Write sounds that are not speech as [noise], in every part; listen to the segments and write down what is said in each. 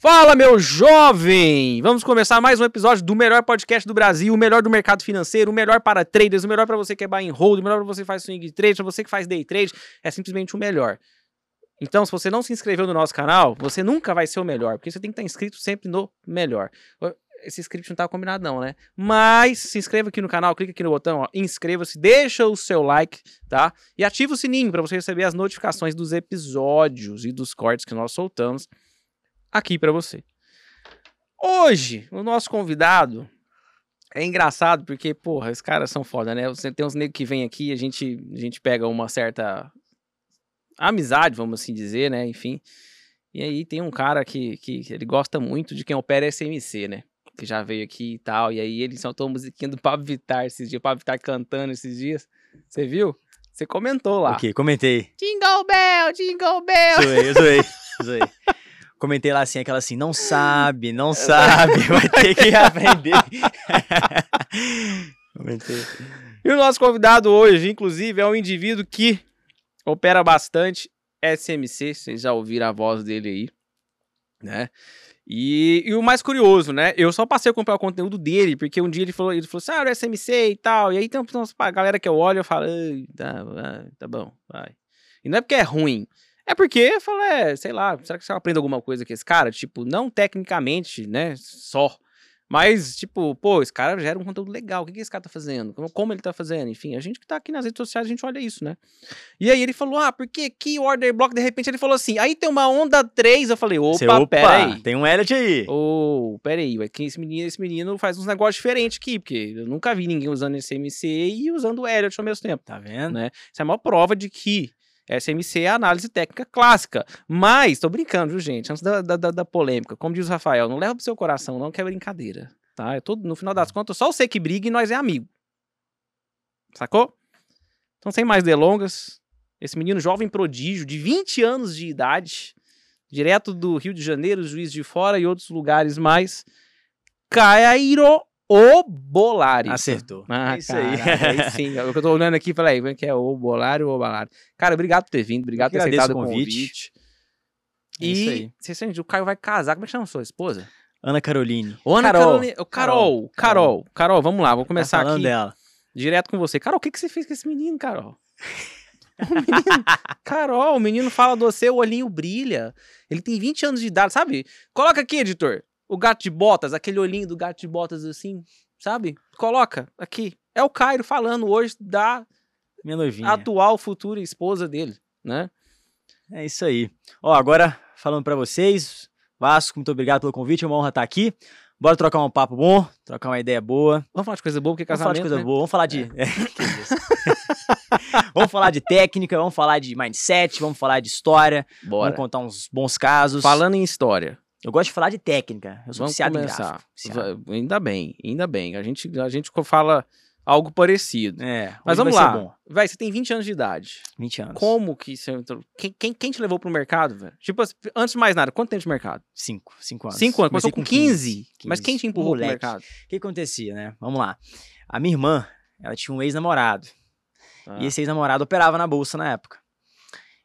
Fala, meu jovem! Vamos começar mais um episódio do melhor podcast do Brasil, o melhor do mercado financeiro, o melhor para traders, o melhor para você que é buy and hold, o melhor para você que faz swing trade, para você que faz day trade, é simplesmente o melhor. Então, se você não se inscreveu no nosso canal, você nunca vai ser o melhor, porque você tem que estar inscrito sempre no melhor. Esse script não tá combinado não, né? Mas se inscreva aqui no canal, clica aqui no botão, inscreva-se, deixa o seu like, tá? E ativa o sininho para você receber as notificações dos episódios e dos cortes que nós soltamos aqui para você. Hoje, o nosso convidado é engraçado porque, porra, os caras são foda, né? Você tem uns negros que vêm aqui, a gente, a gente pega uma certa amizade, vamos assim dizer, né? Enfim. E aí tem um cara que, que ele gosta muito de quem opera SMC, né? Que já veio aqui e tal. E aí ele soltou a musiquinha do Pablo Vittar esses dias, o Pablo Vittar cantando esses dias. Você viu? Você comentou lá. Ok, comentei. Jingle Bell, Jingle Bell. Zoei, zoei, zoei. [laughs] Comentei lá assim, aquela assim, não sabe, não [laughs] sabe, vai ter que aprender. [laughs] Comentei. E o nosso convidado hoje, inclusive, é um indivíduo que opera bastante SMC, vocês já ouviram a voz dele aí, né? E, e, o mais curioso, né? Eu só passei a comprar o conteúdo dele, porque um dia ele falou, ele falou assim, ah, o SMC e tal. E aí tem uma galera que eu olho e eu falo, tá, tá bom, vai. E não é porque é ruim, é porque eu falo, é, sei lá, será que você aprende alguma coisa com esse cara? Tipo, não tecnicamente, né? Só. Mas, tipo, pô, esse cara gera um conteúdo legal. O que, que esse cara tá fazendo? Como, ele tá fazendo? Enfim, a gente que tá aqui nas redes sociais, a gente olha isso, né? E aí ele falou, ah, porque que order block, de repente ele falou assim, aí tem uma onda 3. Eu falei, opa, Cê, opa pera aí. Tem um Elliot aí. Ô, oh, pera aí, que esse menino, esse menino faz uns negócios diferentes aqui, porque eu nunca vi ninguém usando esse MC e usando o Elliot ao mesmo tempo. Tá vendo? Né? Isso é uma prova de que SMC é a análise técnica clássica. Mas, tô brincando, viu, gente? Antes da, da, da polêmica, como diz o Rafael, não leva pro seu coração, não, que é brincadeira. Tá? No final das contas, só você que briga e nós é amigo. Sacou? Então, sem mais delongas, esse menino jovem prodígio, de 20 anos de idade, direto do Rio de Janeiro, Juiz de Fora e outros lugares mais, Cairo o Bolari. Acertou. Ah, é isso cara, aí. aí. sim, o que eu tô olhando aqui, falei, como é que é o Bolari ou o Bolari? Cara, obrigado por ter vindo, obrigado por ter aceitado o convite. convite. É e você sente, o Caio vai casar, como é que chama sua esposa? Ana Caroline. Ô, Ana Carol. Carol. Carol. Carol. Carol. Carol, vamos lá, vou tá começar tá aqui. dela. Direto com você. Carol, o que, que você fez com esse menino, Carol? [laughs] O menino, Carol, o menino fala do você, o olhinho brilha. Ele tem 20 anos de idade, sabe? Coloca aqui, editor o gato de botas, aquele olhinho do gato de botas assim, sabe? Coloca aqui. É o Cairo falando hoje da minha noivinha. atual futura esposa dele, né? É isso aí. Ó, agora falando para vocês, Vasco, muito obrigado pelo convite, é uma honra estar aqui. Bora trocar um papo bom, trocar uma ideia boa. Vamos falar de coisa boa, porque casamento, Vamos falar de coisa né? boa, vamos falar de... É. É, [laughs] vamos falar de técnica, vamos falar de mindset, vamos falar de história. Bora. Vamos contar uns bons casos. Falando em história, eu gosto de falar de técnica. Eu sou Vamos viciado começar. em gráfico. Ainda bem, ainda bem. A gente, a gente fala algo parecido. É, Mas vamos lá. Vai, você tem 20 anos de idade. 20 anos. Como que você entrou? Quem, quem, quem te levou pro mercado, velho? Tipo, antes de mais nada, quanto tempo de mercado? Cinco. Cinco anos. Cinco anos. Começou com 15. 15. Mas quem te empurrou pro mercado? O que acontecia, né? Vamos lá. A minha irmã, ela tinha um ex-namorado. Ah. E esse ex-namorado operava na bolsa na época.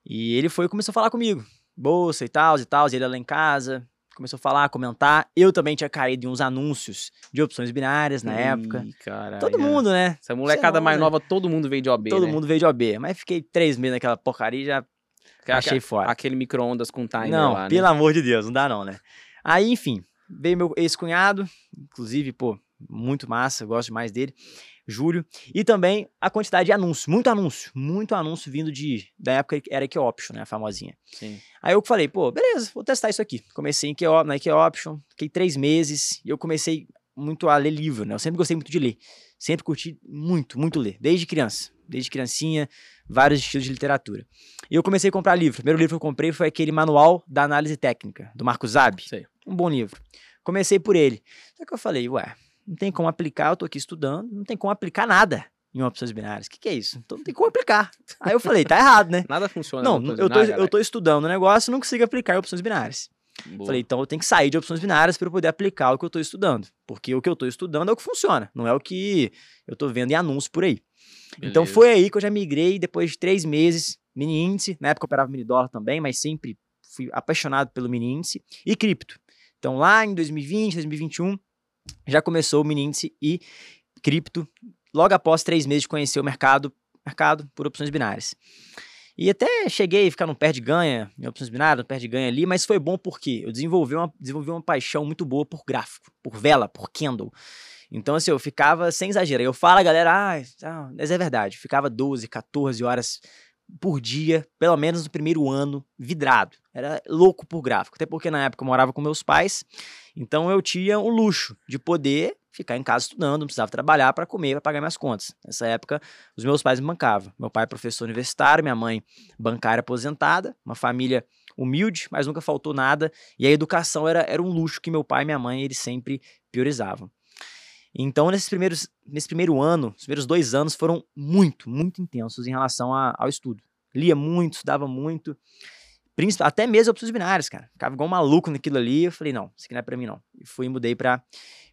E ele foi e começou a falar comigo. Bolsa e tal, e tal. E ele lá em casa começou a falar, comentar. Eu também tinha caído em uns anúncios de opções binárias na Ih, época. Caralho. Todo mundo, né? Essa molecada mais né? nova, todo mundo veio de OB. Todo né? mundo veio de OB. Mas fiquei três meses naquela porcaria e já achei fora. Aquele micro-ondas com timer não, lá, né? pelo amor de Deus, não dá não, né? Aí, enfim, veio meu ex-cunhado, inclusive, pô, muito massa, gosto demais dele. Júlio, e também a quantidade de anúncios, muito anúncio, muito anúncio vindo de, da época que era Option, né, a famosinha. Sim. Aí eu falei, pô, beleza, vou testar isso aqui. Comecei em Key, na Option, fiquei três meses, e eu comecei muito a ler livro, né, eu sempre gostei muito de ler, sempre curti muito, muito ler, desde criança, desde criancinha, vários estilos de literatura. E eu comecei a comprar livro, o primeiro livro que eu comprei foi aquele Manual da Análise Técnica, do Marco Zab, Sei. um bom livro. Comecei por ele, só que eu falei, ué, não tem como aplicar, eu tô aqui estudando, não tem como aplicar nada em opções binárias. O que, que é isso? Então não tem como aplicar. Aí eu falei, tá errado, né? Nada funciona. Não, eu tô, eu tô estudando o negócio e não consigo aplicar em opções binárias. Boa. Falei, então eu tenho que sair de opções binárias para eu poder aplicar o que eu estou estudando. Porque o que eu estou estudando é o que funciona, não é o que eu estou vendo em anúncio por aí. Então, Beleza. Então foi aí que eu já migrei depois de três meses, mini índice. Na época eu operava mini dólar também, mas sempre fui apaixonado pelo mini índice. E cripto. Então, lá em 2020, 2021, já começou o mini índice e cripto, logo após três meses de conhecer o mercado, mercado por opções binárias. E até cheguei a ficar no perde-ganha, em opções binárias, no perde-ganha ali, mas foi bom porque eu desenvolvi uma, desenvolvi uma paixão muito boa por gráfico, por vela, por candle. Então, assim, eu ficava, sem exagero, eu falo, galera, ah, mas é verdade, ficava 12, 14 horas por dia, pelo menos no primeiro ano, vidrado. Era louco por gráfico, até porque na época eu morava com meus pais, então eu tinha o luxo de poder ficar em casa estudando, não precisava trabalhar para comer, para pagar minhas contas. Nessa época, os meus pais me bancavam. Meu pai é professor universitário, minha mãe bancária aposentada, uma família humilde, mas nunca faltou nada, e a educação era, era um luxo que meu pai e minha mãe eles sempre priorizavam. Então, nesses primeiros, nesse primeiro ano, os primeiros dois anos foram muito, muito intensos em relação a, ao estudo. Lia muito, estudava muito, até mesmo opções binárias, cara. Ficava igual um maluco naquilo ali. Eu falei, não, isso aqui não é pra mim, não. E fui e mudei pra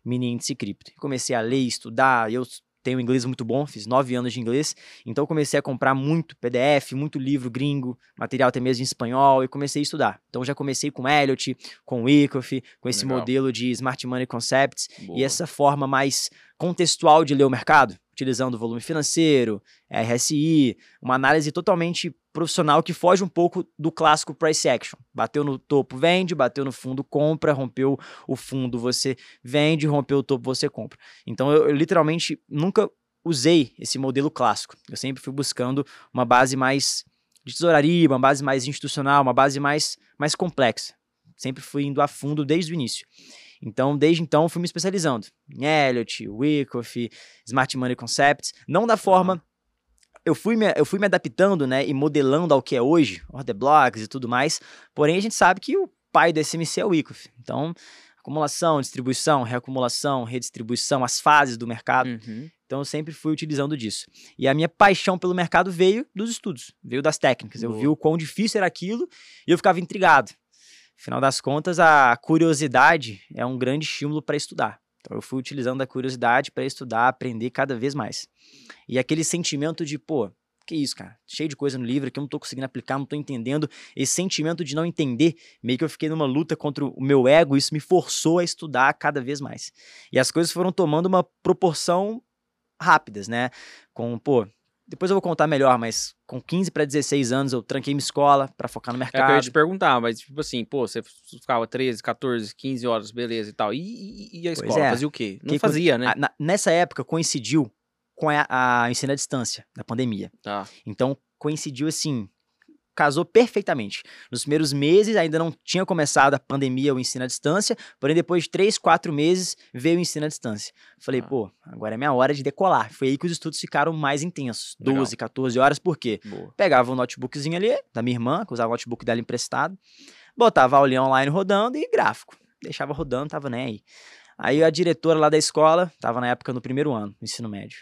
mini índice cripto. Comecei a ler, estudar. Eu tenho inglês muito bom, fiz nove anos de inglês, então comecei a comprar muito PDF, muito livro gringo, material até mesmo em espanhol, e comecei a estudar. Então já comecei com Elliot, com Wyckoff, com esse Legal. modelo de Smart Money Concepts, Boa. e essa forma mais contextual de ler o mercado, utilizando volume financeiro, RSI, uma análise totalmente profissional que foge um pouco do clássico price action. Bateu no topo, vende, bateu no fundo, compra, rompeu o fundo, você vende, rompeu o topo, você compra. Então eu, eu literalmente nunca usei esse modelo clássico. Eu sempre fui buscando uma base mais de tesouraria, uma base mais institucional, uma base mais, mais complexa. Sempre fui indo a fundo desde o início. Então, desde então, fui me especializando em Elliott, Wyckoff, Smart Money Concepts, não da forma eu fui, me, eu fui me adaptando, né, e modelando ao que é hoje, order blocks e tudo mais, porém a gente sabe que o pai do SMC é o Wyckoff. Então, acumulação, distribuição, reacumulação, redistribuição, as fases do mercado. Uhum. Então eu sempre fui utilizando disso. E a minha paixão pelo mercado veio dos estudos, veio das técnicas. Boa. Eu vi o quão difícil era aquilo e eu ficava intrigado. Afinal das contas, a curiosidade é um grande estímulo para estudar. Então eu fui utilizando a curiosidade para estudar, aprender cada vez mais. E aquele sentimento de, pô, que isso, cara? Cheio de coisa no livro que eu não tô conseguindo aplicar, não tô entendendo. Esse sentimento de não entender, meio que eu fiquei numa luta contra o meu ego, isso me forçou a estudar cada vez mais. E as coisas foram tomando uma proporção rápidas, né? Com, pô, depois eu vou contar melhor, mas com 15 para 16 anos eu tranquei minha escola para focar no mercado. É que eu ia te perguntar, mas tipo assim, pô, você ficava 13, 14, 15 horas, beleza e tal. E, e, e a escola? É. Fazia o quê? Não que fazia, né? A, nessa época coincidiu com a, a ensino à distância, da pandemia. Tá. Então coincidiu assim, casou perfeitamente. Nos primeiros meses ainda não tinha começado a pandemia, o ensino à distância, porém depois de três, quatro meses veio o ensino à distância. Falei, ah. pô, agora é minha hora de decolar. Foi aí que os estudos ficaram mais intensos. Legal. 12, 14 horas, por quê? Boa. Pegava o um notebookzinho ali, da minha irmã, que usava o notebook dela emprestado, botava a aulinha online rodando e gráfico. Deixava rodando, tava nem aí. Aí a diretora lá da escola, tava na época no primeiro ano, no ensino médio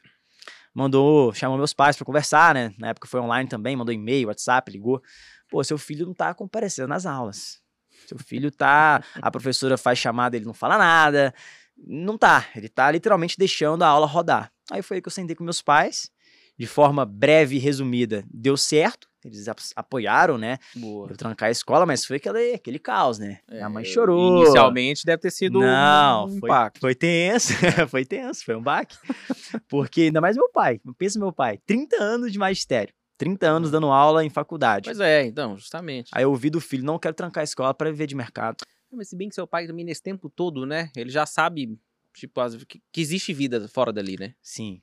mandou, chamou meus pais para conversar, né? Na época foi online também, mandou e-mail, WhatsApp, ligou. Pô, seu filho não tá comparecendo nas aulas. Seu filho tá, [laughs] a professora faz chamada, ele não fala nada. Não tá, ele tá literalmente deixando a aula rodar. Aí foi aí que eu sentei com meus pais, de forma breve e resumida, deu certo. Eles apoiaram, né? Boa. Eu trancar a escola, mas foi aquele, aquele caos, né? É, Minha mãe chorou. Inicialmente deve ter sido Não, um foi, impacto. Foi tenso, [laughs] foi tenso, foi um baque. Porque ainda mais meu pai, pensa meu pai, 30 anos de magistério. 30 anos dando aula em faculdade. Pois é, então, justamente. Aí eu ouvi do filho, não quero trancar a escola para viver de mercado. Mas se bem que seu pai também nesse tempo todo, né? Ele já sabe, tipo, que existe vida fora dali, né? Sim.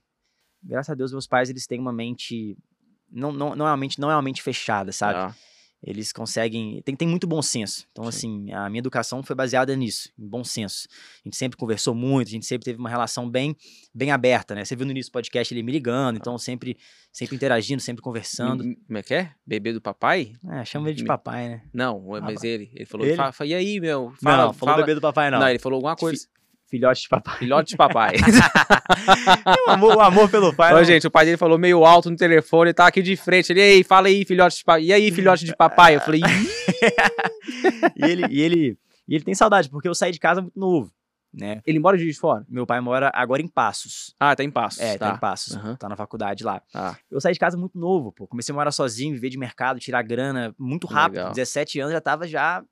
Graças a Deus, meus pais, eles têm uma mente não, não, não, é uma mente, não é uma mente fechada, sabe? Ah. Eles conseguem. Tem, tem muito bom senso. Então, Sim. assim, a minha educação foi baseada nisso, em bom senso. A gente sempre conversou muito, a gente sempre teve uma relação bem, bem aberta, né? Você viu no início do podcast ele me ligando, então sempre, sempre interagindo, sempre conversando. Como é que é? Bebê do papai? É, chama ele de papai, né? Não, mas ele. Ele falou, ele? Fala, e aí, meu? Fala, não, falou fala... bebê do papai, não. Não, ele falou alguma coisa. Filhote de papai. Filhote de papai. [laughs] o, amor, o amor pelo pai. Ô, gente, o pai dele falou meio alto no telefone, tá aqui de frente. Ele, ei, fala aí, filhote de papai. E aí, filhote de papai? Eu falei, [laughs] e ele, e ele, e ele tem saudade, porque eu saí de casa muito novo. Né? Ele mora de fora? Meu pai mora agora em Passos. Ah, tá em Passos. É, tá, tá em Passos. Uhum. Tá na faculdade lá. Ah. Eu saí de casa muito novo, pô. Comecei a morar sozinho, viver de mercado, tirar grana muito rápido. Legal. 17 anos já tava já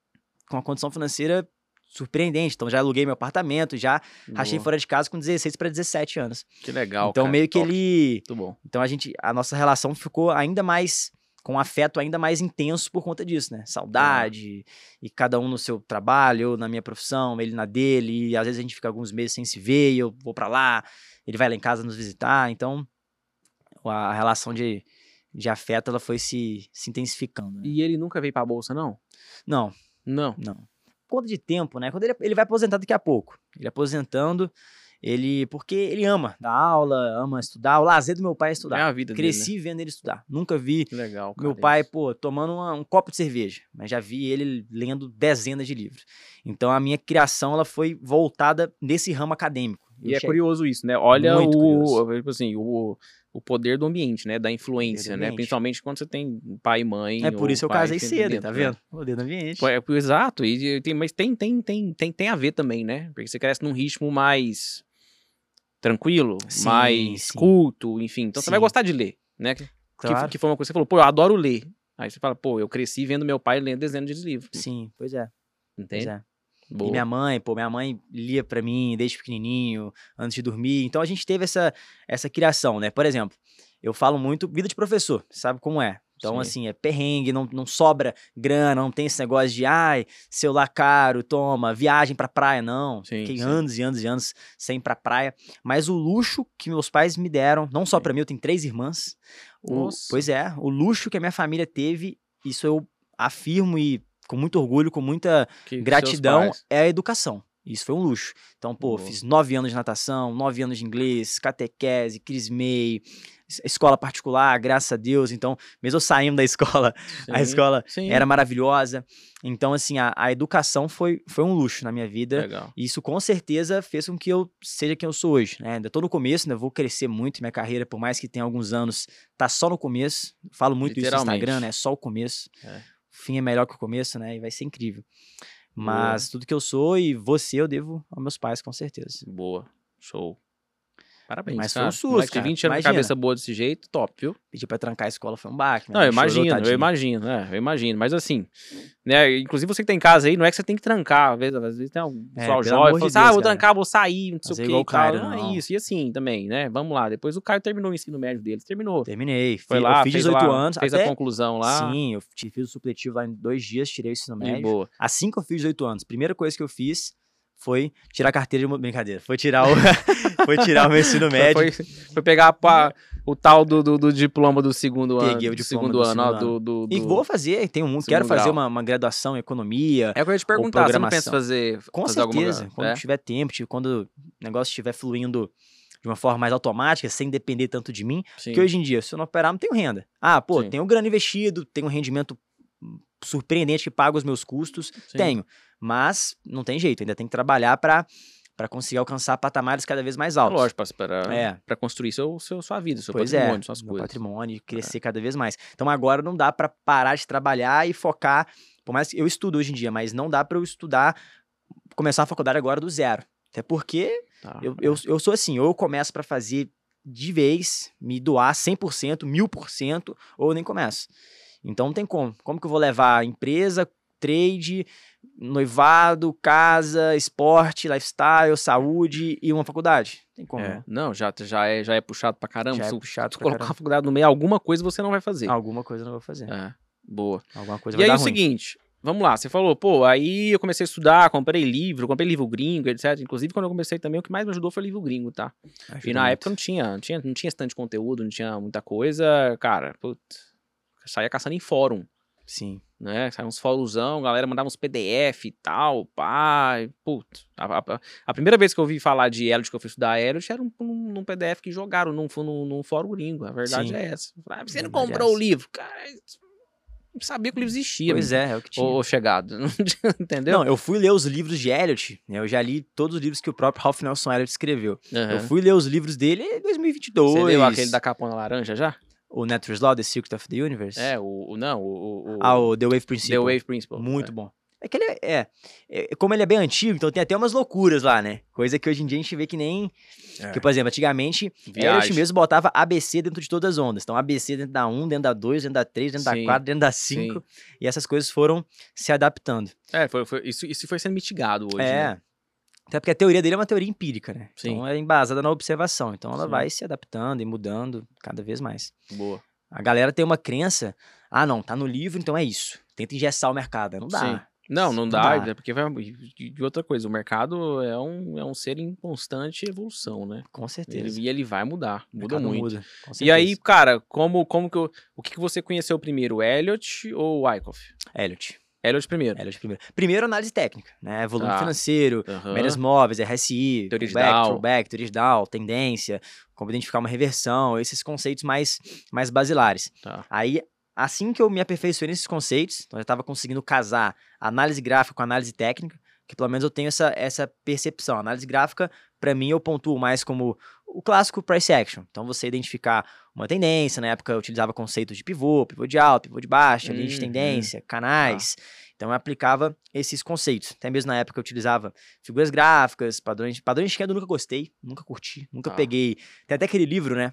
com uma condição financeira surpreendente. Então já aluguei meu apartamento, já rachei Boa. fora de casa com 16 para 17 anos. Que legal. então cara, meio que top. ele, Muito bom. então a gente, a nossa relação ficou ainda mais com um afeto ainda mais intenso por conta disso, né? Saudade e cada um no seu trabalho, eu na minha profissão, ele na dele, e às vezes a gente fica alguns meses sem se ver, e eu vou pra lá, ele vai lá em casa nos visitar, então a relação de, de afeto ela foi se, se intensificando. né? E ele nunca veio pra bolsa, não? Não, Não. não. Conta de tempo, né? Quando ele, ele vai aposentar daqui a pouco. Ele aposentando, ele. Porque ele ama dar aula, ama estudar. O lazer do meu pai é É estudar. a vida dele, Cresci vendo ele estudar. Nunca vi né? Legal, cara. meu pai, pô, tomando uma- um copo de cerveja, mas já vi ele lendo dezenas de livros. Então a minha criação ela foi voltada nesse ramo acadêmico. E é curioso isso, né? Olha Muito o, tipo assim, o, o poder do ambiente, né? Da influência, do né? Principalmente quando você tem pai e mãe. É por isso que eu casei cedo, dentro, tá né? vendo? O dedo no ambiente. É, pô, exato, e, tem, mas tem, tem, tem, tem, tem a ver também, né? Porque você cresce num ritmo mais tranquilo, Sim, mais sim. culto, enfim. Então você vai Sim. gostar de ler, né? Que, Claro. que foi uma coisa que você falou, pô, eu adoro ler. Aí você fala, pô, eu cresci vendo meu pai lendo dezenas de livros. Sim, pois é. Pois Entende? é. Boa. E minha mãe, pô, minha mãe lia pra mim desde pequenininho, antes de dormir. Então a gente teve essa, essa criação, né? Por exemplo, eu falo muito vida de professor, sabe como é? Então, Sim. assim, é perrengue, não, não sobra grana, não tem esse negócio de, ai, celular caro, toma, viagem pra praia, não. Sim, Fiquei sim. anos e anos e anos sem ir pra praia. Mas o luxo que meus pais me deram, não só pra mim, eu tenho três irmãs. O- pois é, o luxo que a minha família teve, isso eu afirmo e com muito orgulho, com muita Que- gratidão é a educação. Isso foi um luxo. Então, pô, Boa. fiz nove anos de natação, nove anos de inglês, catequese, crismei, es- escola particular, graças a Deus. Então, mesmo eu saindo da escola, [laughs] a Sim, escola sim. era maravilhosa. Então, assim, a, a educação foi, foi um luxo na minha vida. Legal. E isso com certeza fez com que eu seja quem eu sou hoje, né? Ainda tô no começo, ainda vou crescer muito minha carreira, por mais que tenha alguns anos, tá só no começo. Falo muito isso no Instagram, né? É só o começo. É. Fim é melhor que o começo, né? E vai ser incrível. Mas tudo que eu sou e você eu devo aos meus pais, com certeza. Boa. Show. Parabéns, Mas foi cara. um susto, Moleque de cara. 20 anos com Imagina. cabeça boa desse jeito, top, viu? Pedir pra trancar a escola foi um baque. Não, eu chorou, imagino, eu imagino, é, eu imagino. Mas assim, né, inclusive você que tá em casa aí, não é que você tem que trancar, às vezes, às vezes tem um É, pessoal pelo jovem, fala de assim, ah, vou trancar, vou sair, não sei Fazer o que e Caio, tal. Não não. é isso, e assim também, né, vamos lá. Depois o Caio terminou o ensino médio dele, terminou. Terminei. Foi lá, fiz fez 18 lá, anos. fez até... a conclusão lá. Sim, eu fi- fiz o supletivo lá em dois dias, tirei o ensino de médio. boa. Assim que eu fiz 18 anos, primeira coisa que eu fiz foi tirar a carteira de brincadeira. Foi tirar o, [laughs] foi tirar o meu ensino médio. Foi, foi pegar pá, o tal do, do, do diploma do segundo ano. Peguei o do diploma segundo do ano, ó, segundo do, do, E vou fazer, tenho um, quero segundo fazer grau. uma, uma graduação em economia. É o que eu ia te perguntar, você não pensa fazer, Com fazer certeza, quando É? tiver tempo, tipo, quando o negócio estiver fluindo de uma forma mais automática, sem depender tanto de mim. Sim. Porque hoje em dia, se eu não operar, não tenho renda. Ah, pô, Sim. tenho grana investido, tenho um rendimento surpreendente que paga os meus custos. Sim. Tenho. Mas não tem jeito, ainda tem que trabalhar para para conseguir alcançar patamares cada vez mais altos. Lógico, para É. pra construir seu, seu, sua vida, seu Pois patrimônio, é, suas coisas. É. patrimônio, crescer cada vez mais. Então agora não dá para parar de trabalhar e focar. Por mais que eu estudo hoje em dia, mas não dá para eu estudar, começar a faculdade agora do zero. Até porque Tá. eu, eu, eu sou assim, ou eu começo para fazer de vez, me doar 100%, 1000%, ou eu nem começo. Então não tem como. Como que eu vou levar a empresa, trade, noivado, casa, esporte, lifestyle, saúde e uma faculdade? Tem como. É, não. não, já, já, é, já é puxado pra caramba. Já é Se puxado tu pra colocar caramba. a faculdade no meio, alguma coisa você não vai fazer. Alguma coisa eu não vou fazer. É, boa. Alguma coisa E vai aí dar o ruim. seguinte, vamos lá, você falou, pô, aí eu comecei a estudar, comprei livro, comprei livro gringo, etc. Inclusive, quando eu comecei também, o que mais me ajudou foi livro gringo, tá? Ajuda E na muito. época não tinha, não tinha, não tinha esse tanto de conteúdo, não tinha muita coisa, cara, putz, saía caçando em fórum. Sim. Né? Saiu uns fórumzão, galera mandava uns PDF e tal, pá, e, putz. A, a- a primeira vez que eu ouvi falar de Elliot, que eu fui estudar Elliot, era um, num, num PDF que jogaram num, num, num fórum gringo, a verdade Sim. é essa. Ah, você não Verdade é comprou o livro? Cara, não sabia que o livro existia. Pois é, é o que tinha. Ô, chegado, [laughs] entendeu? Não, eu fui ler os livros de Eliot, né? Eu já li todos os livros que o próprio Ralph Nelson Eliot escreveu. Aham. Eu fui ler os livros dele em 2022. Você leu aquele da capona laranja já? O Nature's Law, The Secret of the Universe. É, o, o não, o, o, Ah, o The Wave Principle. The Wave Principle. Muito é. bom. É que ele é, é, é- Como ele é bem antigo, então tem até umas loucuras lá, né? Coisa que hoje em dia a gente vê que nem. Que, por exemplo, antigamente, Viagem. mesmo botava ABC dentro de todas as ondas. Então, ABC dentro da 1, dentro da 2, dentro da 3, dentro Sim, da 4, dentro da 5. E essas coisas foram se adaptando. É, foi, foi- isso, isso foi sendo mitigado hoje, é. né? Até porque a teoria dele é uma teoria empírica, né? Sim. Então é embasada na observação. Então ela Sim. vai se adaptando e mudando cada vez mais. Boa. A galera tem uma crença, ah não, tá no livro, então é isso. Tenta engessar o mercado. Não dá. Sim. Não, não Não dá, dá. é porque vai. E e outra coisa, o mercado é um, é um ser em constante evolução, né? Com certeza. Ele, e ele vai mudar, muda muito. muda, E aí, cara, como, como que eu, o que, que você conheceu primeiro, Elliot ou o Wyckoff? Elliot. Elliot primeiro. Elliot primeiro. Primeiro, análise técnica, né? Volume Tá. financeiro, médias móveis, RSI, Teoria de throwback, teoria de tendência, como identificar uma reversão, esses conceitos mais, mais basilares. Tá. Aí, assim que eu me aperfeiçoei nesses conceitos, então eu estava conseguindo casar análise gráfica com análise técnica, que pelo menos eu tenho essa, essa percepção. Análise gráfica, para mim, eu pontuo mais como o clássico price action. Então, você identificar uma tendência, na época eu utilizava conceitos de pivô, pivô de alta, pivô de baixa, linha de Uhum. tendência, canais. Então, eu aplicava esses conceitos. Até mesmo na época eu utilizava figuras gráficas, padrões, padrões de queda eu nunca gostei, nunca curti, nunca Tá. peguei. Tem até aquele livro, né?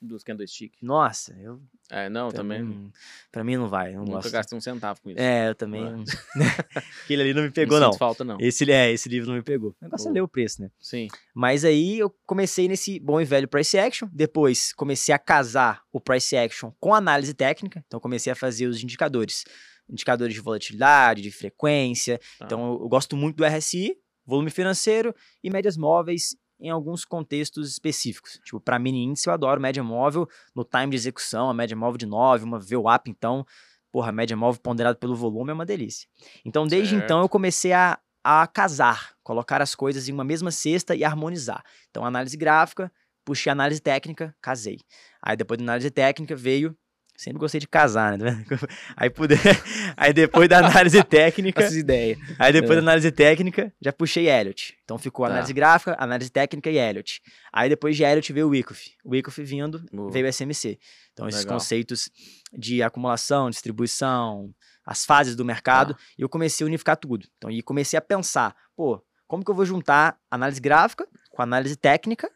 Dos candlestick. Nossa, eu É, não, pra também. mim, pra mim não vai, eu não nunca gosto. gastei um centavo com isso. É, eu também. Não é? [laughs] [laughs] Aquele ali não me pegou, não. não. falta, não. Esse, é, esse livro não me pegou. O negócio é ler o preço, né? Sim. Mas aí eu comecei nesse bom e velho price action. Depois comecei a casar o price action com análise técnica. Então comecei a fazer os indicadores. Indicadores de volatilidade, de frequência. Tá. Então eu, eu gosto muito do RSI, volume financeiro e médias móveis em alguns contextos específicos. Tipo, para mini índice eu adoro média móvel no time de execução, a média móvel de 9, uma VWAP, então, porra, média móvel ponderada pelo volume é uma delícia. Então, desde Certo. então eu comecei a, a casar, colocar as coisas em uma mesma cesta e harmonizar. Então, análise gráfica, puxei análise técnica, casei. Aí depois da análise técnica veio Sempre gostei de casar, né? [laughs] Aí, pude... [laughs] aí depois da análise [laughs] técnica, Essas ideias. Aí depois É. da análise técnica, já puxei Elliot. Então ficou Tá. análise gráfica, análise técnica e Elliot. Aí depois de Elliot veio o Wyckoff. O Wyckoff vindo, Boa. veio o SMC. Então esses Legal. conceitos de acumulação, distribuição, as fases do mercado, Tá. e eu comecei a unificar tudo. Então e comecei a pensar, pô, como que eu vou juntar análise gráfica com análise técnica,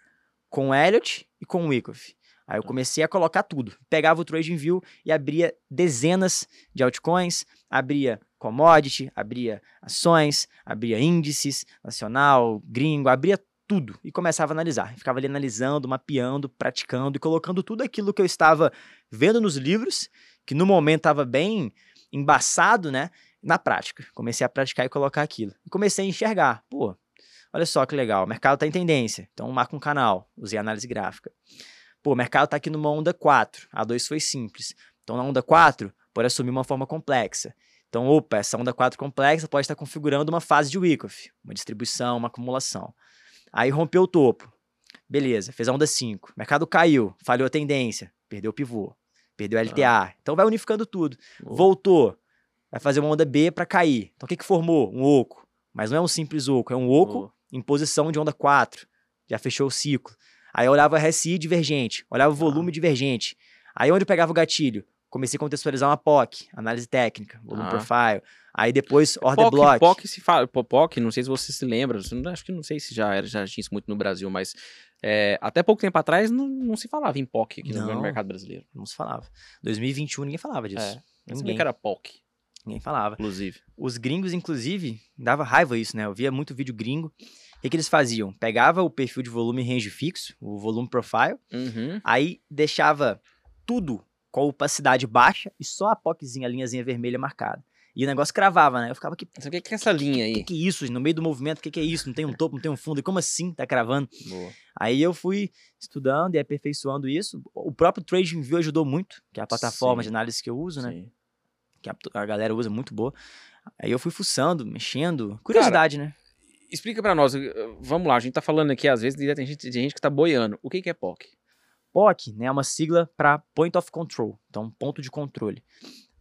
com Elliot e com o Wyckoff? Aí eu comecei a colocar tudo. Pegava o TradingView e abria dezenas de altcoins, abria commodity, abria ações, abria índices, nacional, gringo, abria tudo e começava a analisar. Ficava ali analisando, mapeando, praticando e colocando tudo aquilo que eu estava vendo nos livros, que no momento estava bem embaçado, né? Na prática. Comecei a praticar e colocar aquilo. E comecei a enxergar. Pô, olha só que legal, o mercado está em tendência. Então marca um canal, usei análise gráfica. Pô, o mercado está aqui numa onda 4. A 2 foi simples. Então na onda 4, pode assumir uma forma complexa. Então, opa, essa onda 4 complexa pode estar configurando uma fase de Wyckoff, uma distribuição, uma acumulação. Aí rompeu o topo. Beleza, fez a onda 5. Mercado caiu, falhou a tendência, perdeu o pivô, perdeu a LTA. Então vai unificando tudo. Boa. Voltou, vai fazer uma onda B para cair. Então o que, que formou? Um oco. Mas não é um simples oco, é um oco Boa. em posição de onda 4. Já fechou o ciclo. Aí eu olhava RSI divergente, olhava o volume divergente. Aí onde eu pegava o gatilho? Comecei a contextualizar uma POC, análise técnica, volume Ah. profile. Aí depois order POC, block. POC se fala, po- POC, não sei se você se lembra, acho que não sei se já era, já tinha isso muito no Brasil, mas é, até pouco tempo atrás não, não se falava em POC aqui no Não. mercado brasileiro. Não se falava. 2021 ninguém falava disso. É, eu sabia Ninguém. que era POC, Ninguém falava. inclusive. Os gringos, inclusive, dava raiva isso, né? Eu via muito vídeo gringo. O que, que eles faziam? Pegava o perfil de volume range fixo, o volume profile, Uhum. aí deixava tudo com a opacidade baixa e só a POCzinha, a linhazinha vermelha marcada. E o negócio cravava, né? Eu ficava, que, Sabe o que é essa linha que, aí? que é isso? No meio do movimento, o que, que é isso? Não tem um topo, não tem um fundo. E como assim tá cravando? Boa. Aí eu fui estudando e aperfeiçoando isso. O próprio TradingView ajudou muito, que é a plataforma Sim. de análise que eu uso, né? Sim. Que a, a galera usa muito boa. Aí eu fui fuçando, mexendo. Curiosidade, né? Explica pra nós, eh, vamos lá, a gente tá falando aqui, às vezes, tem gente, tem gente que tá boiando. O que, que é POC? POC né, é uma sigla para Point of Control, então ponto de controle.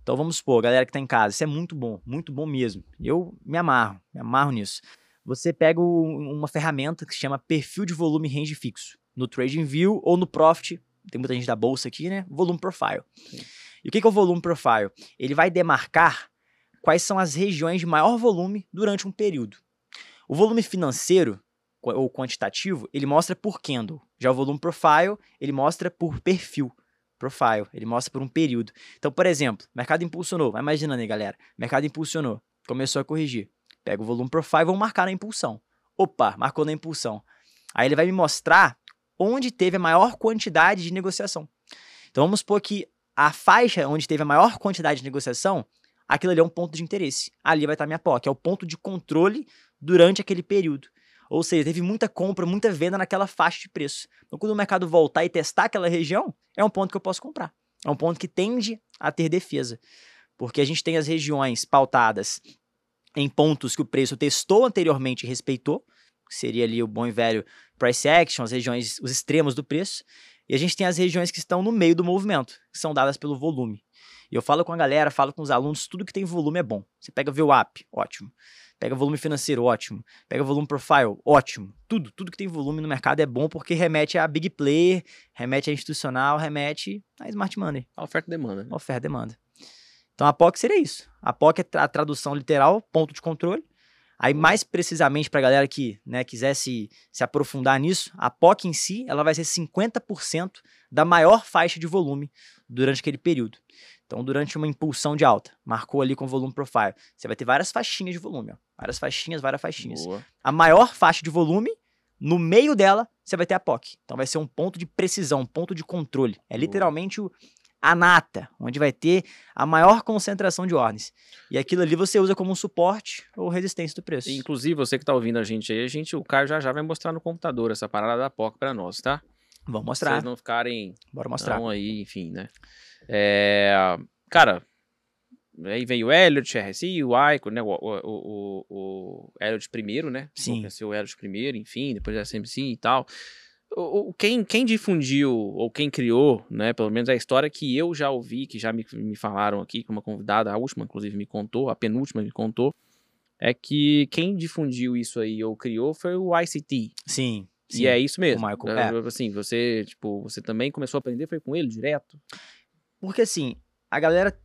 Então vamos supor, galera que está em casa, isso é muito bom, muito bom mesmo. Eu me amarro, me amarro nisso. Você pega uma ferramenta que se chama perfil de volume range fixo, no TradingView ou no Profit, tem muita gente da bolsa aqui, né? Volume Profile. Sim. E o que é o Volume Profile? Ele vai demarcar quais são as regiões de maior volume durante um período. O volume financeiro ou quantitativo, ele mostra por candle. Já o volume profile, ele mostra por perfil. Profile, ele mostra por um período. Então, por exemplo, mercado impulsionou. Vai imaginando aí, galera. Mercado impulsionou. Começou a corrigir. Pega o volume profile vamos marcar na impulsão. Opa, marcou na impulsão. Aí ele vai me mostrar onde teve a maior quantidade de negociação. Então vamos supor que a faixa onde teve a maior quantidade de negociação, aquilo ali é um ponto de interesse. Ali vai estar minha POC, é o ponto de controle durante aquele período. Ou seja, teve muita compra, muita venda naquela faixa de preço. Então, quando o mercado voltar e testar aquela região, é um ponto que eu posso comprar. É um ponto que tende a ter defesa. Porque a gente tem as regiões pautadas em pontos que o preço testou anteriormente e respeitou, que seria ali o bom e velho price action, as regiões, os extremos do preço. E a gente tem as regiões que estão no meio do movimento, que são dadas pelo volume. E eu falo com a galera, falo com os alunos, tudo que tem volume é bom. Você pega VWAP, ótimo. Pega volume financeiro, ótimo. Pega volume profile, ótimo. Tudo, tudo que tem volume no mercado é bom porque remete a big player, remete a institucional, remete a smart money. A oferta e demanda. Né? Oferta e demanda. Então a POC seria isso. A POC é a tradução literal, ponto de controle. Aí, mais precisamente, para a galera que né, quiser se, se aprofundar nisso, a POC em si ela vai ser 50% da maior faixa de volume durante aquele período. Então, durante uma impulsão de alta, marcou ali com volume profile, você vai ter várias faixinhas de volume, ó. várias faixinhas, várias faixinhas. Boa. A maior faixa de volume, no meio dela, você vai ter a POC. Então, vai ser um ponto de precisão, um ponto de controle. É Boa. literalmente o, a nata, onde vai ter a maior concentração de ordens. E aquilo ali você usa como um suporte ou resistência do preço. Inclusive, você que está ouvindo a gente aí, a gente, o Caio já já vai mostrar no computador essa parada da POC para nós, tá? Vamos mostrar. Vocês não ficarem. Bora mostrar. Aí, enfim, né? É, cara, aí veio o Elliot, RSI, o Icon, né? O, o, o, o Elliot primeiro, né? Sim. O Elliot primeiro, enfim, depois a SMC e tal. O, quem, quem difundiu ou quem criou, né, pelo menos a história que eu já ouvi, que já me, me falaram aqui, que uma convidada, a última inclusive me contou, a penúltima me contou, é que quem difundiu isso aí ou criou foi o ICT. Sim. Sim, e é isso mesmo. O Michael, é. Assim, você, tipo, você também começou a aprender, foi com ele direto? Porque assim, a galera.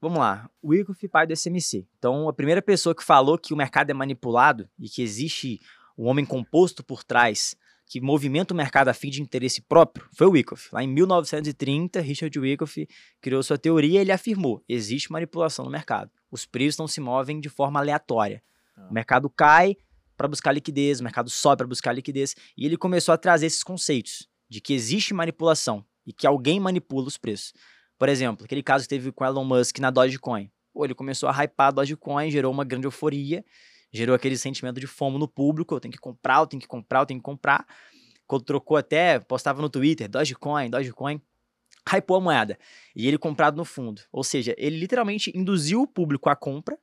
Vamos lá, o Igor foi pai do SMC. Então, a primeira pessoa que falou que o mercado é manipulado e que existe um homem composto por trás que movimenta o mercado a fim de interesse próprio foi o Wyckoff. Lá em 1930, Richard Wyckoff criou sua teoria e ele afirmou: existe manipulação no mercado. Os preços não se movem de forma aleatória. Ah. O mercado cai para buscar liquidez, o mercado sobe para buscar liquidez, e ele começou a trazer esses conceitos de que existe manipulação e que alguém manipula os preços. Por exemplo, aquele caso que teve com Elon Musk na Dogecoin. Pô, ele começou a hypar a Dogecoin, gerou uma grande euforia, gerou aquele sentimento de fome no público, eu tenho que comprar, eu tenho que comprar, eu tenho que comprar. Quando trocou até, postava no Twitter, Dogecoin, Dogecoin, hypou a moeda. E ele comprado no fundo. Ou seja, ele literalmente induziu o público à compra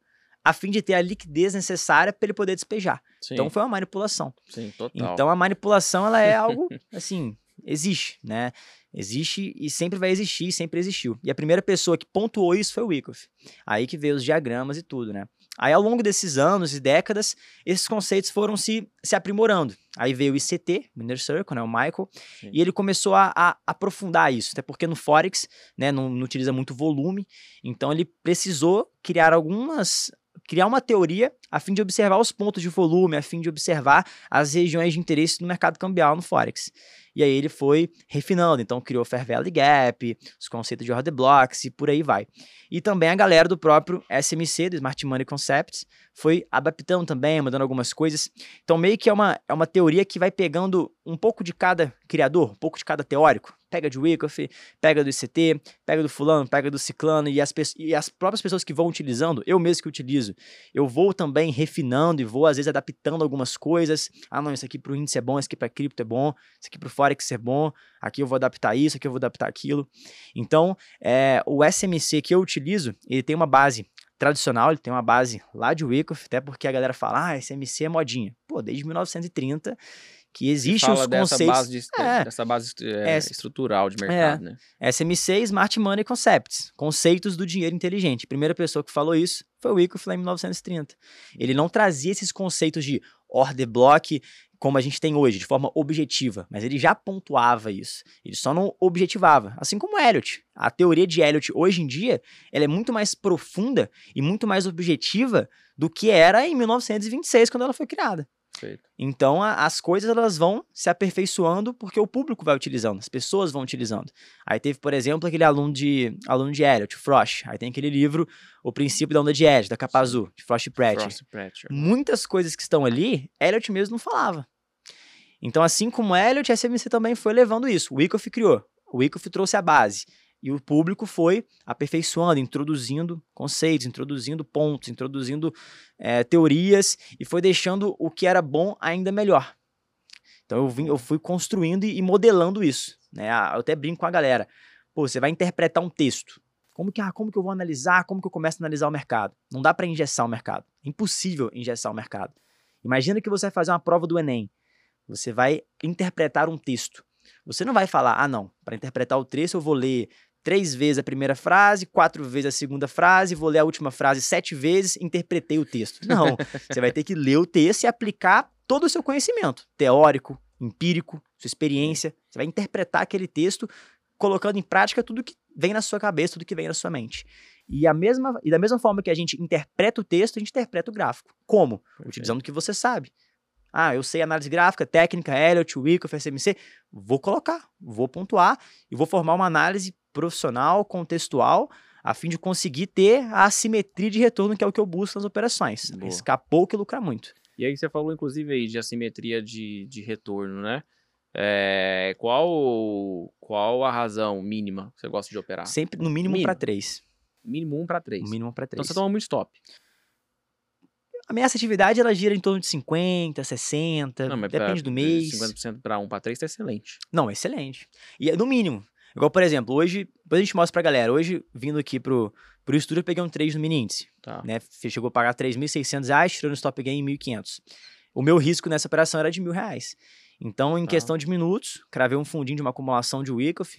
a fim de ter a liquidez necessária para ele poder despejar. Sim. Então foi uma manipulação. Sim, total. Então a manipulação ela é algo [laughs] assim, existe, né? Existe e sempre vai existir, sempre existiu. E a primeira pessoa que pontuou isso foi o Wyckoff. Aí que veio os diagramas e tudo, né? Aí, ao longo desses anos e décadas, esses conceitos foram se, se aprimorando. Aí veio o ICT, o Inner Circle, né, o Michael, Sim. e ele começou a, a, aprofundar isso, até porque no Forex né, não, não utiliza muito volume, então ele precisou criar algumas criar uma teoria a fim de observar os pontos de volume, a fim de observar as regiões de interesse no mercado cambial no Forex. E aí ele foi refinando, então criou Fair Value Gap, os conceitos de order blocks e por aí vai. E também a galera do próprio SMC, do Smart Money Concepts, foi adaptando também, mudando algumas coisas. Então meio que é uma, é uma teoria que vai pegando um pouco de cada criador, um pouco de cada teórico. Pega de Wyckoff, pega do ICT, pega do fulano, pega do ciclano e as, e as próprias pessoas que vão utilizando, eu mesmo que utilizo, eu vou também refinando e vou às vezes adaptando algumas coisas. Ah não, isso aqui para o índice é bom, isso aqui para cripto é bom, isso aqui para o Forex é bom, aqui eu vou adaptar isso, aqui eu vou adaptar aquilo. Então, é, o SMC que eu utilizo, ele tem uma base tradicional, ele tem uma base lá de Wyckoff, até porque a galera fala, ah, SMC é modinha. Pô, desde 1930 que existe os conceitos... De, é, dessa base é, é, estrutural de mercado, é, né? SMC Smart Money Concepts, conceitos do dinheiro inteligente. A primeira pessoa que falou isso foi o lá em 1930. Ele não trazia esses conceitos de order block como a gente tem hoje, de forma objetiva, mas ele já pontuava isso. Ele só não objetivava, assim como Elliot. A teoria de Elliot hoje em dia, ela é muito mais profunda e muito mais objetiva do que era em 1926 quando ela foi criada. Perfeito. Então a, as coisas elas vão se aperfeiçoando porque o público vai utilizando, as pessoas vão utilizando. Aí teve, por exemplo, aquele aluno de aluno de Elliot, Frost. Aí tem aquele livro O Princípio da Onda de Edge, da capa azul, de Frost Pratt. Frost Pratchett. Muitas coisas que estão ali, Elliot mesmo não falava. Então, assim como Elliot, a SMC também foi levando isso. O Wyckoff criou. O Wyckoff trouxe a base. E o público foi aperfeiçoando, introduzindo conceitos, introduzindo pontos, introduzindo é, teorias e foi deixando o que era bom ainda melhor. Então eu, vim, eu fui construindo e, modelando isso. Né? Ah, Eu até brinco com a galera. Pô, você vai interpretar um texto. Como que, ah, como que eu vou analisar? Como que eu começo a analisar o mercado? Não dá para engessar o mercado. É impossível engessar o mercado. Imagina que você vai fazer uma prova do Enem. Você vai interpretar um texto. Você não vai falar, ah, não, para interpretar o texto eu vou ler três vezes a primeira frase, quatro vezes a segunda frase, vou ler a última frase sete vezes, interpretei o texto. Não, [laughs] você vai ter que ler o texto e aplicar todo o seu conhecimento, teórico, empírico, sua experiência. Você vai interpretar aquele texto colocando em prática tudo que vem na sua cabeça, tudo que vem na sua mente. E, a mesma, e da mesma forma que a gente interpreta o texto, a gente interpreta o gráfico. Como? Utilizando o que você sabe. Ah, eu sei análise gráfica, técnica, Elliot, Wyckoff, SMC. Vou colocar, vou pontuar e vou formar uma análise profissional, contextual, a fim de conseguir ter a assimetria de retorno, que é o que eu busco nas operações. Boa. Arriscar pouco e lucrar muito. E aí você falou, inclusive, aí de assimetria de, de retorno, né? É, qual, qual a razão mínima que você gosta de operar? Sempre no mínimo Mínimo. para três. Mínimo 1 para 3. No mínimo para Então três. você toma muito stop. A minha atividade ela gira em torno de 50, 60, Não, mas pra- depende do mês. 50% para 1 para 3 tá excelente. Não, excelente. E é no mínimo. Igual, por exemplo, hoje, depois a gente mostra pra galera. Hoje, vindo aqui pro, pro estúdio, eu peguei um trade no mini índice. Tá. Né? Chegou a pagar 3.600 reais, tirando o stop gain em 1.500. O meu risco nessa operação era de mil reais. Então, em Tá. questão de minutos, cravei um fundinho de uma acumulação de Wyckoff,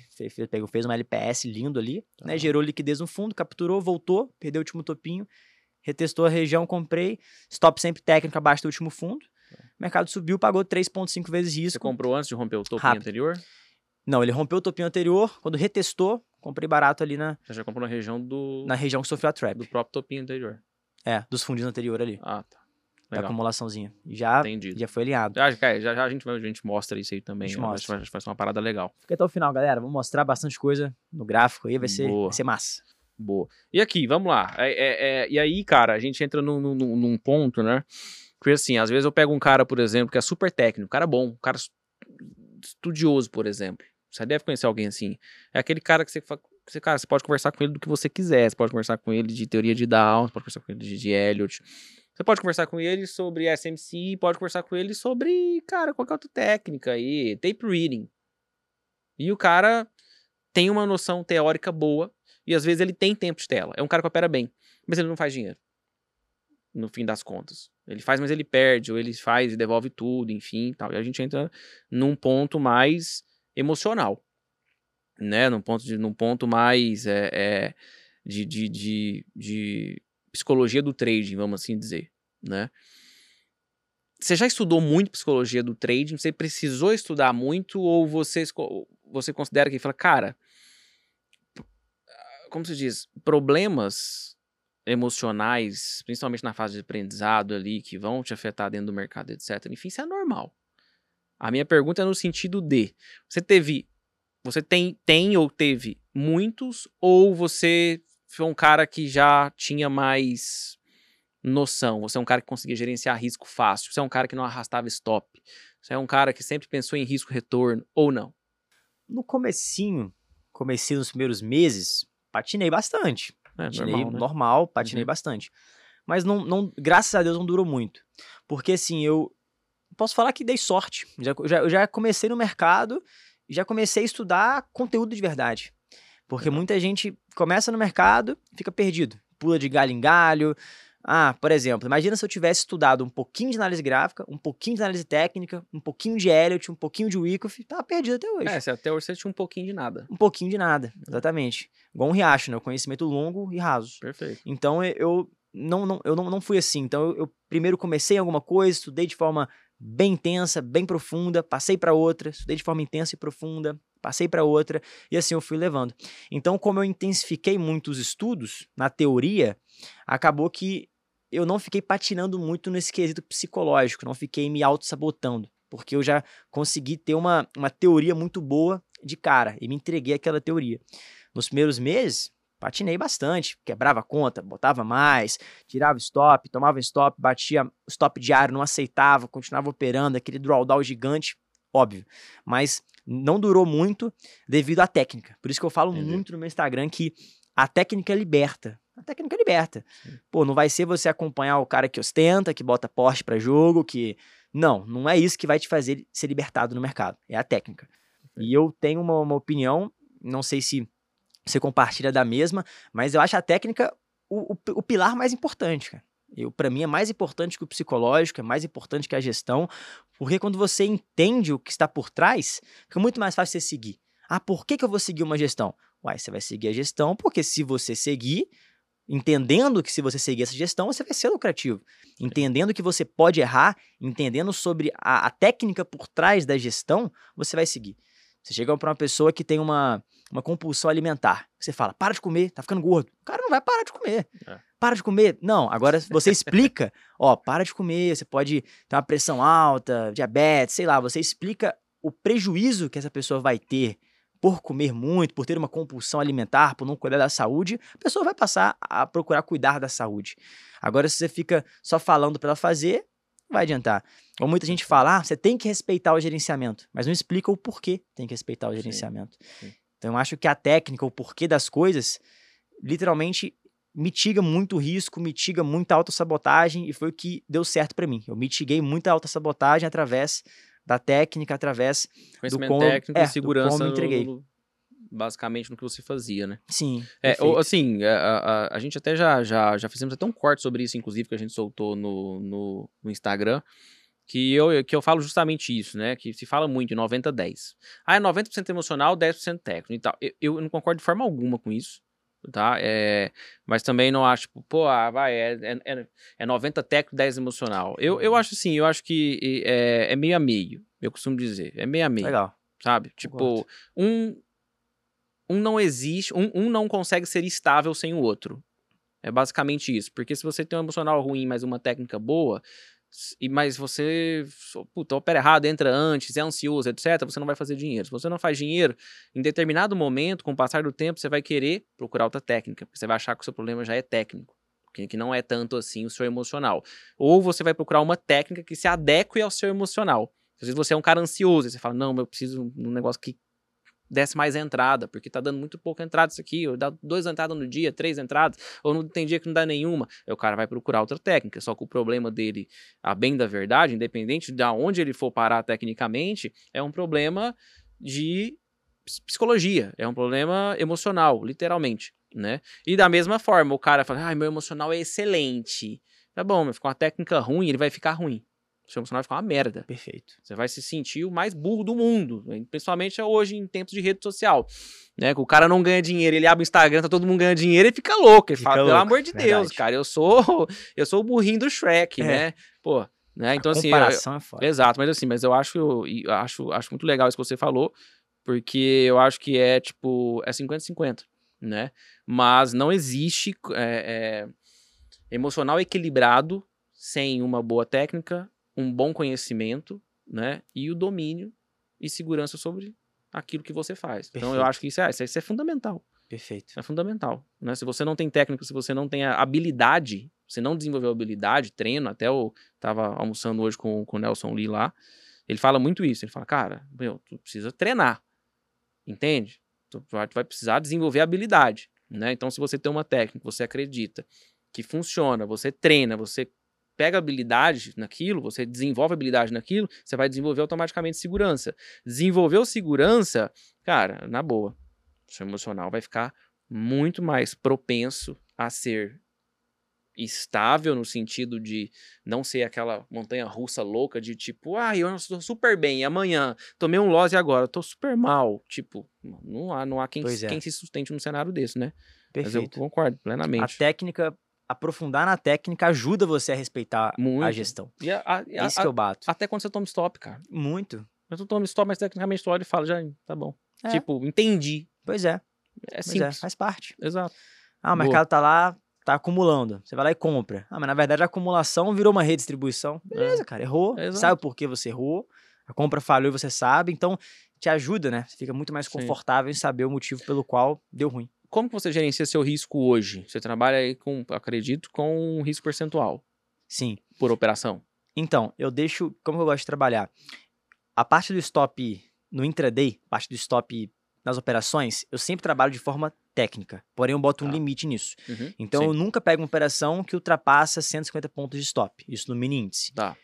fez uma LPS lindo ali, Tá. né? gerou liquidez no fundo, capturou, voltou, perdeu o último topinho, retestou a região, comprei, stop sempre técnico abaixo do último fundo, mercado subiu, pagou 3,5 vezes Tá. Você risco. comprou antes de romper o topo anterior? Não, ele rompeu o topinho anterior, quando retestou, comprei barato ali na, Você já comprou na região do, na região que sofreu a trap. do próprio topinho anterior. É, dos fundinhos anterior ali, Ah, tá. da Legal. acumulaçãozinha. Já, Entendido. já foi alinhado. Já, cara, já, já a, gente, a gente mostra isso aí também. A gente né? mostra. Vai, vai ser uma parada legal. Fica até o final, galera. Vamos mostrar bastante coisa no gráfico aí, vai ser, Boa. vai ser massa. Boa. E aqui, vamos lá. É, é- é- e aí, cara, a gente entra num, num- num ponto, né? Porque assim, às vezes eu pego um cara, por exemplo, que é super técnico, um cara bom, um cara es- estudioso, por exemplo. Você deve conhecer alguém assim. É aquele cara que você, você, cara, você pode conversar com ele do que você quiser. Você pode conversar com ele de teoria de Down, você pode conversar com ele de, de Elliot. Você pode conversar com ele sobre SMC, pode conversar com ele sobre, cara, qualquer outra técnica aí, tape reading. E o cara tem uma noção teórica boa e às vezes ele tem tempo de tela. É um cara que opera bem, mas ele não faz dinheiro. No fim das contas. Ele faz, mas ele perde, ou ele faz e devolve tudo, enfim, tal. E a gente entra num ponto mais emocional, né? Num ponto, de, num ponto mais é, é, de, de, de, de psicologia do trading, vamos assim dizer, né? Você já estudou muito psicologia do trading? Você precisou estudar muito ou você, você considera que fala, cara, como se diz, problemas emocionais, principalmente na fase de aprendizado ali, que vão te afetar dentro do mercado, etc. Enfim, isso é normal. A minha pergunta é no sentido de, você teve, você tem, tem ou teve muitos, ou você foi um cara que já tinha mais noção, você é um cara que conseguia gerenciar risco fácil, você é um cara que não arrastava stop, você é um cara que sempre pensou em risco-retorno, ou não? No comecinho, comecei nos primeiros meses, patinei bastante. É Patinei normal, né? normal, patinei Uhum. bastante. Mas não, não, graças a Deus não durou muito. Porque assim, eu posso falar que dei sorte. Já, já, eu já comecei no mercado, já comecei a estudar conteúdo de verdade. Porque muita gente começa no mercado e fica perdido. Pula de galho em galho. Ah, por exemplo, imagina se eu tivesse estudado um pouquinho de análise gráfica, um pouquinho de análise técnica, um pouquinho de Elliott, um pouquinho de Wyckoff, tava perdido até hoje. É, até hoje você tinha um pouquinho de nada. Um pouquinho de nada, exatamente. Igual um riacho, né? O conhecimento longo e raso. Perfeito. Então eu não, não, eu não, não fui assim. Então eu, eu primeiro comecei em alguma coisa, estudei de forma bem intensa, bem profunda, passei para outra, estudei de forma intensa e profunda, passei para outra e assim eu fui levando. Então, como eu intensifiquei muito os estudos na teoria, acabou que eu não fiquei patinando muito nesse quesito psicológico, não fiquei me auto-sabotando, porque eu já consegui ter uma, uma teoria muito boa de cara e me entreguei àquela teoria. Nos primeiros meses, patinei bastante, quebrava a conta, botava mais, tirava stop, tomava stop, batia stop diário, não aceitava, continuava operando, aquele drawdown gigante, óbvio. Mas não durou muito devido à técnica. Por isso que eu falo Entendi. muito no meu Instagram que a técnica liberta. A técnica liberta. Sim. Pô, não vai ser você acompanhar o cara que ostenta, que bota Porsche para jogo, que. Não, não é isso que vai te fazer ser libertado no mercado. É a técnica. E eu tenho uma, uma opinião, não sei se você compartilha da mesma, mas eu acho a técnica o, o, o pilar mais importante, cara. Eu, para mim, é mais importante que o psicológico, é mais importante que a gestão, porque quando você entende o que está por trás, fica muito mais fácil você seguir. Ah, por que, que eu vou seguir uma gestão? Uai, você vai seguir a gestão, porque se você seguir, entendendo que se você seguir essa gestão, você vai ser lucrativo. Entendendo que você pode errar, entendendo sobre a, a técnica por trás da gestão, você vai seguir. Você chega para uma pessoa que tem uma, uma compulsão alimentar. Você fala, para de comer, tá ficando gordo. O cara não vai parar de comer. É. Para de comer. Não, agora você explica, [laughs] ó, para de comer, você pode ter uma pressão alta, diabetes, sei lá, você explica o prejuízo que essa pessoa vai ter por comer muito, por ter uma compulsão alimentar, por não cuidar da saúde, a pessoa vai passar a procurar cuidar da saúde. Agora, se você fica só falando para ela fazer, não vai adiantar. Ou muita gente fala, ah, você tem que respeitar o gerenciamento, mas não explica o porquê tem que respeitar o gerenciamento. Sim, sim. Então eu acho que a técnica, o porquê das coisas, literalmente mitiga muito risco, mitiga muita autossabotagem e foi o que deu certo para mim. Eu mitiguei muita autossabotagem através da técnica, através do como, técnico é, segurança do como entreguei. No, basicamente no que você fazia, né? Sim. É, ou, assim, a, a, a, gente até já, já, já fizemos até um corte sobre isso, inclusive, que a gente soltou no, no, no Instagram que eu, que eu falo justamente isso, né? Que se fala muito em 90-10. Ah, é 90% emocional, 10% técnico e tal. Eu, eu, não concordo de forma alguma com isso, tá? É, mas também não acho, tipo, pô, ah, vai, é, é, é 90 técnico, 10 emocional. Eu, eu acho assim, eu acho que é, é meio a meio, eu costumo dizer. É meio a meio. Legal. Sabe? Tipo, um, um não existe, um, um não consegue ser estável sem o outro. É basicamente isso. Porque se você tem um emocional ruim, mas uma técnica boa, e mas você puta, opera errado, entra antes, é ansioso, etc., você não vai fazer dinheiro. Se você não faz dinheiro, em determinado momento, com o passar do tempo, você vai querer procurar outra técnica, porque você vai achar que o seu problema já é técnico, que não é tanto assim o seu emocional. Ou você vai procurar uma técnica que se adeque ao seu emocional. Às vezes você é um cara ansioso, e você fala, não, eu preciso de um negócio que desse mais entrada, porque tá dando muito pouca entrada isso aqui, ou dá duas entradas no dia, três entradas, ou não tem dia que não dá nenhuma. Aí o cara vai procurar outra técnica, só que o problema dele, a bem da verdade, independente de onde ele for parar tecnicamente, é um problema de psicologia, é um problema emocional, literalmente, né? E da mesma forma, o cara fala, ai, meu emocional é excelente. Tá bom, mas com a técnica ruim, ele vai ficar ruim seu emocional vai ficar uma merda. Perfeito. Você vai se sentir o mais burro do mundo, principalmente hoje em tempos de rede social. Né? Que o cara não ganha dinheiro, ele abre o Instagram, tá todo mundo ganhando dinheiro e fica louco. Ele fica fala, louco, pelo amor de verdade. Deus, cara, eu sou [laughs] eu sou o burrinho do Shrek, é. né? Pô, né? Então, a assim. Comparação eu, é foda. Exato, mas assim, mas eu acho, eu acho, acho muito legal isso que você falou, porque eu acho que é tipo, é 50-50, né? Mas não existe é, é, emocional equilibrado sem uma boa técnica um bom conhecimento, né? E o domínio e segurança sobre aquilo que você faz. Perfeito. Então eu acho que isso é, isso é fundamental. Perfeito. É fundamental. Né? Se você não tem técnica, se você não tem a habilidade, você não desenvolveu habilidade, treino, até eu tava almoçando hoje com, com o Nelson Lee lá, ele fala muito isso. Ele fala, cara, meu, tu precisa treinar. Entende? Tu vai precisar desenvolver habilidade. Né? Então, se você tem uma técnica, você acredita que funciona, você treina, você pega habilidade naquilo, você desenvolve habilidade naquilo, você vai desenvolver automaticamente segurança. Desenvolveu segurança, cara, na boa, seu emocional vai ficar muito mais propenso a ser estável no sentido de não ser aquela montanha russa louca de tipo, ah, eu estou super bem, amanhã tomei um loss e agora tô super mal. Tipo, não há, não há quem, é. quem se sustente num cenário desse, né? Perfeito. Mas eu concordo plenamente. A técnica aprofundar na técnica ajuda você a respeitar a Muito. gestão. E a- a- É a- isso que eu bato. até quando você toma stop, cara. Muito. Eu tô tomando stop, mas tecnicamente tu olha e fala, já, tá bom. É. Tipo, entendi. Pois é, É é, simples. faz parte. Exato. Ah, o Boa. mercado tá lá, tá acumulando. Você vai lá e compra. Ah, mas na verdade a acumulação virou uma redistribuição. Beleza, cara, errou. Exato. Sabe por que você errou. A compra falhou e você sabe. Então, te ajuda, né? Você fica muito mais Sim. confortável em saber o motivo pelo qual deu ruim. Como que você gerencia seu risco hoje? Você trabalha aí com, acredito, com um risco percentual Sim. por operação. Então, eu deixo. Como eu gosto de trabalhar? A parte do stop no intraday, parte do stop nas operações, eu sempre trabalho de forma técnica. Porém, eu boto um Tá. limite nisso. Uhum. Então, Sim. eu nunca pego uma operação que ultrapassa 150 pontos de stop. Isso no mini índice. Tá.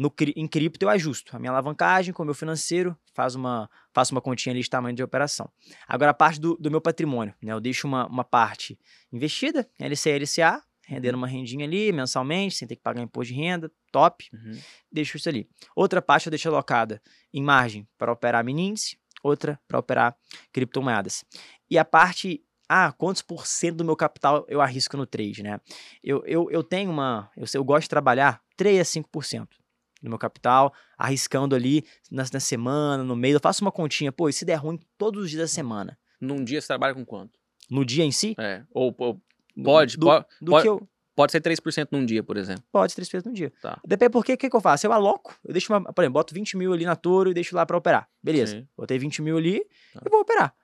No, em cripto, eu ajusto a minha alavancagem com o meu financeiro, faz uma, faço uma continha ali de tamanho de operação. Agora, a parte do, do meu patrimônio, né? Eu deixo uma, uma parte investida, LCA, LCA, rendendo uma rendinha ali mensalmente, sem ter que pagar imposto de renda, top Uhum. deixo isso ali. Outra parte eu deixo alocada em margem para operar mini índice, outra para operar criptomoedas. E a parte, ah, quantos por cento do meu capital eu arrisco no trade, né? Eu, eu, eu tenho uma, eu, eu gosto de trabalhar 3 a 5% do meu capital, arriscando ali na, na semana, no mês. Eu faço uma continha, pô, e se der ruim todos os dias da semana? Num dia você trabalha com quanto? No dia em si? É. Ou, ou pode, do, pode, do pode- que eu, pode ser 3% num dia, por exemplo. Pode, três vezes no dia. Tá. Depende porque o que, que eu faço? Eu aloco, eu deixo uma, por exemplo, boto 20 mil ali na Toro e deixo lá pra operar. Beleza. Sim. Botei 20 mil ali Tá. e vou operar.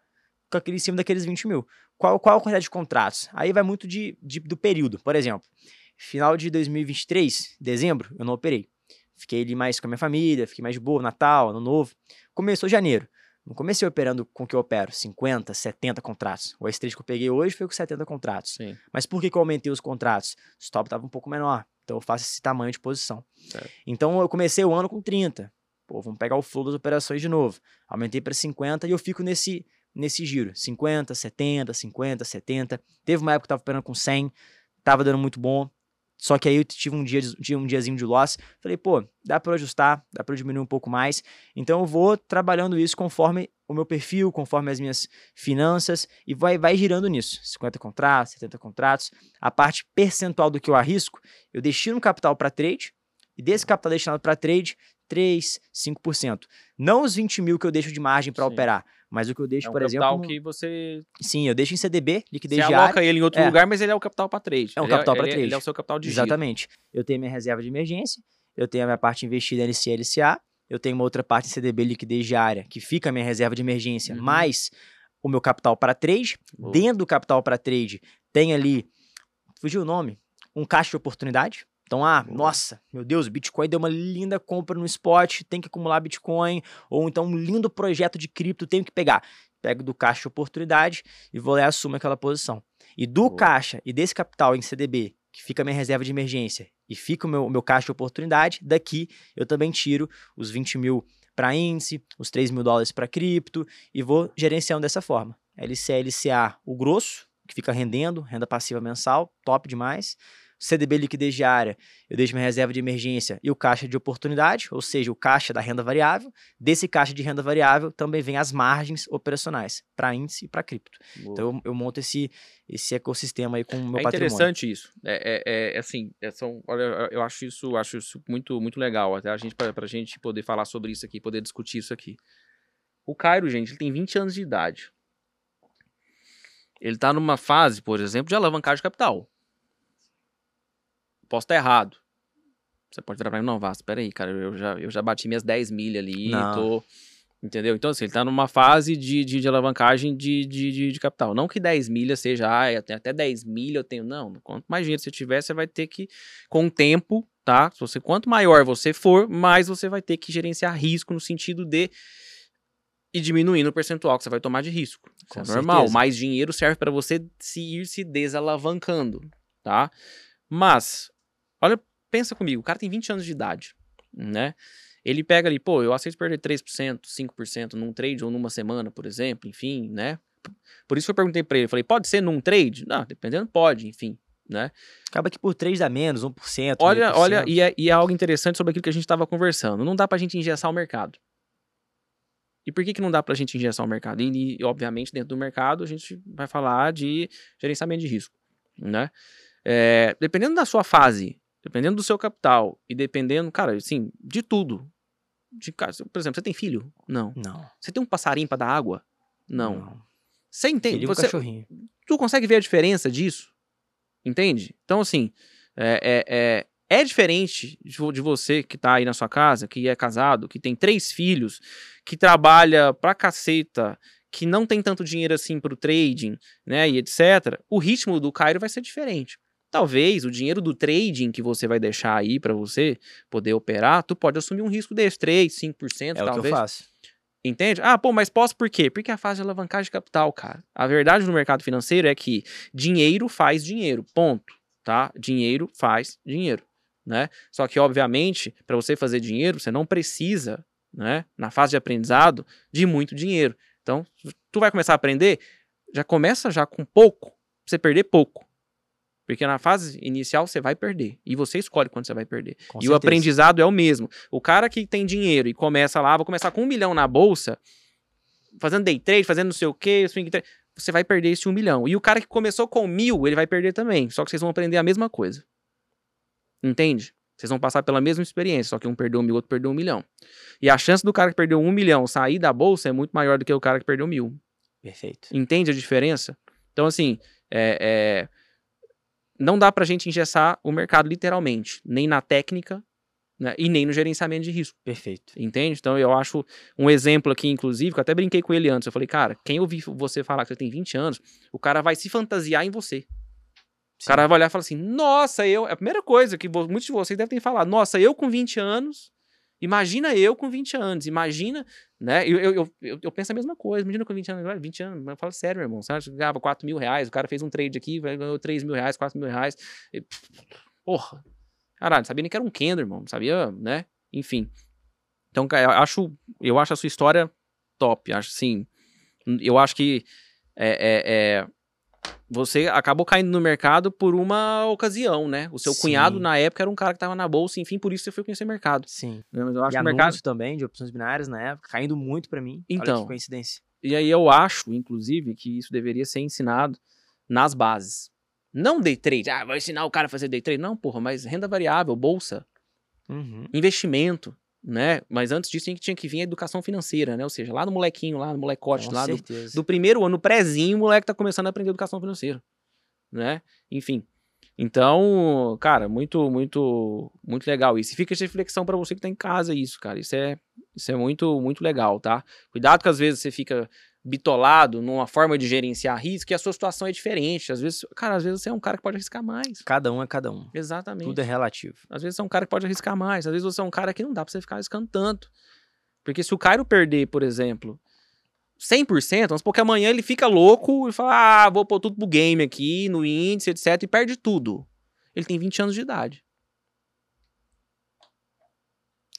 Com aquele, em cima daqueles 20 mil. Qual, qual a quantidade de contratos? Aí vai muito de, de- do período. Por exemplo, final de 2023, dezembro, eu não operei. Fiquei ali mais com a minha família, fiquei mais de boa, Natal, Ano Novo. Começou janeiro. Não comecei operando com o que eu opero, 50, 70 contratos. O S3 que eu peguei hoje foi com 70 contratos. Sim. Mas por que, que eu aumentei os contratos? O stop estava um pouco menor. Então eu faço esse tamanho de posição. Certo. Então eu comecei o ano com 30. Pô, vamos pegar o flow das operações de novo. Aumentei para 50 e eu fico nesse, nesse giro. 50, 70, 50, 70. Teve uma época que eu tava operando com 100. Tava dando muito bom. Só que aí eu tive um, dia, tive um diazinho de loss. Falei, pô, dá para ajustar, dá para diminuir um pouco mais. Então eu vou trabalhando isso conforme o meu perfil, conforme as minhas finanças e vai, vai girando nisso. 50 contratos, 70 contratos. A parte percentual do que eu arrisco, eu destino capital para trade e desse capital destinado para trade, 3, 5%. Não os 20 mil que eu deixo de margem para operar, mas o que eu deixo, É um por capital exemplo. no- que você, Sim, eu deixo em CDB, liquidez você diária. aloca ele em outro É. lugar, mas ele é o capital para trade. É um Ele capital pra ele trade. Ele é o seu capital de giro. Exatamente. Eu tenho minha reserva de emergência, eu tenho a minha parte investida em LCA, LCA, eu tenho uma outra parte em CDB liquidez diária, que fica a minha reserva de emergência, Uhum. mais o meu capital para trade. Boa. Dentro do capital para trade, tem ali, fugiu o nome, um caixa de oportunidade. Então, ah, nossa, meu Deus, o Bitcoin deu uma linda compra no spot, tem que acumular Bitcoin, ou então um lindo projeto de cripto, tenho que pegar. Pego do caixa de oportunidade e vou lá e assumo aquela posição. E do Boa. caixa e desse capital em CDB, que fica a minha reserva de emergência, e fica o meu, o meu caixa de oportunidade, daqui eu também tiro os 20 mil para índice, os 3 mil dólares para cripto, e vou gerenciando dessa forma. LCA, LCA, o grosso, que fica rendendo, renda passiva mensal, top demais. CDB liquidez diária, eu deixo minha reserva de emergência e o caixa de oportunidade, ou seja, o caixa da renda variável. Desse caixa de renda variável também vem as margens operacionais para índice e para cripto. Boa. Então eu, eu monto esse, esse ecossistema aí com o meu é patrimônio. interessante isso. É, é, é, assim, é, são, olha, eu- acho isso, acho isso muito, muito legal. Até a gente, pra, pra gente poder falar sobre isso aqui, poder discutir isso aqui. O Cairo, gente, ele tem 20 anos de idade. Ele tá numa fase, por exemplo, de alavancagem de capital. Posso estar errado. Você pode virar pra mim, não, Vasco, peraí, cara, eu já, eu já bati minhas 10 milhas ali, Não. tô... Entendeu? Então, assim, ele tá numa fase de, de, de alavancagem de, de, de, de capital. Não que 10 milhas seja, ah, eu tenho até 10 milhas eu tenho. Não, quanto mais dinheiro você tiver, você vai ter que, com o tempo, tá? Se você, quanto maior você for, mais você vai ter que gerenciar risco no sentido de ir diminuindo o percentual que você vai tomar de risco. Isso Com é normal. certeza. Mais dinheiro serve para você se ir se desalavancando, tá? Mas, olha, pensa comigo, o cara tem 20 anos de idade, né? Ele pega ali, pô, eu aceito perder 3%, 5% num trade ou numa semana, por exemplo, enfim, né? Por isso que eu perguntei pra ele, falei, pode ser num trade? Não, dependendo, pode, enfim, né? Acaba que por 3 dá menos, 1%. Olha, 1,5%. olha, e é, e é algo interessante sobre aquilo que a gente estava conversando. Não dá pra gente engessar o mercado. E por que, que não dá pra gente engessar o mercado? E, e, obviamente, dentro do mercado, a gente vai falar de gerenciamento de risco, né? é, dependendo da sua fase, dependendo do seu capital e dependendo, cara, assim, de tudo. De, por exemplo, você tem filho? Não. Não. Você tem um passarinho pra dar água? Não. Você entende? Um Você, cachorrinho. tu consegue ver a diferença disso? Entende? Então, assim, é, é, é, é diferente de, de você que tá aí na sua casa, que é casado, que tem três filhos, que trabalha pra caceta, que não tem tanto dinheiro assim pro trading, né, e etc. O ritmo do Cairo vai ser diferente. Talvez o dinheiro do trading que você vai deixar aí pra você poder operar, tu pode assumir um risco desse, 3, 5%, É o que eu talvez. faço. Entende? Ah, pô, mas posso por quê? Porque é a fase de alavancagem de capital, cara. A verdade no mercado financeiro é que dinheiro faz dinheiro, ponto, tá? Dinheiro faz dinheiro, né? Só que, obviamente, para você fazer dinheiro, você não precisa, né, na fase de aprendizado, de muito dinheiro. Então, tu vai começar a aprender, já começa já com pouco, pra você perder pouco. Porque na fase inicial você vai perder. E você escolhe quando você vai perder. Com e o certeza. aprendizado é o mesmo. O cara que tem dinheiro e começa lá, vou começar com um milhão na bolsa, fazendo day trade, fazendo não sei o que, swing trade, você vai perder esse um milhão. E o cara que começou com mil, ele vai perder também. Só que vocês vão aprender a mesma coisa. Entende? Vocês vão passar pela mesma experiência, só que um perdeu mil, outro perdeu um milhão. E a chance do cara que perdeu um milhão sair da bolsa é muito maior do que o cara que perdeu mil. Perfeito. Entende a diferença? Então, assim, é, é, não dá pra gente engessar o mercado literalmente, nem na técnica né, e nem no gerenciamento de risco. Perfeito. Entende? Então eu acho um exemplo aqui, inclusive, que eu até brinquei com ele antes. Eu falei, cara, quem ouvir você falar que você tem 20 anos, o cara vai se fantasiar em você. O cara vai olhar e falar assim: nossa, eu. É a primeira coisa que muitos de vocês devem ter falado: nossa, eu com 20 anos. Imagina eu com 20 anos. Imagina, né? Eu, eu, eu, eu- penso a mesma coisa. Imagina com 20 anos. Olha, 20 anos, mas fala sério, meu irmão. Você acha que ganhava 4 mil reais? O cara fez um trade aqui, ganhou 3 mil reais, 4 mil reais. E, porra. Caralho, não sabia nem que era um Kendo, irmão. Não sabia, né? Enfim. Então, eu acho, eu acho a sua história top. Acho assim. Eu acho que é, é, é, você acabou caindo no mercado por uma ocasião, né? O seu Sim. cunhado, na época, era um cara que tava na bolsa, enfim, por isso você foi conhecer o mercado. Sim. eu acho E que o mercado. também de opções binárias na época, caindo muito pra mim. Olha Então. que coincidência. E aí eu acho, inclusive, que isso deveria ser ensinado nas bases. Não day trade. Ah, vai ensinar o cara a fazer day trade. Não, porra, mas renda variável, bolsa, Uhum. investimento, né? Mas antes disso tinha que- tinha que vir a educação financeira, né? Ou seja, lá no molequinho, lá no molecote, Com lá do, do primeiro ano, prézinho, o moleque tá começando a aprender educação financeira, né? Enfim. Então, cara, muito, muito, muito legal isso. E fica essa reflexão pra você que tá em casa isso, cara. Isso é, isso é muito, muito legal, tá? Cuidado que às vezes você fica bitolado numa forma de gerenciar risco e a sua situação é diferente. Às vezes, cara, às vezes você é um cara que pode arriscar mais. Cada um é cada um. Exatamente. Tudo é relativo. Às vezes você é um cara que pode arriscar mais. Às vezes você é um cara que não dá pra você ficar arriscando tanto. Porque se o Cairo perder, por exemplo, 100%, vamos supor que amanhã ele fica louco e fala, ah, vou pôr tudo pro game aqui, no índice, etc, e perde tudo. Ele tem 20 anos de idade.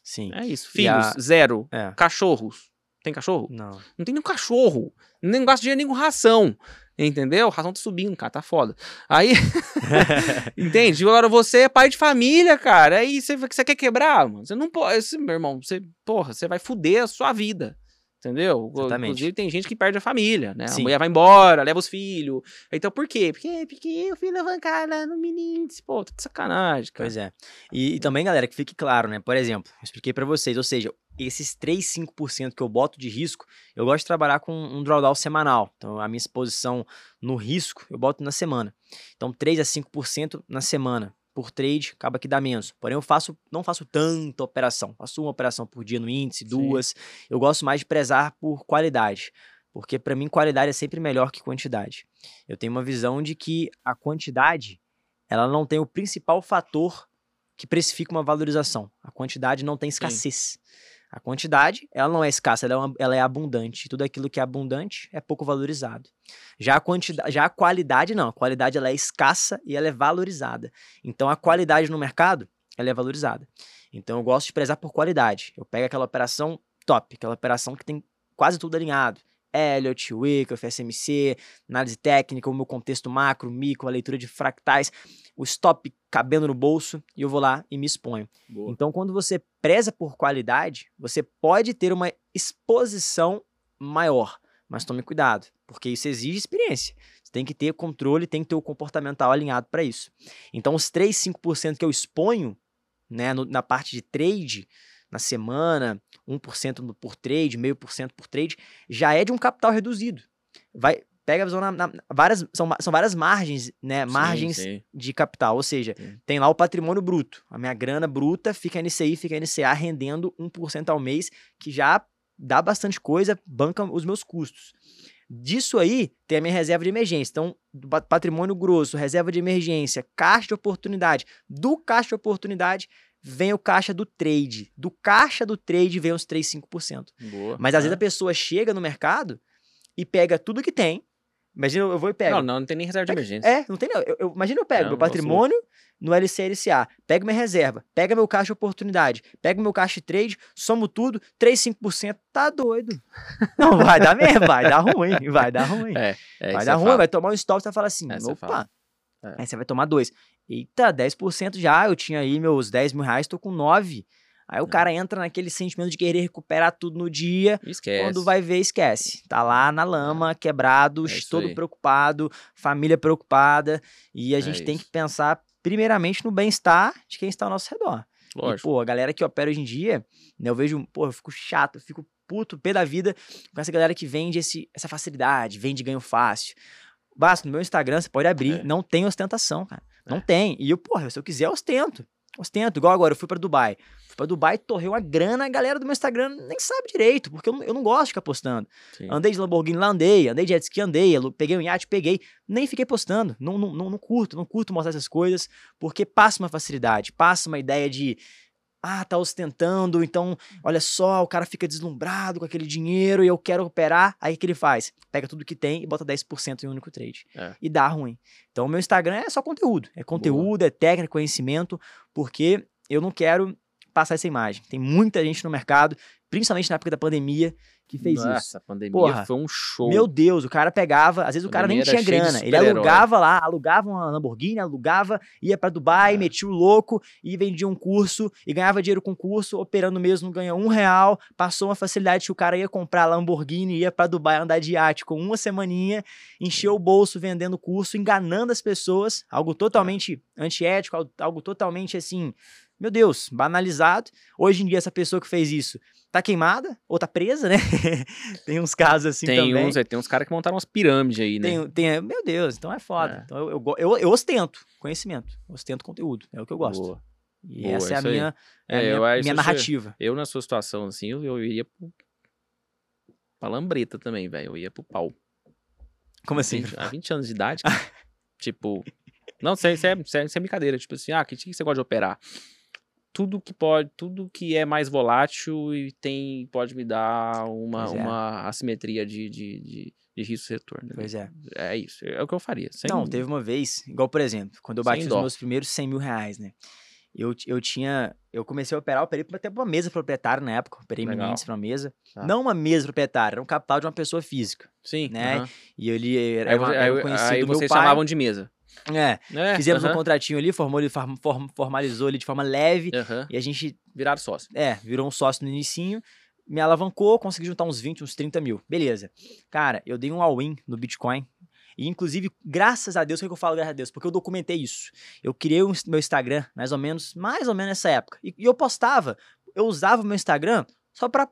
Sim. É isso. Filhos, a- zero. É. Cachorros. Tem cachorro? Não. Não tem nenhum cachorro. Nem gasta de dinheiro nem com ração. Entendeu? A ração tá subindo, cara, tá foda. Aí. [laughs] [laughs] Entende? Agora você é pai de família, cara. Aí você, você quer quebrar, mano. Você não pode. Meu irmão, você, porra, você vai fuder a sua vida. Entendeu? Exatamente. Inclusive, tem gente que perde a família, né? Sim. A mulher vai embora, leva os filhos. Então, por quê? Porque, porque o filho lá no menino. Pô, tá de sacanagem, cara. Pois é. E, e também, galera, que fique claro, né? Por exemplo, eu expliquei pra vocês, ou seja, esses 3, 5% que eu boto de risco, eu gosto de trabalhar com um drawdown semanal. Então, a minha exposição no risco, eu boto na semana. Então, 3 a 5% na semana. Por trade, acaba que dá menos. Porém, eu faço, não faço tanta operação. Faço uma operação por dia no índice, duas. Eu gosto mais de prezar por qualidade. Porque, para mim, qualidade é sempre melhor que quantidade. Eu tenho uma visão de que a quantidade, ela não tem o principal fator que precifica uma valorização. A quantidade não tem escassez. A quantidade, ela não é escassa, ela é, uma- ela é abundante. Tudo aquilo que é abundante é pouco valorizado. Já a quantidade, já a qualidade não. A qualidade ela é escassa e ela é valorizada. Então a qualidade no mercado, ela é valorizada. Então eu gosto de prezar por qualidade. Eu pego aquela operação top, aquela operação que tem quase tudo alinhado. Elliott, Wyckoff, SMC, análise técnica, o meu contexto macro, micro, a leitura de fractais, o stop cabendo no bolso e eu vou lá e me exponho. Boa. Então, quando você preza por qualidade, você pode ter uma exposição maior. mas tome cuidado, porque isso exige experiência. Você tem que ter controle, tem que ter o comportamental alinhado para isso. Então, os 3, 5% que eu exponho né, no, na parte de trade, na semana, 1% por trade, meio por cento por trade, já é de um capital reduzido. Vai, pega a visão na, na, várias, são, são várias margens, né? Margens sim. de capital. Ou seja, Sim. tem lá o patrimônio bruto. A minha grana bruta fica NCI, fica NCA rendendo 1% ao mês, que já dá bastante coisa, banca os meus custos. Disso aí, tem a minha reserva de emergência. Então, patrimônio grosso, reserva de emergência, caixa de oportunidade. Do caixa de oportunidade, vem o caixa do trade. Do caixa do trade, vem os 3, 5%. Boa. Mas às vezes Ah. a pessoa chega no mercado e pega tudo que tem. Imagina, eu vou e pego. Não, não, não tem nem reserva de emergência. É, não tem não. Eu, eu- imagina eu pego Não, meu patrimônio no LCLCA, pego minha reserva, pega meu caixa de oportunidade, pego meu caixa de trade, somo tudo, 3, 5%, tá doido. [laughs] Não, vai dar mesmo, vai dar ruim, vai dar ruim. É, é vai isso dar é ruim, fato. vai tomar um stop, você vai falar assim, É, você opa. fala. É. Aí você vai tomar dois. Eita, 10% já, eu tinha aí meus 10 mil reais, tô com 9. Aí o É. cara entra naquele sentimento de querer recuperar tudo no dia, Esquece. quando vai ver, esquece. Tá lá na lama, quebrado, É todo aí. preocupado, família preocupada. E a É gente tem isso. que pensar, primeiramente, no bem-estar de quem está ao nosso redor. E, Lógico. pô, a galera que opera hoje em dia, né, eu vejo, pô, eu fico chato, eu fico puto, pé da vida com essa galera que vende esse, essa facilidade, vende ganho fácil. Basta, no meu Instagram, você pode abrir, É. não tem ostentação, cara. Não É. tem. E eu, porra, se eu quiser, eu ostento. Ostento. Igual agora, eu fui pra Dubai. Fui pra Dubai, torrei uma grana, a galera do meu Instagram nem sabe direito, porque eu não, eu não gosto de ficar postando. Sim. Andei de Lamborghini lá, andei. Andei de jet ski, andei. Peguei um iate, peguei. Nem fiquei postando. Não, não, não, não curto, não curto mostrar essas coisas, porque passa uma facilidade, passa uma ideia de. Ah, tá ostentando, então, olha só, o cara fica deslumbrado com aquele dinheiro e eu quero operar. Aí o que ele faz? Pega tudo que tem e bota 10% em um único trade. É. E dá ruim. Então, o meu Instagram é só conteúdo. É conteúdo, é técnica, conhecimento, porque eu não quero passar essa imagem. Tem muita gente no mercado, principalmente na época da pandemia, que fez isso. Nossa, a pandemia Porra, foi um show. Meu Deus, o cara pegava, às vezes o cara nem tinha grana. Ele alugava lá, alugava uma Lamborghini, alugava, ia pra Dubai, É. metia o louco e vendia um curso e ganhava dinheiro com o curso, operando mesmo, ganha um real. Passou uma facilidade que o cara ia comprar a Lamborghini, ia pra Dubai andar de iate com uma semaninha, encheu o bolso vendendo o curso, enganando as pessoas, algo totalmente antiético, algo, algo totalmente assim. Meu Deus, banalizado. Hoje em dia, essa pessoa que fez isso tá queimada ou tá presa, né? [laughs] Tem uns casos assim tem também. uns, é, tem uns caras que montaram umas pirâmides aí, né? Tem, tem, meu Deus, então é foda. É. Então eu, eu, eu, eu ostento conhecimento, ostento conteúdo, é o que eu gosto. Boa. E Boa, essa é a minha, é a É, minha, eu minha isso- narrativa. Eu, na sua situação, assim, eu, eu iria pro... pra lambreta também, velho. Eu ia pro pau. Como assim? 20, há 20 anos de idade, cara. [laughs] tipo... Não, isso é, isso, é, isso é- é brincadeira. Tipo assim, ah, que que você gosta de operar? Tudo que pode, tudo que é mais volátil e tem, pode me dar uma, é. uma assimetria de, de, de, de risco retorno. né? Pois é. É isso, é o que eu faria. Sem, Não, teve uma vez, igual por exemplo, quando eu bati os meus primeiros 100 mil reais, né? Eu, eu tinha. Eu comecei a operar, operei até pra uma mesa proprietária na época. Operei Legal. índice pra uma mesa. Tá. Não uma mesa proprietária, era um capital de uma pessoa física. Sim, né? aham. E ele era, Aí, uma- era um aí- conhecido aí meu vocês pai. chamavam de mesa. É, É, fizemos um aham, contratinho ali, formou, form- form- formalizou ele de forma leve. aham. E a gente Viraram sócio. É, virou um sócio no inicinho, me alavancou, consegui juntar uns 20, uns 30 mil. Beleza. Cara, eu dei um all-in no Bitcoin. E, inclusive, graças a Deus, o que eu falo graças a Deus? Porque eu documentei isso. Eu criei o meu Instagram, mais ou menos, mais ou menos nessa época. E, e eu postava, eu usava o meu Instagram só pra,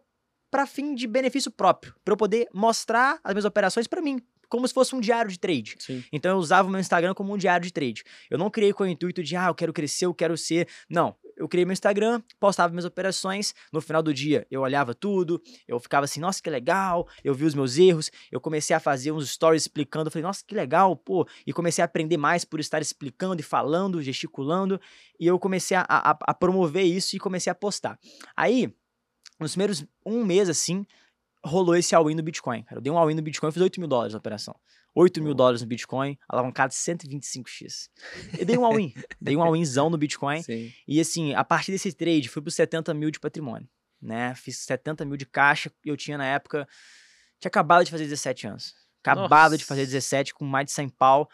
pra fim de benefício próprio. Pra eu poder mostrar as minhas operações pra mim. Como se fosse um diário de trade. Sim. Então eu usava o meu Instagram como um diário de trade. Eu não criei com o intuito de, ah, eu quero crescer, eu quero ser. Não. Eu criei meu Instagram, postava minhas operações. No final do dia, eu olhava tudo, eu ficava assim, nossa, que legal. Eu vi os meus erros, eu comecei a fazer uns stories explicando. Eu falei, nossa, que legal, pô. E comecei a aprender mais por estar explicando e falando, gesticulando. E eu comecei a, a, a promover isso e comecei a postar. Aí, nos primeiros um mês assim, rolou esse all-in no Bitcoin. Cara. Eu dei um all-in no Bitcoin, fiz 8 mil dólares na operação. 8 mil dólares no Bitcoin, alavancado 125x. Eu dei um all-in. [laughs] dei um all-inzão no Bitcoin. Sim. E assim, a partir desse trade, fui para 70 mil de patrimônio. Né? Fiz 70 mil de caixa. Eu tinha na época. Tinha acabado de fazer 17 anos. Acabado de Nossa. fazer 17 com mais de 100 pau.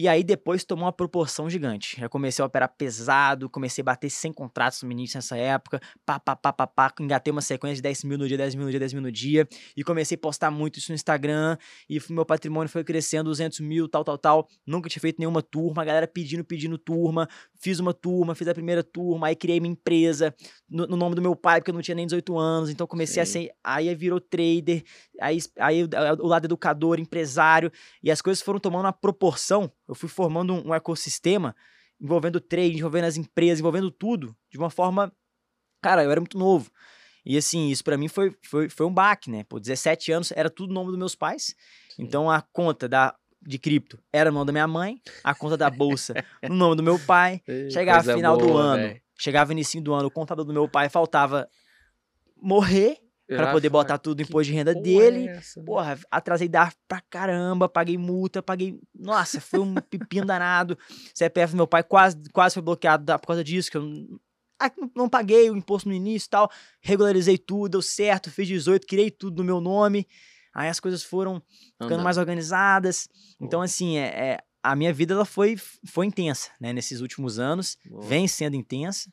E aí depois tomou uma proporção gigante. Eu comecei a operar pesado, comecei a bater 100 contratos no início nessa época, pá, pá, pá, pá, pá, engatei uma sequência de 10 mil no dia, 10 mil no dia, 10 mil no dia, e comecei a postar muito isso no Instagram, e meu patrimônio foi crescendo, 200 mil, tal, tal, tal. Nunca tinha feito nenhuma turma, a galera pedindo, pedindo turma, fiz uma turma, fiz a primeira turma, aí criei minha empresa no, no nome do meu pai, porque eu não tinha nem 18 anos, então comecei Sim. a ser, aí virou trader, aí, aí o lado educador, empresário, e as coisas foram tomando uma proporção, eu fui formando um, um ecossistema envolvendo trade, envolvendo as empresas, envolvendo tudo, de uma forma, cara, eu era muito novo. E assim, isso para mim foi, foi, foi um baque, né? Por 17 anos era tudo nome dos meus pais. Sim. Então a conta da de cripto era no nome da minha mãe, a conta da bolsa no nome do meu pai. [laughs] chegava final boa, do ano, véio. chegava início do ano, o contador do meu pai faltava morrer para poder botar tudo em imposto de renda dele. É essa, Porra, atrasei dar pra caramba, paguei multa, paguei. Nossa, foi um pepino danado. [laughs] CPF do meu pai quase, quase foi bloqueado por causa disso, que eu ah, não paguei o imposto no início e tal. Regularizei tudo, deu certo, fiz 18, criei tudo no meu nome. Aí as coisas foram ficando mais organizadas. Então, assim, é, é, a minha vida ela foi, foi intensa, né? Nesses últimos anos. Boa. Vem sendo intensa.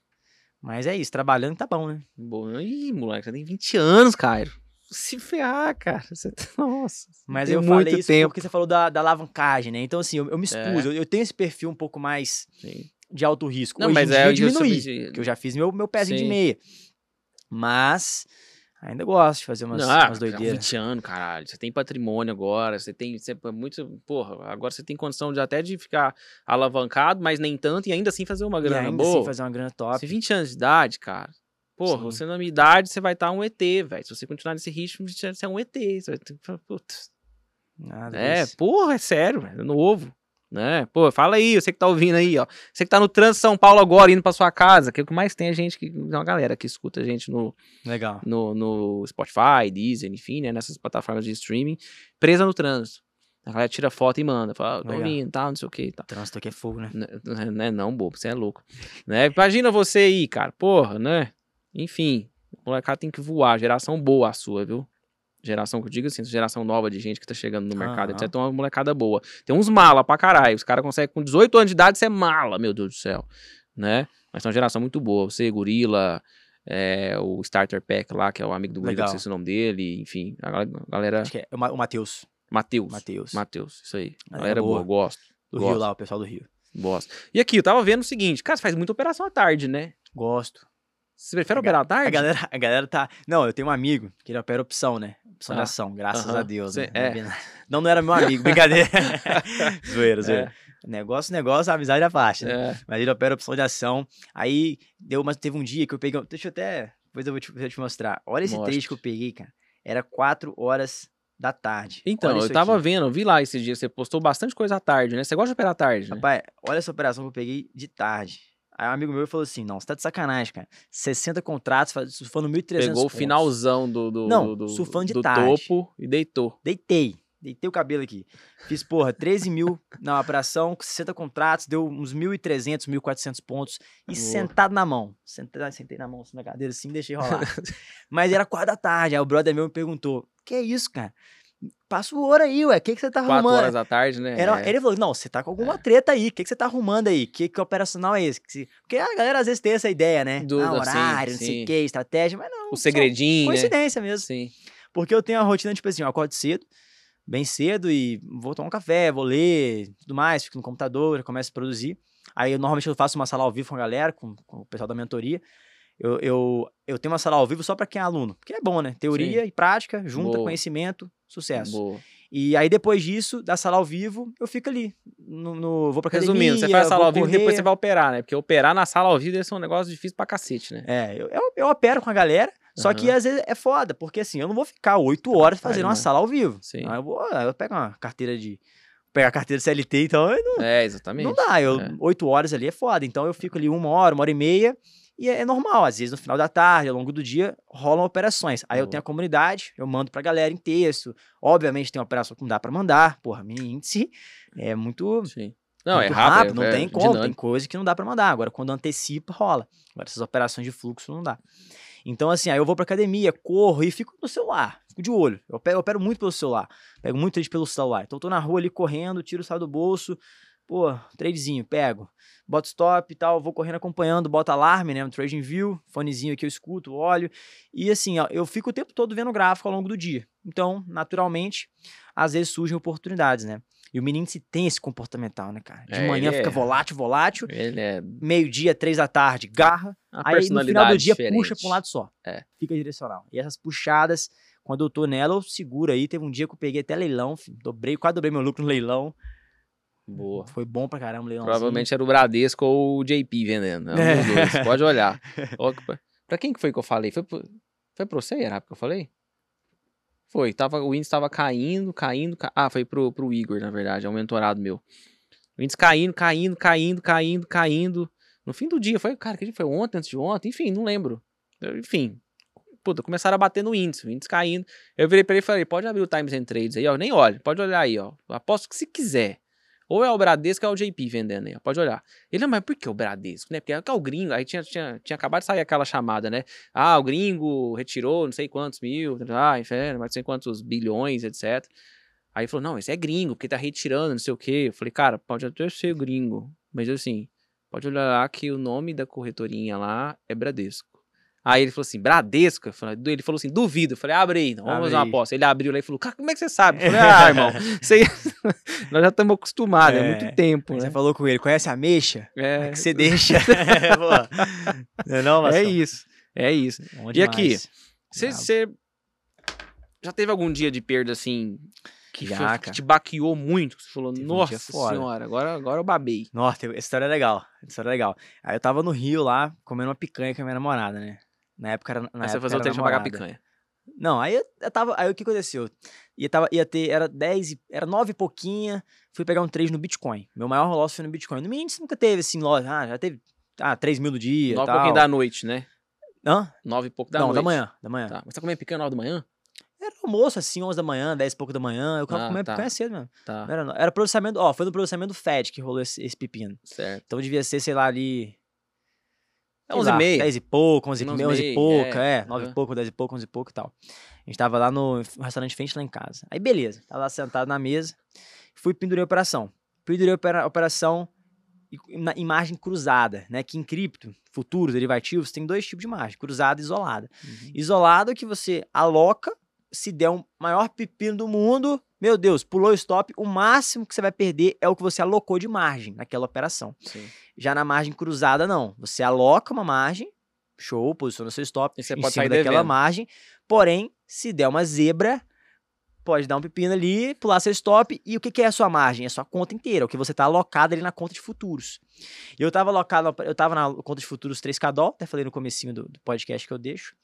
Mas é isso, trabalhando tá bom, né? Bom, ih, moleque, você tem 20 anos, Cairo. Se ferrar, cara. Você... Tá, nossa. Mas eu muito falei isso tempo. porque você falou da, da alavancagem, né? Então, assim, eu, eu me expus. É. Eu, eu, tenho esse perfil um pouco mais Sim. de alto risco. Não, Hoje mas é, eu diminuí, eu que eu já fiz meu, meu pezinho Sim. de meia. Mas Ainda gosto de fazer umas, não, umas doideiras. 20 anos, caralho. Você tem patrimônio agora, você tem você, é muito. Porra, agora você tem condição de até de ficar alavancado, mas nem tanto, e ainda assim fazer uma grana e ainda boa. Assim fazer uma grana top. Você 20 anos de idade, cara. Porra, Sim. você na minha idade, você vai estar um ET, velho. Se você continuar nesse ritmo, você é um ET. Você vai ter... Putz. Nada é, disso. porra, é sério, é novo né? Pô, fala aí, você que tá ouvindo aí, ó. Você que tá no trânsito São Paulo agora, indo pra sua casa, que é o que mais tem a gente, que, uma galera que escuta a gente no, Legal. no, no Spotify, Deezer, enfim, né? Nessas plataformas de streaming, presa no trânsito. A galera tira foto e manda, fala, tô ouvindo, tal, não sei o que. Tal. Trânsito aqui é fogo, né? Não, é, né, não, bobo, você é louco. né? Imagina você aí, cara, porra, né? Enfim, o molecada tem que voar, geração boa a sua, viu? Geração que eu digo assim, geração nova de gente que tá chegando no mercado, etc. Tem uma molecada boa. Tem uns mala pra caralho. Os caras conseguem, com 18 anos de idade, ser mala, meu Deus do céu. Né? Mas tem uma geração muito boa. Você, Gorila, é, o Starter Pack lá, que é o amigo do Gorila, não sei se é o nome dele, enfim. A galera. Acho que é o Matheus. Matheus. Matheus. Matheus, isso aí. A galera boa, boa gosto. Do gosto. Rio lá, o pessoal do Rio. Gosto. E aqui, eu tava vendo o seguinte, cara, você faz muita operação à tarde, né? Gosto. Você prefere a operar à tarde? A galera, a galera tá. Não, eu tenho um amigo que ele opera opção, né? Opção ah, de ação, graças a Deus. Cê, né? é. Não, não era meu amigo, brincadeira. [laughs] [laughs] zoeira, zoeira. É. Negócio, negócio, amizade à parte, né? É. Mas ele opera opção de ação. Aí deu, mas teve um dia que eu peguei. Deixa eu até. Depois eu vou te, te mostrar. Olha esse Mostre. trecho que eu peguei, cara. Era 4 horas da tarde. Então, eu tava aqui. vendo, vi lá esses dias, você postou bastante coisa à tarde, né? Você gosta de operar à tarde, né? Rapaz, olha essa operação que eu peguei de tarde. Aí um amigo meu falou assim: não, você tá de sacanagem, cara. 60 contratos, surfando 1.300 Pegou pontos. o finalzão do, do, não, do, surfando de do tarde. topo e deitou. Deitei. Deitei o cabelo aqui. Fiz, porra, 13 mil na operação, 60 contratos, deu uns 1.300, 1.400 pontos. E Boa. sentado na mão. Sentei, sentei na mão, assim, na cadeira assim, deixei rolar. [laughs] Mas era quatro da tarde. Aí o brother meu me perguntou: que é isso, cara? Passa o ouro aí, ué. O que, que você tá arrumando? Quatro horas da tarde, né? Era, é. Ele falou: não, você tá com alguma é. treta aí. O que, que você tá arrumando aí? Que, que operacional é esse? Porque a galera às vezes tem essa ideia, né? Do, ah, horário, sim, não sei o que, estratégia, mas não. O segredinho. Coincidência né? mesmo. Sim. Porque eu tenho a rotina, tipo assim, eu acordo cedo, bem cedo, e vou tomar um café, vou ler, tudo mais, fico no computador, começo a produzir. Aí eu, normalmente eu faço uma sala ao vivo com a galera, com, com o pessoal da mentoria. Eu, eu, eu tenho uma sala ao vivo só para quem é aluno, porque é bom, né? Teoria Sim. e prática, junta Boa. conhecimento, sucesso. Boa. E aí, depois disso, da sala ao vivo, eu fico ali. No, no vou pra academia, Resumindo, você faz a sala ao vivo e depois você vai operar, né? Porque operar na sala ao vivo deve ser um negócio difícil pra cacete, né? É, eu, eu, eu opero com a galera, só que às vezes é foda, porque assim, eu não vou ficar oito horas fazendo uma sala ao vivo. Sim. Aí eu, vou, eu pego uma carteira de. Pegar a carteira de CLT, então. Não, é, exatamente. Não dá, eu, é. oito horas ali é foda. Então eu fico ali uma hora, uma hora e meia. E é, é normal, às vezes no final da tarde, ao longo do dia, rolam operações. Aí eu tenho a comunidade, eu mando pra galera em texto. Obviamente tem uma operação que não dá pra mandar, porra, minha índice é muito. Sim. Não, é rápido, rápido não é, tem como, dinâmico. tem coisa que não dá para mandar. Agora, quando antecipa, rola. Agora, essas operações de fluxo não dá. Então, assim, aí eu vou pra academia, corro e fico no celular, fico de olho. Eu opero, eu opero muito pelo celular, pego muito pelo celular. Então, eu tô na rua ali correndo, tiro o celular do bolso, pô, tradezinho, pego. Boto stop e tal, vou correndo acompanhando, boto alarme, né? Um trading view, fonezinho aqui eu escuto, olho. E assim, ó, eu fico o tempo todo vendo o gráfico ao longo do dia. Então, naturalmente, às vezes surgem oportunidades, né? E o menino se tem esse comportamental, né, cara? De É, manhã fica é- volátil, volátil. Ele é Meio-dia, três da tarde, garra. uma Aí no final do dia diferente. puxa pra um lado só. É. Fica direcional. E essas puxadas, quando eu tô nela, eu seguro aí. Teve um dia que eu peguei até leilão, dobrei, quase dobrei meu lucro no leilão. Boa. Foi bom pra caramba o leilão. Provavelmente era o Bradesco ou o JP vendendo. É um É. dois. Pode olhar. [laughs] Pra quem que foi que eu falei? Foi pro, foi pra você, era que eu falei? Foi. Tava, o índice tava caindo, caindo. ca- Ah, foi pro, pro Igor, na verdade. É um mentorado meu. O índice caindo, caindo, caindo, caindo, caindo. No fim do dia, foi, cara, que foi ontem, antes de ontem? Enfim, não lembro. Eu- Enfim. Puta, começaram a bater no índice, o índice caindo. Eu virei pra ele e falei, pode abrir o Times and Trades aí, ó. Nem olhe, pode olhar aí, ó. Aposto que se quiser. Ou é o Bradesco ou é o JP vendendo aí. Pode olhar. Ele, não, mas por que o Bradesco, né? Porque é é o gringo. Aí tinha, tinha, tinha acabado de sair aquela chamada, né? Ah, o gringo retirou não sei quantos mil, ah, inferno, não sei quantos bilhões, etc. Aí falou, não, esse é gringo, porque tá retirando, não sei o quê. Eu falei, cara, pode até ser gringo, mas assim, pode olhar lá que o nome da corretorinha lá é Bradesco. Aí ele falou assim, Bradesco? Falei- Ele falou assim, duvido. Eu falei, abre aí, vamos fazer uma aposta. Ele abriu lá e falou, cara, como é que você sabe? Eu falei, [laughs] ah, irmão, você... [laughs] nós já estamos acostumados, é, É. muito tempo, né? Você falou com ele, conhece a ameixa? É, É que você deixa. [laughs] Não é não, é Vascão? isso, é isso. Bom E aqui? demais. Você, Brabo. você já teve algum dia de perda assim que, Já, foi- que te baqueou muito? Você falou, Teve um nossa foda." senhora, agora, agora eu babei. Nossa, essa história é legal. Essa história é legal. Aí eu tava no Rio lá, comendo uma picanha com a minha namorada, né? Na época era. Na Aí você fazer o pra pagar picanha. Não, aí eu, eu tava. Aí o que aconteceu? Ia, tava, ia ter. Era 10, e- era 9 e pouquinha. Fui pegar um trade no Bitcoin. Meu maior loss foi no Bitcoin. No índice nunca teve assim, loja. Ah, já teve. Ah, 3 mil no dia. Nove e tal. pouquinho da noite, né? Hã? Nove e pouco da Não, noite. da manhã. Da manhã. Tá. Mas você comendo picanha nove da manhã? Era almoço assim, 11 da manhã, 10 e pouco da manhã. Eu Ah, comendo tá. picanha cedo mesmo. Tá, Não era, não. era processamento. Ó, foi no processamento do FED que rolou esse, esse pepino. certo. Então devia ser, sei lá, ali. Sei Onze e lá, meia. 10 e pouco, 11 e, Onze e meia, 11 e pouca, é, é, 9 aham. e pouco, 10 e pouco, 11 e pouco e tal. A gente tava lá no restaurante frente lá em casa. Aí beleza, tava lá sentado na mesa, fui pendurei a operação. Pendurei a opera- a operação na, em margem cruzada, né? Que em cripto, futuros, derivativos, tem dois tipos de margem, cruzada e isolada. Uhum. Isolado é que você aloca, se der um maior pepino do mundo, meu Deus, pulou o stop, o máximo que você vai perder é o que você alocou de margem naquela operação. Sim. Já na margem cruzada, não. Você aloca uma margem, show, posiciona seu stop E você em pode cima sair daquela devendo. margem. Porém, se der uma zebra, pode dar um pepino ali, pular seu stop. E o que, que é a sua margem? É a sua conta inteira, o que você está alocado ali na conta de futuros. Eu estava alocado, eu tava na conta de futuros 3K dólar, até falei no comecinho do, do podcast que eu deixo.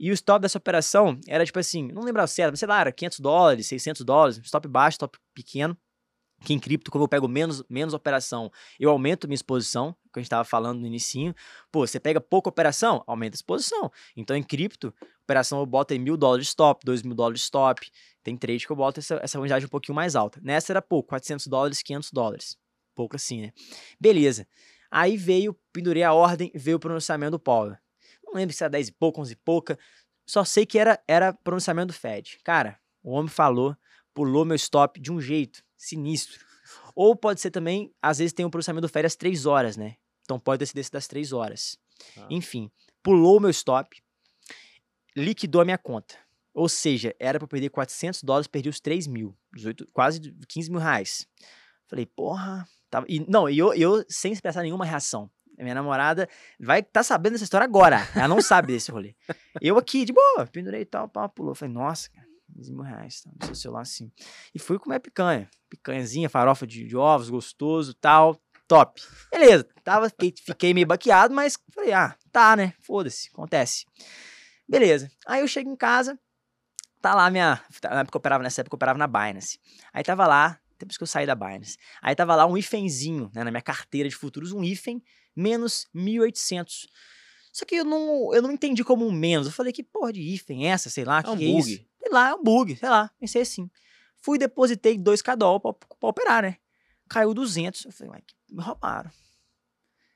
E o stop dessa operação era tipo assim, não lembro certo, mas sei lá, era 500 dólares, 600 dólares, stop baixo, stop pequeno. Que em cripto, como eu pego menos, menos operação, eu aumento minha exposição, que a gente estava falando no inicinho. Pô, você pega pouca operação, aumenta a exposição. Então, em cripto, operação eu boto aí mil dólares stop, dois mil dólares stop. Tem trade que eu boto essa, essa quantidade um pouquinho mais alta. Nessa era pouco, 400 dólares, 500 dólares. Pouco assim, né? Beleza. Aí veio, pendurei a ordem, veio o pronunciamento do Paulo. Não lembro se era 10 e pouco, 11 e pouca. Só sei que era, era pronunciamento do Fed. Cara, o homem falou, pulou meu stop de um jeito sinistro. Ou pode ser também, às vezes tem um do Fed às 3 horas, né? Então pode ter sido esse das 3 horas. Tá. Enfim, pulou o meu stop, liquidou a minha conta. Ou seja, era para perder 400 dólares, perdi os 3 mil, 18, quase 15 mil reais. Falei, porra. Tava, e, não, e eu, eu sem expressar nenhuma reação. Minha namorada vai tá sabendo dessa história agora. Ela não sabe desse rolê. Eu aqui, de boa, pendurei e tal, pá, pulou. Falei, nossa, cara, 15 mil reais, tá, no seu celular assim. E fui comer picanha. Picanhazinha, farofa de, de ovos, gostoso tal. Top. Beleza, tava, fiquei, meio baqueado, mas falei, ah, tá, né? Foda-se, acontece. Beleza. Aí eu chego em casa, tá lá minha. Na época eu operava, nessa época eu operava na Binance. Aí tava lá, depois que eu saí da Binance. Aí tava lá um ifenzinho, né, na minha carteira de futuros, um ifen menos 1.800. Só que eu não, eu não entendi como um menos. Eu falei, que porra de ifen é essa? Sei lá, que um que é isso? Sei lá, é um bug, sei lá. Pensei assim. Fui, depositei 2k dólar pra, pra operar, né? Caiu 200. Eu falei, me roubaram.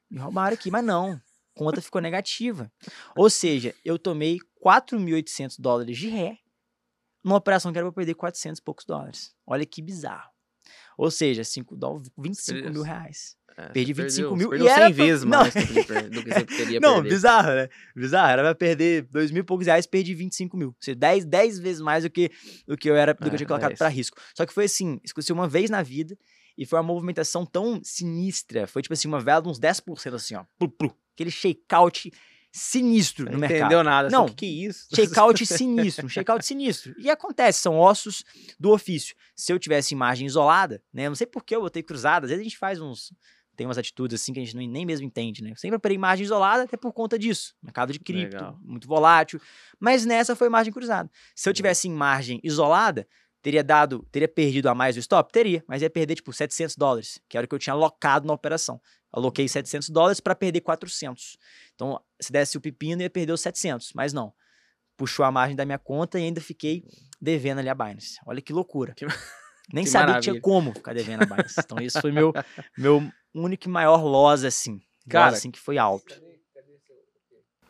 Me roubaram aqui, mas não. Conta ficou negativa. Ou seja, eu tomei 4.800 dólares de ré numa operação que era pra perder 400 e poucos dólares. Olha que bizarro. Ou seja, 5 dólares, 25 mil Isso. reais. É, Perdi você 25 perdeu, mil e Perdeu era 100 pra- vezes Não. mais do que, per- do que você queria [laughs] Não, perder. bizarro, né? Bizarro. Era pra perder 2 mil e poucos reais, perdi 25 mil. Ou seja, 10, 10 vezes mais do que, do que eu era, do que É, eu tinha colocado 10. pra risco. Só que foi assim, isso aconteceu uma vez na vida e foi uma movimentação tão sinistra. Foi tipo assim, uma vela de uns 10% assim, ó. Plu, plu. Aquele shakeout sinistro Não no mercado. entendeu nada. Não. Não. Que, que é isso? Shakeout [laughs] sinistro, um shakeout sinistro. E acontece, são ossos do ofício. Se eu tivesse imagem isolada, né? Não sei por que eu botei cruzada, às vezes a gente faz uns. Tem umas atitudes assim que a gente nem- mesmo entende, né? Eu sempre operei imagem isolada até por conta disso. Mercado de cripto, Legal. muito volátil. Mas nessa foi imagem cruzada. Se eu Legal. tivesse imagem isolada, teria dado, teria perdido a mais o stop? Teria, mas ia perder tipo 700 dólares, que era o que eu tinha alocado na operação. Aloquei 700 dólares para perder 400. Então, se desse o pepino, ia perder os 700, mas não. Puxou a margem da minha conta e ainda fiquei devendo ali a Binance. Olha que loucura. Que- Nem [laughs] que sabia que tinha como ficar devendo a Binance. Então, isso foi meu, [laughs] meu único e maior loss, assim. Cara, loss, assim, que foi alto.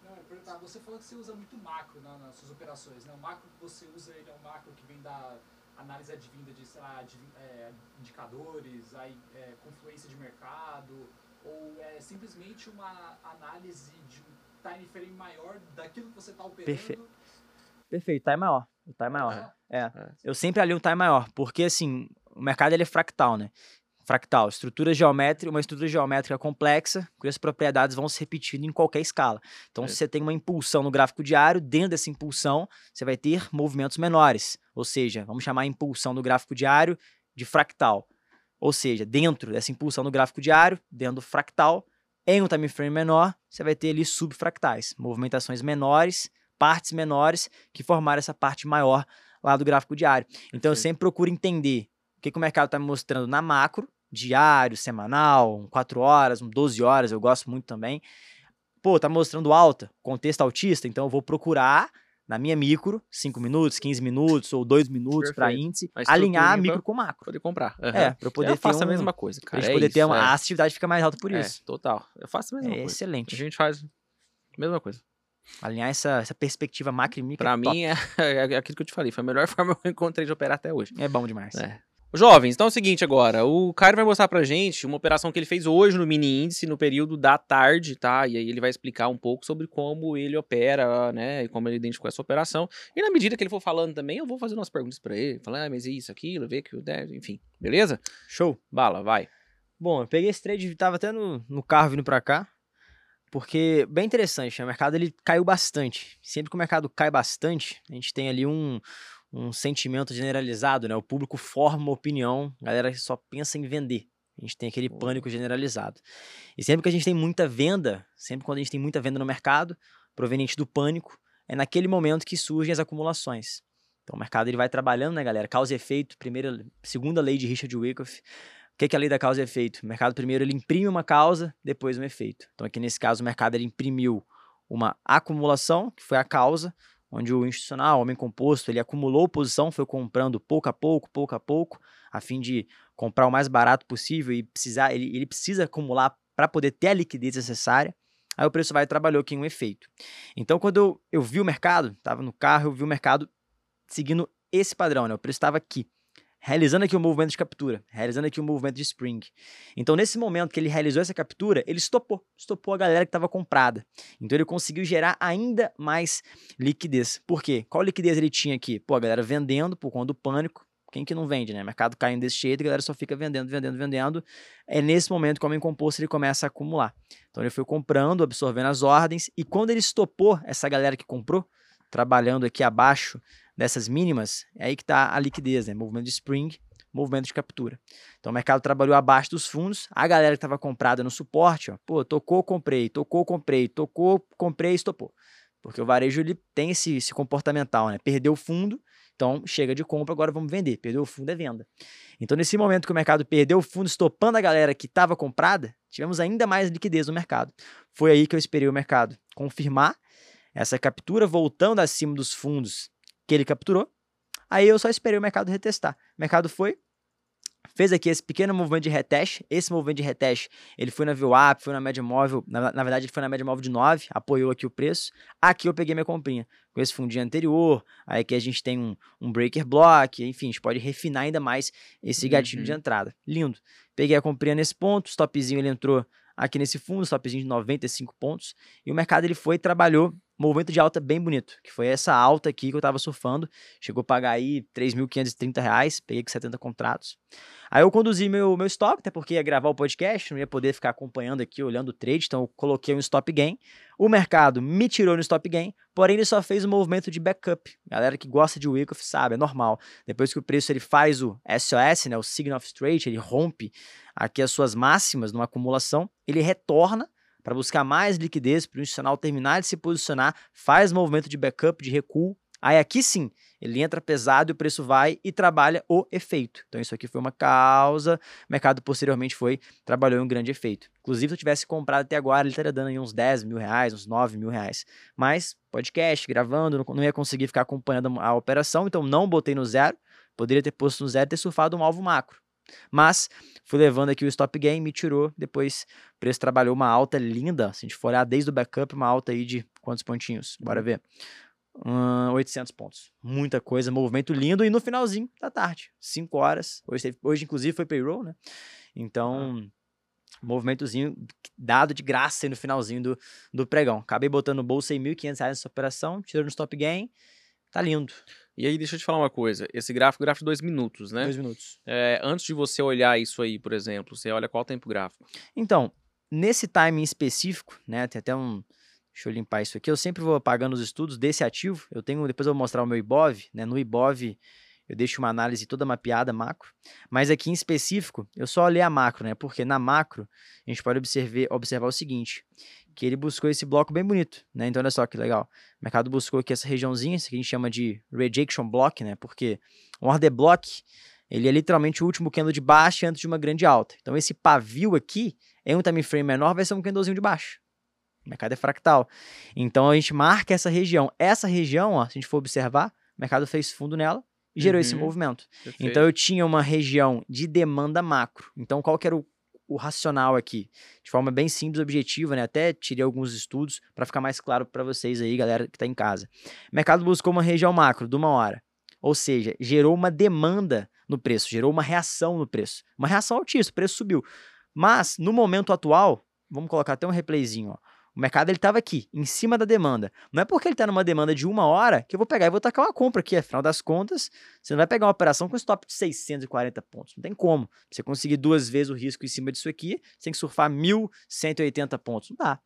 Não, eu perguntar, você falou que você usa muito macro na- nas suas operações, né? O macro que você usa, ele é um macro que vem da análise advinda de, sei lá, advi- é, indicadores, aí, é, confluência de mercado, ou é simplesmente uma análise de um time frame maior daquilo que você está operando? Perfeito. Perfeito, time maior. O time maior. É. É. Eu sempre alio um time maior, porque assim, o mercado ele é fractal, né? Fractal, estrutura geométrica, uma estrutura geométrica complexa, cujas propriedades vão se repetindo em qualquer escala. Então, É. se você tem uma impulsão no gráfico diário, dentro dessa impulsão, você vai ter movimentos menores. Ou seja, vamos chamar a impulsão do gráfico diário de fractal. Ou seja, dentro dessa impulsão no gráfico diário, dentro do fractal, em um time frame menor, você vai ter ali subfractais, movimentações menores, partes menores que formaram essa parte maior lá do gráfico diário. Então eu sempre procuro entender o que, que o mercado está me mostrando na macro, diário, semanal, um 4 horas, um 12 horas, eu gosto muito também. Pô, tá mostrando alta, contexto altista, então eu vou procurar na minha micro, 5 minutos, 15 minutos ou 2 minutos para índice, A alinhar a micro com macro. Poder comprar. Aham. É, para eu poder eu ter faço um, a mesma coisa, pra cara. gente é poder ter isso, uma, é. a atividade fica mais alta por É, isso. total. Eu faço a mesma É coisa. A excelente. gente faz a mesma coisa. Alinhar essa, essa perspectiva macro e micro Pra é mim, é, [laughs] é aquilo que eu te falei. Foi a melhor [laughs] forma que eu encontrei de operar até hoje. é bom demais. É. Jovens, então é o seguinte agora, o Caio vai mostrar pra gente uma operação que ele fez hoje no mini índice, no período da tarde, tá? E aí ele vai explicar um pouco sobre como ele opera, né? E como ele identificou essa operação. E na medida que ele for falando também, eu vou fazer umas perguntas pra ele, falar, ah, mas isso, aquilo, ver que, né? enfim, beleza? Show. Bala, vai. Bom, eu peguei esse trade, tava até no, no carro vindo pra cá, porque bem interessante, né? o mercado ele caiu bastante. Sempre que o mercado cai bastante, a gente tem ali um, um sentimento generalizado, né? O público forma uma opinião, a galera só pensa em vender. A gente tem aquele pânico generalizado. E sempre que a gente tem muita venda, sempre quando a gente tem muita venda no mercado, proveniente do pânico, é naquele momento que surgem as acumulações. Então o mercado ele vai trabalhando, né, galera? Causa e efeito, primeira, segunda lei de Richard Wyckoff. O que que é a lei da causa e efeito? O mercado primeiro ele imprime uma causa, depois um efeito. Então aqui nesse caso o mercado ele imprimiu uma acumulação, que foi a causa, onde o institucional, o homem composto, ele acumulou posição, foi comprando pouco a pouco, pouco a pouco, a fim de comprar o mais barato possível e precisar, ele, ele precisa acumular para poder ter a liquidez necessária. Aí o preço vai e trabalhou aqui um efeito. Então quando eu, eu vi o mercado, estava no carro, eu vi o mercado seguindo esse padrão, né? O preço estava aqui realizando aqui o movimento de captura, realizando aqui o movimento de spring. Então, nesse momento que ele realizou essa captura, ele estopou, estopou a galera que estava comprada. Então, ele conseguiu gerar ainda mais liquidez. Por quê? Qual liquidez ele tinha aqui? Pô, a galera vendendo por conta do pânico. Quem que não vende, né? Mercado caindo desse jeito, a galera só fica vendendo, vendendo, vendendo. É nesse momento que o homem composto ele começa a acumular. Então, ele foi comprando, absorvendo as ordens, e quando ele estopou essa galera que comprou, trabalhando aqui abaixo dessas mínimas, é aí que está a liquidez, né? Movimento de spring, movimento de captura. Então o mercado trabalhou abaixo dos fundos, a galera que estava comprada no suporte, ó, pô, tocou, comprei, tocou, comprei, tocou, comprei, estopou. Porque o varejo ele tem esse, esse comportamental, né? Perdeu o fundo, então chega de compra, agora vamos vender. Perdeu o fundo é venda. Então nesse momento que o mercado perdeu o fundo, estopando a galera que estava comprada, tivemos ainda mais liquidez no mercado. Foi aí que eu esperei o mercado confirmar essa captura voltando acima dos fundos que ele capturou. Aí eu só esperei o mercado retestar. O mercado foi, fez aqui esse pequeno movimento de reteste. Esse movimento de reteste, ele foi na VWAP, foi na média móvel, na, na, verdade ele foi na média móvel de 9, apoiou aqui o preço. Aqui eu peguei minha comprinha com esse fundinho anterior, aí aqui a gente tem um, um breaker block, enfim, a gente pode refinar ainda mais esse gatilho uhum. de entrada. Lindo. Peguei a comprinha nesse ponto, stopzinho ele entrou aqui nesse fundo, stopzinho de 95 pontos, e o mercado ele foi e trabalhou movimento de alta bem bonito, que foi essa alta aqui que eu estava surfando. Chegou a pagar aí 3.530 reais, peguei com 70 contratos. Aí eu conduzi meu, meu stop, até porque ia gravar o podcast, não ia poder ficar acompanhando aqui, olhando o trade, então eu coloquei um stop gain. O mercado me tirou no stop gain, porém ele só fez um movimento de backup. Galera que gosta de Wyckoff sabe, é normal. Depois que o preço ele faz o SOS, né, o Signal of Straight, ele rompe aqui as suas máximas numa acumulação, ele retorna para buscar mais liquidez para o institucional terminar de se posicionar, faz movimento de backup, de recuo. Aí aqui sim, ele entra pesado e o preço vai e trabalha o efeito. Então isso aqui foi uma causa, o mercado posteriormente foi, trabalhou um grande efeito. Inclusive, se eu tivesse comprado até agora, ele estaria dando aí uns 10 mil reais, uns 9 mil reais. Mas, podcast, gravando, não ia conseguir ficar acompanhando a operação, então não botei no zero. Poderia ter posto no zero e ter surfado um alvo macro. Mas fui levando aqui o stop gain, me tirou. Depois o preço trabalhou uma alta linda. Se a gente for olhar desde o backup, uma alta aí de quantos pontinhos? Bora ver. Uh, 800 pontos. Muita coisa, movimento lindo. E no finalzinho da tarde, 5 horas. Hoje, hoje inclusive, foi payroll, né? Então, movimentozinho dado de graça aí no finalzinho do, do pregão. Acabei botando no bolso 1.500 reais nessa operação, tirando o stop gain. Tá lindo. E aí, deixa eu te falar uma coisa. Esse gráfico, gráfico de dois minutos, né? Dois minutos. É, antes de você olhar isso aí, por exemplo, você olha qual tempo gráfico? Então, nesse timing específico, né? Tem até um. Deixa eu limpar isso aqui. Eu sempre vou apagando os estudos desse ativo. Eu tenho. Depois eu vou mostrar o meu IBOV, né? No IBOV eu deixo uma análise toda mapeada macro, mas aqui em específico eu só olhei a macro, né? Porque na macro a gente pode observar, observar o seguinte, que ele buscou esse bloco bem bonito, né? Então olha só que legal. O mercado buscou aqui essa regiãozinha, isso que a gente chama de rejection block, né? Porque um order block, ele é literalmente o último candle de baixa antes de uma grande alta. Então esse pavio aqui, em um time frame menor, vai ser um candlezinho de baixo. O mercado é fractal. Então a gente marca essa região. Essa região, ó, se a gente for observar, o mercado fez fundo nela e gerou uhum. esse movimento. Perfeito. Então eu tinha uma região de demanda macro. Então qual que era o o racional aqui, de forma bem simples e objetiva, né? Até tirei alguns estudos para ficar mais claro para vocês aí, galera que está em casa. O mercado buscou uma região macro de uma hora, ou seja, gerou uma demanda no preço, gerou uma reação no preço, uma reação altíssima, o preço subiu. Mas no momento atual, vamos colocar até um replayzinho, ó. O mercado ele estava aqui, em cima da demanda. Não é porque ele está numa demanda de uma hora que eu vou pegar e vou tacar uma compra aqui. Afinal das contas, você não vai pegar uma operação com stop de 640 pontos. Não tem como. Pra você conseguir duas vezes o risco em cima disso aqui, você tem que surfar 1.180 pontos. Não dá.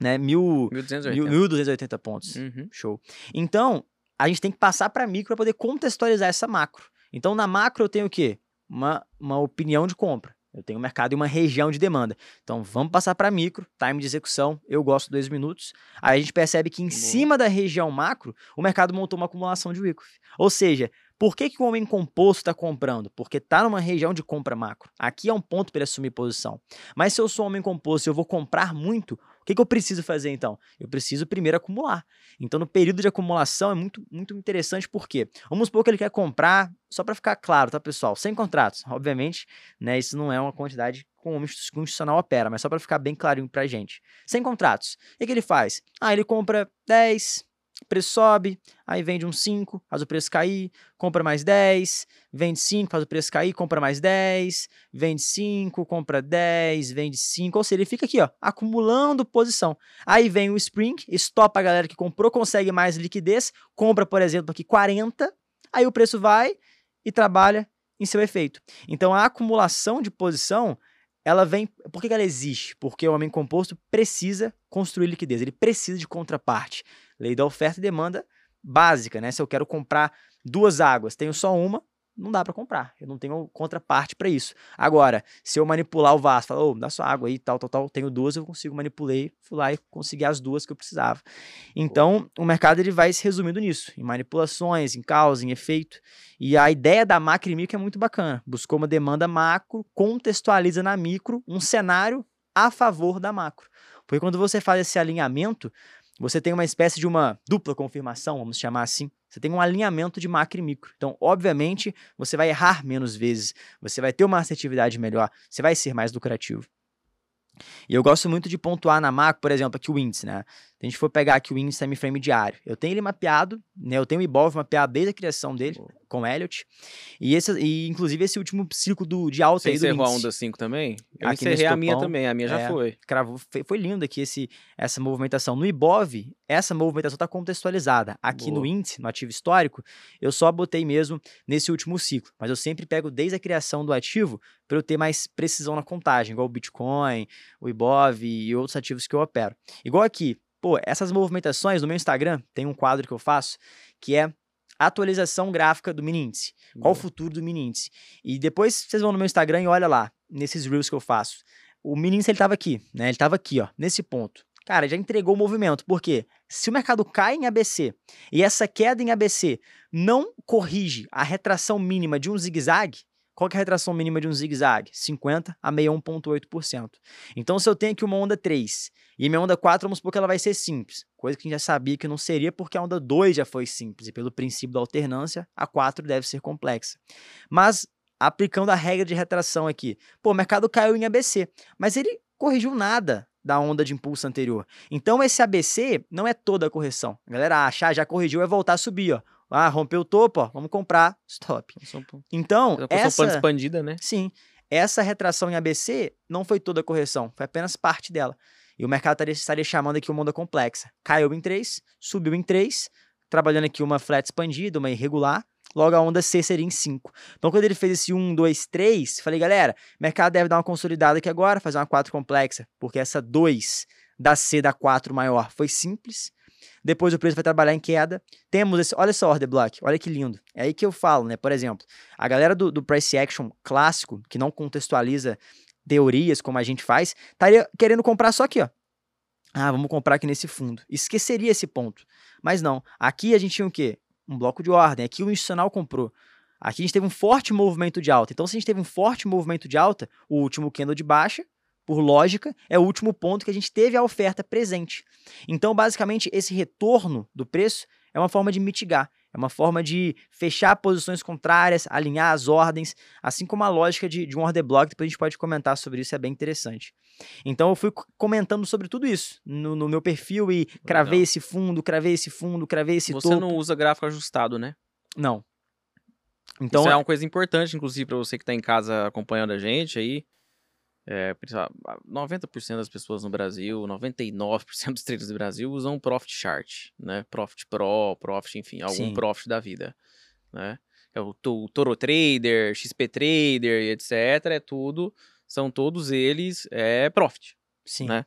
Né? 1.280 pontos. Uhum. Show. Então, a gente tem que passar para micro para poder contextualizar essa macro. Então, na macro eu tenho o quê? Uma, uma opinião de compra. Eu tenho um mercado e uma região de demanda. Então vamos passar para micro, time de execução. Eu gosto de dois minutos. Aí a gente percebe que em cima da região macro, o mercado montou uma acumulação de Wyckoff. Ou seja, por que, que o homem composto está comprando? Porque está numa região de compra macro. Aqui é um ponto para ele assumir posição. Mas se eu sou homem composto e eu vou comprar muito, o que, que eu preciso fazer então? Eu preciso primeiro acumular. Então, no período de acumulação é muito, muito interessante porque vamos supor que ele quer comprar, só para ficar claro, tá, pessoal? Sem contratos. Obviamente, né, isso não é uma quantidade com o institucional opera, mas só para ficar bem clarinho para gente. Sem contratos. O que, que ele faz? Ah, ele compra 10, o preço sobe, aí vende um 5, faz o preço cair, compra mais 10, vende 5, faz o preço cair, compra mais 10, vende 5, compra 10, vende 5, ou seja, ele fica aqui, ó, acumulando posição. Aí vem o Spring, estopa a galera que comprou, consegue mais liquidez, compra, por exemplo, aqui 40, aí o preço vai e trabalha em seu efeito. Então a acumulação de posição ela vem. Por que ela existe? Porque o homem composto precisa construir liquidez, ele precisa de contraparte. Lei da oferta e demanda básica, né? Se eu quero comprar duas águas, tenho só uma, não dá para comprar. Eu não tenho contraparte para isso. Agora, se eu manipular o vaso, falar, oh, dá sua água aí, tal, tal, tal, tenho duas, eu consigo manipulei, fui lá e consegui as duas que eu precisava. Então, o mercado ele vai se resumindo nisso, em manipulações, em causa, em efeito. E a ideia da macro e micro é muito bacana. Buscou uma demanda macro, contextualiza na micro um cenário a favor da macro. Porque quando você faz esse alinhamento, você tem uma espécie de uma dupla confirmação, vamos chamar assim. Você tem um alinhamento de macro e micro. Então, obviamente, você vai errar menos vezes, você vai ter uma assertividade melhor, você vai ser mais lucrativo. E eu gosto muito de pontuar na macro, por exemplo, aqui o índice, né? A gente for pegar aqui o índice time frame diário, eu tenho ele mapeado, né? Eu tenho o Ibov mapeado desde a criação dele, com Elliot. E, esse, e inclusive esse último ciclo do, de alta Você aí do encerrou a índice. onda 5 também? Eu Aqui encerrei a minha também, a minha já é. foi. Cravou, foi, lindo aqui esse, essa movimentação. No Ibov, essa movimentação está contextualizada. Aqui no Boa. índice, no ativo histórico, eu só botei mesmo nesse último ciclo. Mas eu sempre pego desde a criação do ativo para eu ter mais precisão na contagem, igual o Bitcoin, o Ibov e outros ativos que eu opero. Igual aqui, pô, essas movimentações no meu Instagram, tem um quadro que eu faço que é atualização gráfica do mini índice. Qual o futuro do mini índice? E depois vocês vão no meu Instagram e olha lá, nesses reels que eu faço. O mini índice ele tava aqui, né? Ele tava aqui, ó, nesse ponto. Cara, já entregou o movimento. Por quê? Se o mercado cai em ABC e essa queda em ABC não corrige a retração mínima de um zigue-zague, qual é a retração mínima de um zigue-zague? 50 a 61,8%. Então, se eu tenho aqui uma onda 3 e minha onda 4, vamos supor que ela vai ser simples. Coisa que a gente já sabia que não seria porque a onda 2 já foi simples. E pelo princípio da alternância, a 4 deve ser complexa. Mas, aplicando a regra de retração aqui, pô, o mercado caiu em ABC, mas ele corrigiu nada da onda de impulso anterior. Então, esse ABC não é toda a correção. A galera acha, ah, já corrigiu, vai voltar a subir, ó. Ah, rompeu o topo, ó, vamos comprar, stop. Então, essa... expandida, né? Sim. Essa retração em ABC não foi toda a correção, foi apenas parte dela. E o mercado estaria, estaria chamando aqui uma onda complexa. Caiu em 3, subiu em 3, trabalhando aqui uma flat expandida, uma irregular, logo a onda C seria em 5. Então, quando ele fez esse 1, 2, 3, falei, galera, mercado deve dar uma consolidada aqui agora, fazer uma 4 complexa, porque essa 2 da C da 4 maior foi simples. Depois o preço vai trabalhar em queda. Temos esse, olha essa order block, olha que lindo. É aí que eu falo, né? Por exemplo, a galera do, do price action clássico, que não contextualiza teorias como a gente faz, estaria querendo comprar só aqui, ó. Ah, vamos comprar aqui nesse fundo. Esqueceria esse ponto. Mas não. Aqui a gente tinha o quê? Um bloco de ordem. Aqui o institucional comprou. Aqui a gente teve um forte movimento de alta. Então, se a gente teve um forte movimento de alta, o último candle de baixa, por lógica, é o último ponto que a gente teve a oferta presente. Então, basicamente, esse retorno do preço é uma forma de mitigar, é uma forma de fechar posições contrárias, alinhar as ordens, assim como a lógica de, de um order block, depois a gente pode comentar sobre isso, é bem interessante. Então, eu fui comentando sobre tudo isso no, no meu perfil e cravei esse fundo, cravei esse fundo, cravei esse Você topo. não usa gráfico ajustado, né? Não. Então, Isso é uma coisa importante, inclusive, para você que está em casa acompanhando a gente aí. É, precisa- 90% das pessoas no Brasil, 99% dos traders do Brasil usam Profit Chart, né? Profit Pro, Profit, enfim, algum Sim. Profit da vida, né? É o, to- Toro Trader, XP Trader, e etc. É tudo, são todos eles é Profit. sim. né?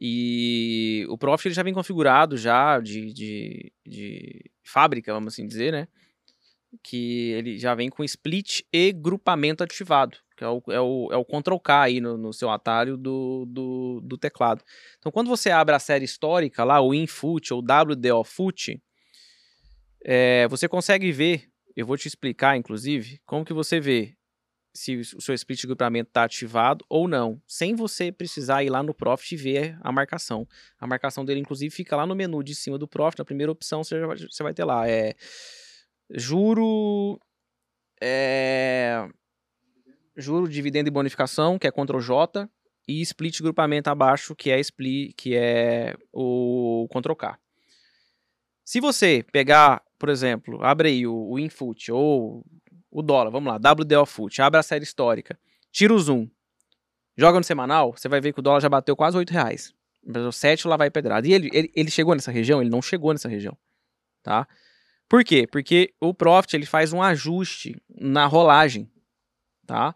E o Profit ele já vem configurado já de, de, de fábrica, vamos assim dizer, né? Que ele já vem com split e grupamento ativado, que é o, é o, é o Ctrl K aí no, no seu atalho do, do, do teclado. Então, quando você abre a série histórica lá, o InFoot ou WDO Foot, é, você consegue ver, eu vou te explicar, inclusive, como que você vê se o seu split de grupamento está ativado ou não, sem você precisar ir lá no Profit e ver a marcação. A marcação dele, inclusive, fica lá no menu de cima do Profit, na primeira opção você, vai, você vai ter lá, é juro, é, juro, dividendo e bonificação, que é Ctrl J, e split grupamento abaixo, que é split, que é o Ctrl K. Se você pegar, por exemplo, abre aí o, o Infoot ou o dólar, vamos lá, WDO Foot, abre a série histórica, tira o zoom, joga no semanal, você vai ver que o dólar já bateu quase 8 reais. O 7 lá vai pedrada. E ele, ele, ele chegou nessa região? Ele não chegou nessa região, tá? Por quê? Porque o Profit ele faz um ajuste na rolagem, tá?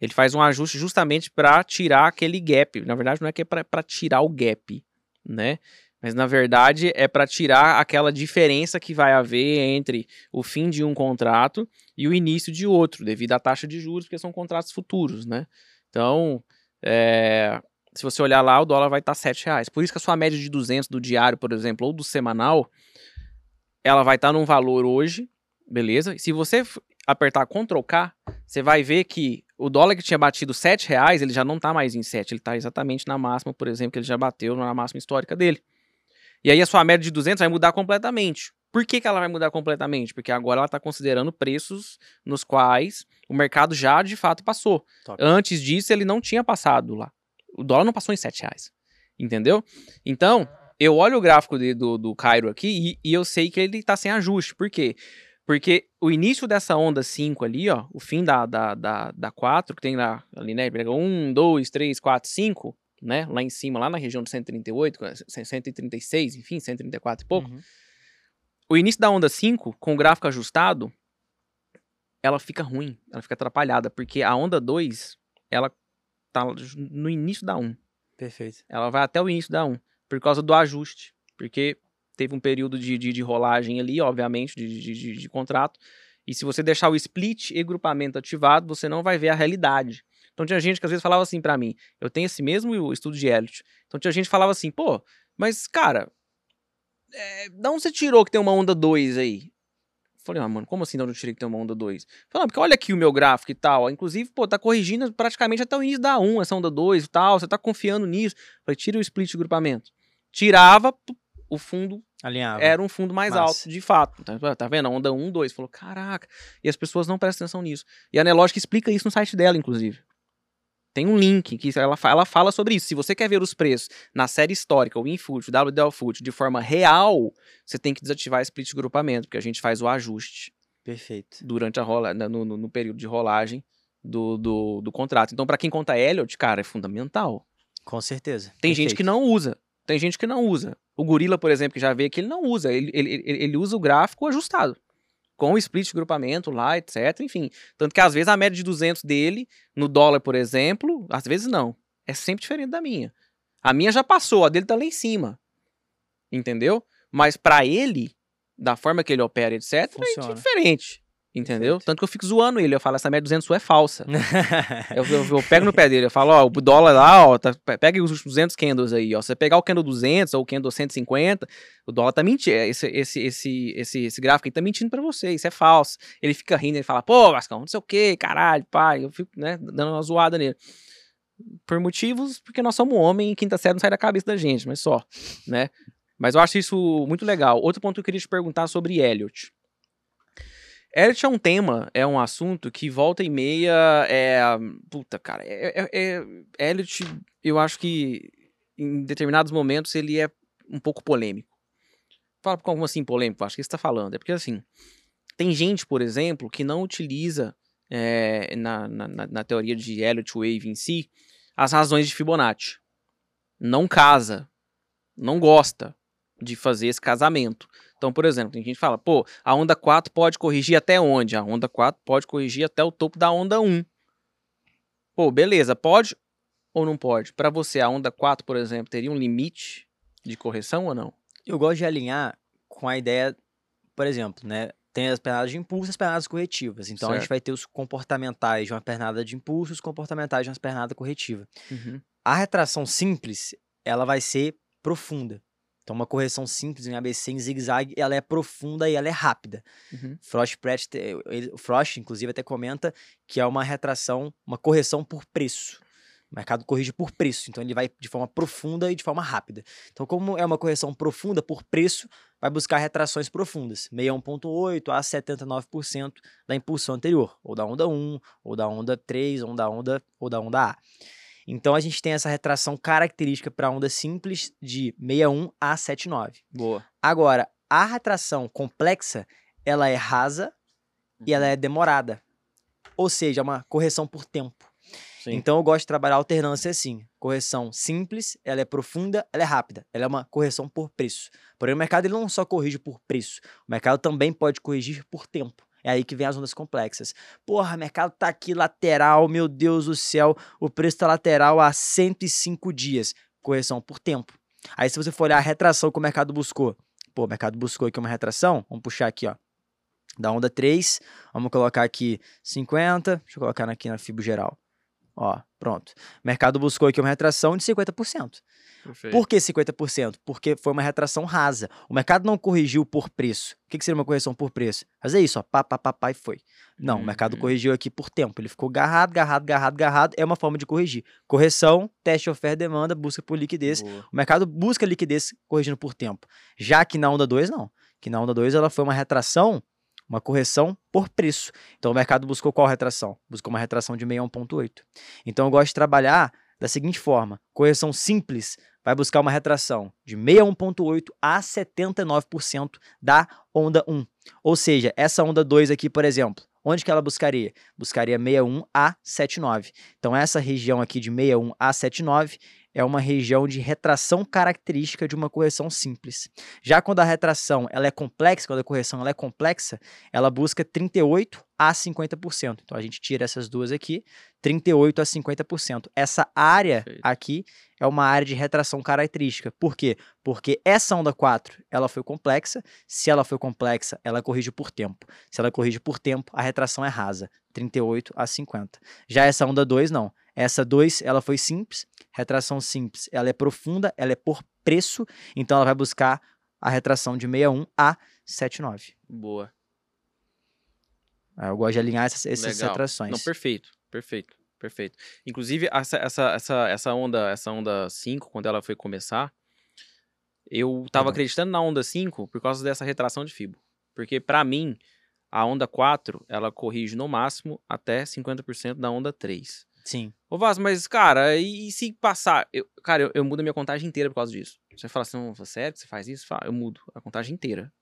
Ele faz um ajuste justamente para tirar aquele gap. Na verdade, não é que é para tirar o gap, né? Mas na verdade é para tirar aquela diferença que vai haver entre o fim de um contrato e o início de outro, devido à taxa de juros, porque são contratos futuros, né? Então, é, se você olhar lá, o dólar vai estar tá 7 reais. Por isso que a sua média de 200 do diário, por exemplo, ou do semanal, ela vai estar tá num valor hoje, beleza? Se você apertar Ctrl K, você vai ver que o dólar que tinha batido 7 reais, ele já não está mais em 7, ele está exatamente na máxima, por exemplo, que ele já bateu na máxima histórica dele. E aí a sua média de 200 vai mudar completamente. Por que, que ela vai mudar completamente? Porque agora ela está considerando preços nos quais o mercado já de fato passou. Top. Antes disso, ele não tinha passado lá. O dólar não passou em 7 reais. Entendeu? Então, eu olho o gráfico de- do, do Cairo aqui e, e eu sei que ele está sem ajuste. Por quê? Porque o início dessa onda 5 ali, ó, o fim da, da, da, da 4, que tem lá, ali, né? Pega 1, 2, 3, 4, 5, né? Lá em cima, lá na região de 138, 136, enfim, 134 e pouco. Uhum. O início da onda 5, com o gráfico ajustado, ela fica ruim, ela fica atrapalhada, porque a onda 2, ela tá no início da 1. Perfeito. Ela vai até o início da 1, por causa do ajuste. Porque teve um período de, de, de rolagem ali, obviamente, de, de, de, contrato. E se você deixar o split e grupamento ativado, você não vai ver a realidade. Então tinha gente que às vezes falava assim pra mim, eu tenho esse mesmo estudo de Elliott. Então tinha gente que falava assim, pô, mas cara, é, da onde você tirou que tem uma onda 2 aí? Falei, ah, mano, como assim de onde eu tirei que tem uma onda 2? Falei, não, porque olha aqui o meu gráfico e tal. Inclusive, pô, tá corrigindo praticamente até o início da 1, essa onda 2 e tal. Você tá confiando nisso. Falei, tira o split de grupamento. Tirava, o fundo Alinhava. era um fundo mais Massa. alto, de fato. Tá, tá vendo? A onda 1, 2. Falou, caraca. E as pessoas não prestam atenção nisso. E a Nelogic explica isso no site dela, inclusive. Tem um link que ela, ela fala sobre isso. Se você quer ver os preços na série histórica, o Infut, o WDL Foot, de forma real, você tem que desativar split de grupamento, porque a gente faz o ajuste Perfeito. durante a rola, né, no, no- no período de rolagem do, do, do contrato. Então, para quem conta Elliot, cara, é fundamental. Com certeza. Tem gente que não usa. Tem gente que não usa. O Gorila, por exemplo, que já veio aqui, ele não usa. Ele, ele, ele, usa o gráfico ajustado. Com o split de grupamento lá, etc. Enfim. Tanto que às vezes a média de 200 dele, no dólar, por exemplo, às vezes não. É sempre diferente da minha. A minha já passou, a dele tá lá em cima. Entendeu? Mas pra ele, da forma que ele opera, etc., é Funciona. diferente. Entendeu? Perfeito. Tanto que eu fico zoando ele. Eu falo, essa média de 200 sua é falsa. [laughs] Eu, eu- eu pego no pé dele, eu falo, ó, o dólar lá, ó, tá, pe- pega os últimos 200 candles aí, ó. Se você pegar o candle 200 ou o candle 150, o dólar tá mentindo. Esse, esse, esse, esse, esse gráfico aí tá mentindo pra você, isso é falso. Ele fica rindo, ele fala, pô, Vascão, não sei o que, caralho, pai. Eu fico, né, dando uma zoada nele. Por motivos, porque nós somos homem e quinta série não sai da cabeça da gente, mas só, né? Mas eu acho isso muito legal. Outro ponto que eu queria te perguntar sobre Elliot. Elliot é um tema, é um assunto que volta e meia é. Puta, cara. É, é, é- Elliot, eu acho que em determinados momentos ele é um pouco polêmico. Fala como assim polêmico? Acho que você está falando. É porque assim. Tem gente, por exemplo, que não utiliza é, na, na, na- teoria de Elliot Wave em si as razões de Fibonacci. Não casa. Não gosta de fazer esse casamento. Então, por exemplo, tem gente que fala, pô, a onda 4 pode corrigir até onde? A onda 4 pode corrigir até o topo da onda 1. Pô, beleza, pode ou não pode? Pra você, a onda 4, por exemplo, teria um limite de correção ou não? Eu gosto de alinhar com a ideia, por exemplo, né? Tem as pernadas de impulso e as pernadas corretivas. Então a gente Certo. vai ter os comportamentais de uma pernada de impulso e os comportamentais de uma pernada corretiva. Uhum. A retração simples, ela vai ser profunda. Então, uma correção simples em ABC em zigue-zague, ela é profunda e ela é rápida. Uhum. Frost Pratt, ele- o Frost, inclusive, até comenta que é uma retração, uma correção por preço. O mercado corrige por preço, então ele vai de forma profunda e de forma rápida. Então, como é uma correção profunda por preço, vai buscar retrações profundas, 61,8% a 79% da impulsão anterior, ou da onda 1, ou da onda 3, ou da onda, ou da onda A. Então, a gente tem essa retração característica para onda simples de 61 a 79. Boa. Agora, a retração complexa, ela é rasa e ela é demorada. Ou seja, é uma correção por tempo. Sim. Então eu gosto de trabalhar a alternância assim. Correção simples, ela é profunda, ela é rápida. Ela é uma correção por preço. Porém, o mercado ele não só corrige por preço. O mercado também pode corrigir por tempo. É aí que vem as ondas complexas. Porra, mercado tá aqui lateral, meu Deus do céu. O preço tá lateral há 105 dias. Correção por tempo. Aí se você for olhar a retração que o mercado buscou. Pô, o mercado buscou aqui uma retração. Vamos puxar aqui, ó. Da onda 3. Vamos colocar aqui 50. Deixa eu colocar aqui na FIBO geral. Ó, pronto. O mercado buscou aqui uma retração de 50%. Perfeito. Por que 50%? Porque foi uma retração rasa. O mercado não corrigiu por preço. O que, que seria uma correção por preço? Fazer isso, ó, pá, pá, pá, pá e foi. Não, o mercado Uhum. corrigiu aqui por tempo. Ele ficou garrado, garrado, garrado, garrado. É uma forma de corrigir. Correção, teste, oferta, demanda, busca por liquidez. Boa. O mercado busca liquidez corrigindo por tempo. Já que na onda 2, não. que na onda 2 ela foi uma retração, uma correção por preço. Então o mercado buscou qual retração? Buscou uma retração de 61.8. Então eu gosto de trabalhar da seguinte forma: correção simples vai buscar uma retração de 61.8 a 79% da onda 1. Ou seja, essa onda 2 aqui, por exemplo, onde que ela buscaria? Buscaria 61 a 79. Então essa região aqui de 61 a 79 é uma região de retração característica de uma correção simples. Já quando a retração ela é complexa, quando a correção ela é complexa, ela busca 38 a 50%. Então a gente tira essas duas aqui, 38 a 50%. Essa área aqui é uma área de retração característica. Por quê? Porque essa onda 4, ela foi complexa. Se ela foi complexa, ela corrige por tempo. Se ela corrige por tempo, a retração é rasa, 38 a 50. Já essa onda 2 não. Essa 2, ela foi simples. Retração simples, ela é profunda, ela é por preço, então ela vai buscar a retração de 61 a 79. Boa. Ah, Eu gosto de alinhar essas, essas Legal. retrações. Não, perfeito, perfeito, perfeito. Inclusive, essa, essa, essa, essa onda, essa onda 5, quando ela foi começar, eu tava Uhum. acreditando na onda 5 por causa dessa retração de fibo. Porque, pra mim, a onda 4, ela corrige no máximo até 50% da onda 3. Sim. Ô, Vaz, mas, cara, e, e se passar? Eu, cara, eu, eu mudo a minha contagem inteira por causa disso. Você fala assim, não, sério que você faz isso? Fala, Eu mudo a contagem inteira.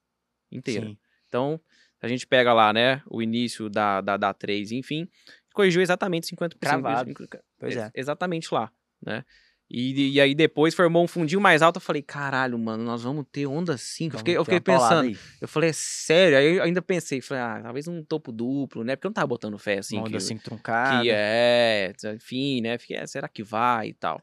Inteira. Sim. Então, a gente pega lá, né, o início da, da, da 3, enfim, corrigiu exatamente 50%. Cravado. Pois é. Exatamente lá, né? E, e aí depois formou um fundinho mais alto, eu falei, caralho, mano, nós vamos ter onda 5. Eu fiquei, eu fiquei pensando, eu falei, é sério? Aí eu ainda pensei, falei, ah, talvez um topo duplo, né? Porque eu não tava botando fé, assim, Uma que, onda assim truncada. que é, enfim, né? Fiquei, é, será que vai e tal.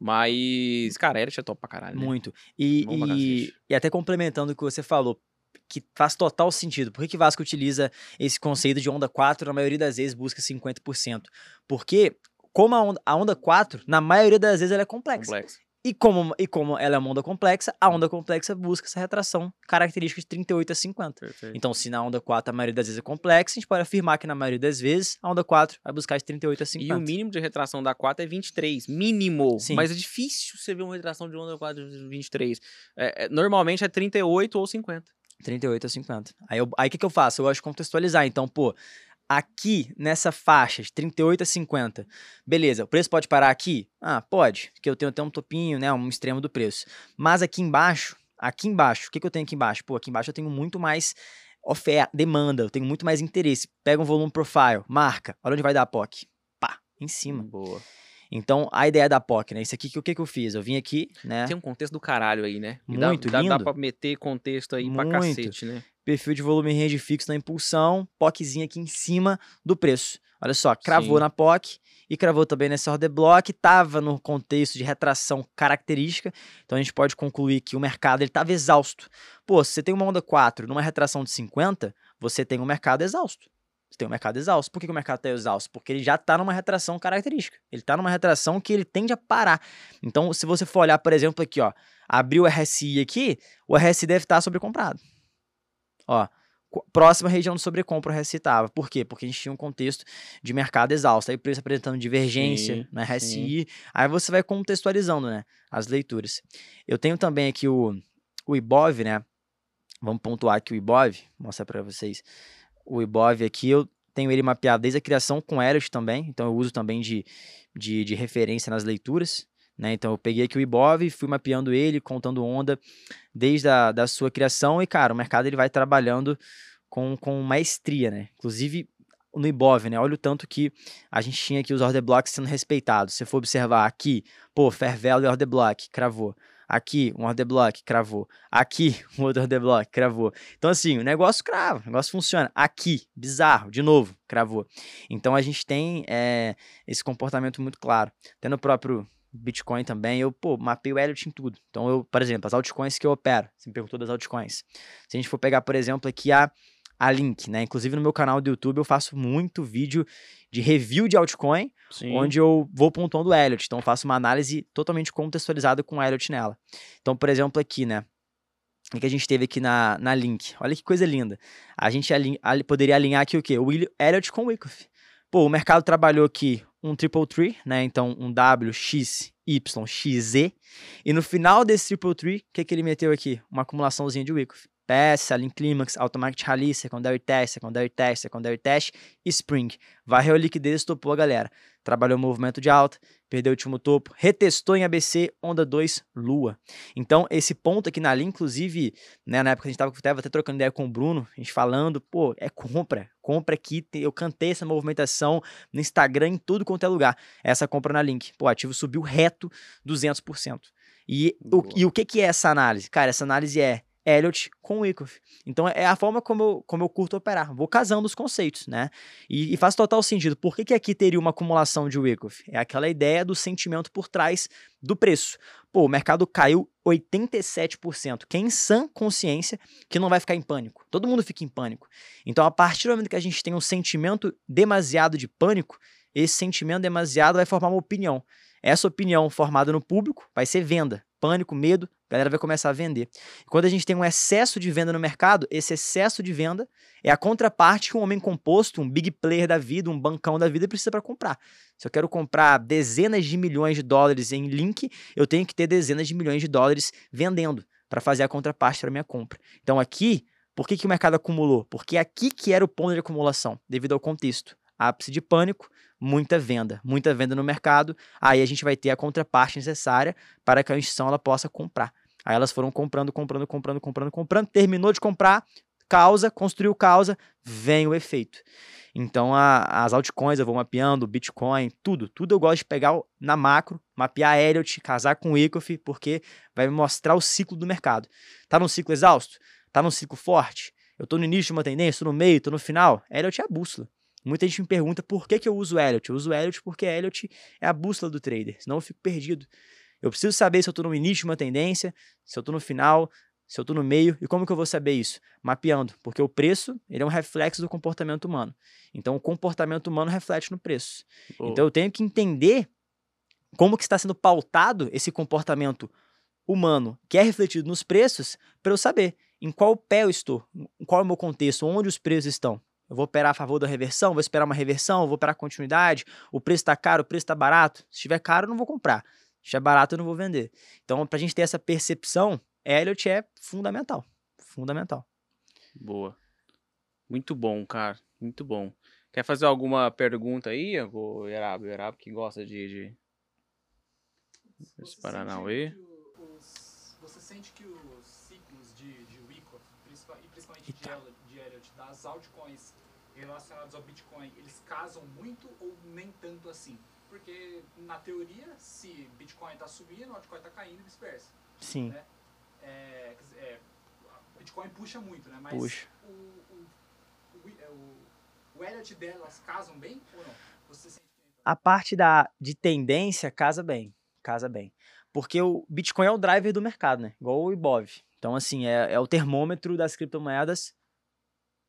Mas, cara, era tinha top pra caralho, né? Muito. E, e, e até complementando o que você falou, que faz total sentido. Por que, que Vasco utiliza esse conceito de onda 4, na maioria das vezes busca 50%? Porque, como a onda, a onda 4, na maioria das vezes ela é complexa. Complexo. E como, e como ela é uma onda complexa, a onda complexa busca essa retração característica de 38 a 50. Perfeito. Então, se na onda 4 a maioria das vezes é complexa, a gente pode afirmar que na maioria das vezes a onda 4 vai buscar de 38 a 50. E o mínimo de retração da 4 é 23. Mínimo. Sim. Mas é difícil você ver uma retração de onda 4 de 23. É, é, normalmente é 38 ou 50. 38 a 50. Aí o aí que, que eu faço? Eu gosto de contextualizar. Então, pô, aqui nessa faixa de 38 a 50, beleza, o preço pode parar aqui? Ah, pode, porque eu tenho até um topinho, né, um extremo do preço. Mas aqui embaixo, aqui embaixo, o que, que eu tenho aqui embaixo? Pô, aqui embaixo eu tenho muito mais oferta, demanda, eu tenho muito mais interesse. Pega um volume profile, marca, olha onde vai dar a POC. Pá, em cima. Boa. Então, a ideia da POC, né? Isso aqui, o que, que eu fiz? Eu vim aqui, né? Tem um contexto do caralho aí, né? E dá- Muito dá, Dá lindo. pra meter contexto aí pra Muito. cacete, né? Perfil de volume range fixo na impulsão, POCzinha aqui em cima do preço. Olha só, cravou Sim. na POC e cravou também nesse order block, estava no contexto de retração característica, então a gente pode concluir que o mercado estava exausto. Pô, se você tem uma onda 4 numa retração de 50, você tem um mercado exausto. Você tem um mercado exausto. Por que, o mercado está exausto? Porque ele já está numa retração característica. Ele está numa retração que ele tende a parar. Então, se você for olhar, por exemplo, aqui, ó, abriu o RSI aqui, o RSI deve estar sobrecomprado. Ó, próxima região de sobrecompra estava. Por quê? Porque a gente tinha um contexto de mercado exausto. Aí o preço apresentando divergência Sim, na RSI. Aí você vai contextualizando, né? As leituras. Eu tenho também aqui o, o IBOV, né? Vamos pontuar aqui o IBOV. Vou mostrar para vocês. O IBOV aqui, eu tenho ele mapeado desde a criação com Elliott também. Então eu uso também de, de, de referência nas leituras. Né? Então eu peguei aqui o IBOV, fui mapeando ele, contando onda desde a da sua criação e, cara, o mercado ele vai trabalhando com, com maestria, né? Inclusive no IBOV, né? Olha o tanto que a gente tinha aqui os order blocks sendo respeitados. Se você for observar aqui, pô, fair value order block, cravou. Aqui, um order block, cravou. Aqui, [laughs] um outro order block, cravou. Então, assim, o negócio crava, o negócio funciona. Aqui, bizarro, de novo, cravou. Então, a gente tem é, esse comportamento muito claro. Até no próprio Bitcoin também, eu, pô, mapeio o Elliott em tudo. Então, eu, por exemplo, as altcoins que eu opero, você me perguntou das altcoins. Se a gente for pegar, por exemplo, aqui a, a Link, né? Inclusive no meu canal do YouTube eu faço muito vídeo de review de altcoin, Sim. onde eu vou pontuando o Elliott. Então, eu faço uma análise totalmente contextualizada com o Elliott nela. Então, por exemplo, aqui, né? O que a gente teve aqui na, na Link? Olha que coisa linda. A gente alin- ali- poderia alinhar aqui o quê? O Elliott com o Wyckoff. Pô, o mercado trabalhou aqui um triple tree, né? Então, um W, X, Y, X, Z. E no final desse triple tree, o que, que ele meteu aqui? Uma acumulaçãozinha de Wyckoff. PS, Selling Climax, Automatic Release, Secondary Test, Secondary Test, Secondary Test e Spring. Varreu a liquidez, estopou a galera. Trabalhou o movimento de alta, perdeu o último topo, retestou em ABC, onda 2, lua. Então, esse ponto aqui na linha, inclusive, né, na época a gente estava até trocando ideia com o Bruno, a gente falando, pô, é compra, compra aqui, eu cantei essa movimentação no Instagram, em tudo quanto é lugar, essa compra na Link. Pô, o ativo subiu reto 200%. E o, e o que, que é essa análise? Cara, essa análise é Elliot com Wyckoff. Então é a forma como eu, como eu curto operar. Vou casando os conceitos, né? E, e faz total sentido. Por que, que aqui teria uma acumulação de Wyckoff? É aquela ideia do sentimento por trás do preço. Pô, o mercado caiu 87%. Quem sã consciência que não vai ficar em pânico. Todo mundo fica em pânico. Então, a partir do momento que a gente tem um sentimento demasiado de pânico, esse sentimento demasiado vai formar uma opinião. Essa opinião formada no público vai ser venda. Pânico, medo, a galera vai começar a vender. quando a gente tem um excesso de venda no mercado, esse excesso de venda é a contraparte que um homem composto, um big player da vida, um bancão da vida precisa para comprar. Se eu quero comprar dezenas de milhões de dólares em link, eu tenho que ter dezenas de milhões de dólares vendendo para fazer a contraparte para minha compra. Então aqui, por que, que o mercado acumulou? Porque aqui que era o ponto de acumulação, devido ao contexto. Ápice de pânico, muita venda, muita venda no mercado, aí a gente vai ter a contraparte necessária para que a instituição ela possa comprar. Aí elas foram comprando, comprando, comprando, comprando, comprando, terminou de comprar, causa, construiu causa, vem o efeito. Então a, as altcoins eu vou mapeando, Bitcoin, tudo, tudo eu gosto de pegar na macro, mapear Elliott, casar com o Wyckoff, porque vai me mostrar o ciclo do mercado. Tá num ciclo exausto? Tá num ciclo forte? Eu tô no início de uma tendência, tô no meio, tô no final? Elliott é a bússola. Muita gente me pergunta por que, que eu uso Elliott. Eu uso Elliott porque Elliott é a bússola do trader, senão eu fico perdido. Eu preciso saber se eu estou no início de uma tendência, se eu estou no final, se eu estou no meio. E como que eu vou saber isso? Mapeando, porque o preço ele é um reflexo do comportamento humano. Então, o comportamento humano reflete no preço. Oh. Então, eu tenho que entender como que está sendo pautado esse comportamento humano que é refletido nos preços para eu saber em qual pé eu estou, qual é o meu contexto, onde os preços estão. Eu vou operar a favor da reversão, vou esperar uma reversão, vou operar continuidade, o preço está caro, o preço está barato. Se estiver caro, eu não vou comprar. Se estiver barato, eu não vou vender. Então, para a gente ter essa percepção, Elliot é fundamental. Fundamental. Boa. Muito bom, cara. Muito bom. Quer fazer alguma pergunta aí, o Erabo? Erabo que gosta de... de... Esse Paranauê. Você sente que os ciclos de, de Wyckoff, principalmente de, de Elliot, das altcoins relacionados ao Bitcoin, eles casam muito ou nem tanto assim? Porque, na teoria, se Bitcoin está subindo, o altcoin está caindo e vice-versa. Sim. Né? É, é, Bitcoin puxa muito, né? Mas puxa. O, o, o, é, o, o Elliot delas casam bem ou não? Você sente que... A parte da, de tendência casa bem. Casa bem. Porque o Bitcoin é o driver do mercado, né? Igual o Ibov. Então, assim, é, é o termômetro das criptomoedas.